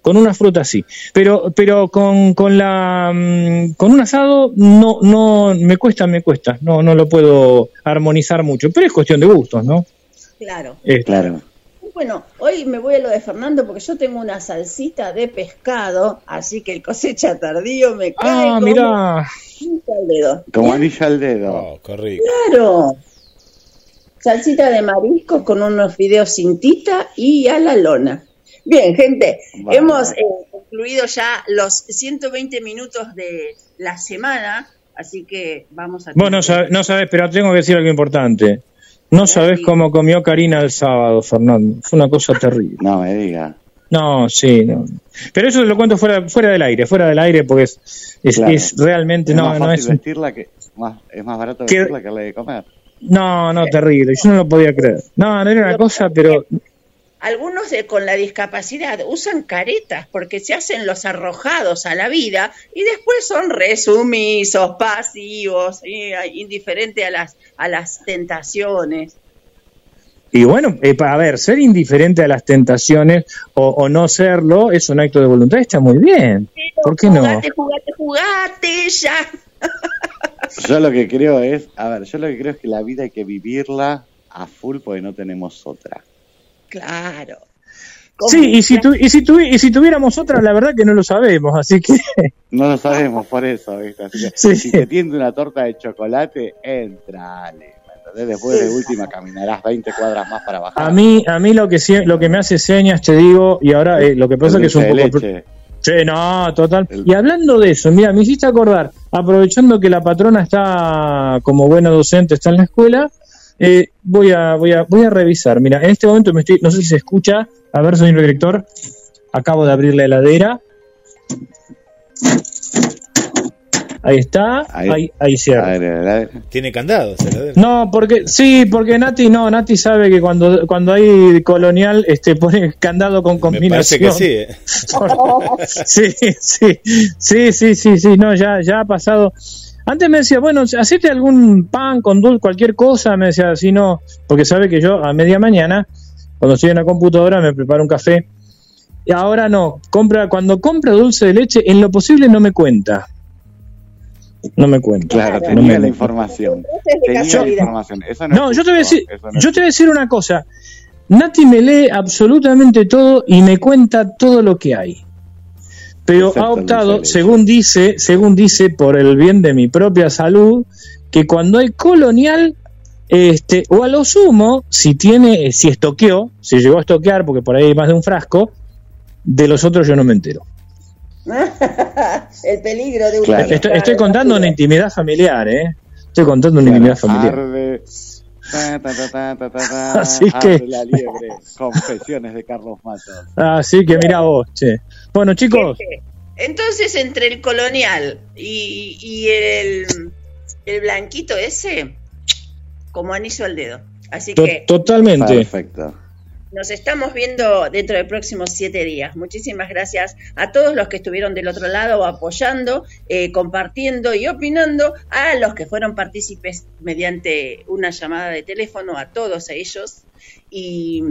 G: Con una fruta sí, pero pero con, con la mm, con un asado no no me cuesta me cuesta no no lo puedo armonizar mucho, pero es cuestión de gustos, ¿no?
K: Claro.
G: Eh,
N: Claro.
K: Bueno, hoy me voy a lo de Fernando porque yo tengo una salsita de pescado, así que el cosecha tardío me cae
G: Ah,
K: como
G: mira.
K: al dedo.
N: Como anillo al dedo.
B: Oh, qué rico.
K: Claro. Salsita de mariscos con unos fideos sin tita y a la lona. Bien, gente,
N: Vale.
K: hemos eh, concluido ya los 120 minutos de la semana, así que vamos a...
G: Vos no sabés, no sabés, pero tengo que decir algo importante. No sabes cómo comió Karina el sábado, Fernando. Fue una cosa terrible.
N: No me diga.
G: No, sí, no. Pero eso te lo cuento fuera, fuera del aire, fuera del aire, porque es, es,
N: Claro.
G: es realmente,
N: Es
G: no,
N: más
G: no es.
N: vestirla que, más, es más barato
G: Que-
N: vestirla que darle de comer.
G: No, no, terrible. Yo no lo podía creer. No, no era una cosa, pero
D: Algunos de- con la discapacidad usan caretas porque se hacen los arrojados a la vida y después son resumisos, pasivos, eh, indiferentes a las, a las tentaciones.
G: Y bueno, eh, a ver, ser indiferente a las tentaciones o, o no serlo es un acto de voluntad, está muy bien. ¿Por qué no?
D: Jugate, jugate, jugate, ya.
N: Yo lo que creo es, a ver, yo lo que creo es que la vida hay que vivirla a full porque no tenemos otra.
D: Claro.
G: Sí, y si, tu- y, si tuvi- y si tuviéramos otra, la verdad que no lo sabemos, así que...
N: No lo sabemos por eso, ¿viste? Así que
G: Sí.
N: si te tiende una torta de chocolate, entrale. ¿me entendés? Después de última caminarás 20 cuadras más para bajar.
G: A mí, a mí lo que lo que me hace señas, te digo, y ahora eh, lo que pasa
N: El
G: es que es un poco...
N: leche.
G: Sí, no, total. Y hablando de eso, mira, me hiciste acordar, aprovechando que la patrona está como buena docente, está en la escuela, eh, voy a, voy a, voy a revisar. Mira, en este momento me estoy, no sé si se escucha, a ver, señor director, acabo de abrir la heladera. Ahí está, ahí, ahí, cierra.
B: Tiene candados. heladera.
G: No, porque sí, porque Nati no, Nati sabe que cuando cuando hay colonial este pone candado con
B: Me
G: combinación.
B: parece que sí. ¿eh?
G: sí, sí, sí, sí, sí, sí, no, ya, ya ha pasado. Antes me decía, bueno, hacete algún pan con dulce, cualquier cosa, me decía, así no, porque sabe que yo a media mañana, cuando estoy en la computadora, me preparo un café. Y ahora no, compra, cuando compra dulce de leche, en lo posible no me cuenta. No me cuenta.
N: Claro,
G: no
N: tenía
G: me-
N: la información. Tenía la
G: casualidad.
N: información. Eso no,
G: yo te voy a decir,
N: no
G: yo te voy a decir una cosa. Nati me lee absolutamente todo y me cuenta todo lo que hay. Pero ha optado, según dice, según dice, por el bien de mi propia salud, que cuando hay colonial, este, o a lo sumo, si tiene, si estoqueó, si llegó a estoquear, porque por ahí hay más de un frasco, de los otros yo no me entero.
D: el peligro de un
G: Estoy, estoy contando una intimidad familiar, ¿eh? Estoy contando una intimidad familiar.
N: Arde, ta, ta, ta,
G: Así
N: arde
G: que-
N: la liebre. Confesiones de Carlos Matos.
G: Así que mira vos, che. Bueno, chicos,
D: Entonces, entre el colonial y, y el, el blanquito ese, como anillo al dedo. Así que
G: totalmente.
N: Perfecto.
D: Nos estamos viendo dentro de próximos siete días. Muchísimas gracias a todos los que estuvieron del otro lado apoyando, eh, compartiendo y opinando, a los que fueron partícipes mediante una llamada de teléfono, a todos ellos. Y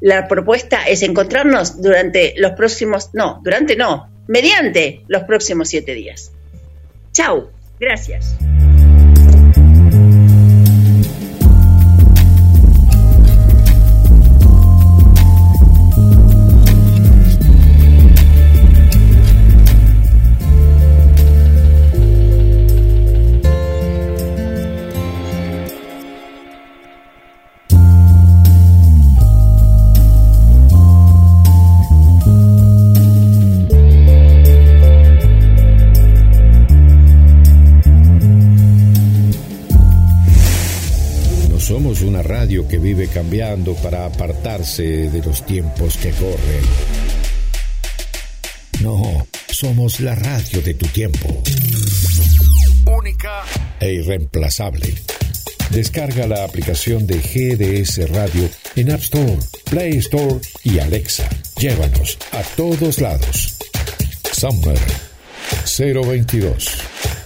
D: la propuesta es encontrarnos durante los próximos, no, durante no, mediante los próximos siete días. Chau, gracias.
C: Una radio que vive cambiando para apartarse de los tiempos que corren. No, somos la radio de tu tiempo. Única e irreemplazable. Descarga la aplicación de GDS Radio en App Store, Play Store y Alexa. Llévanos a todos lados. Summer 022.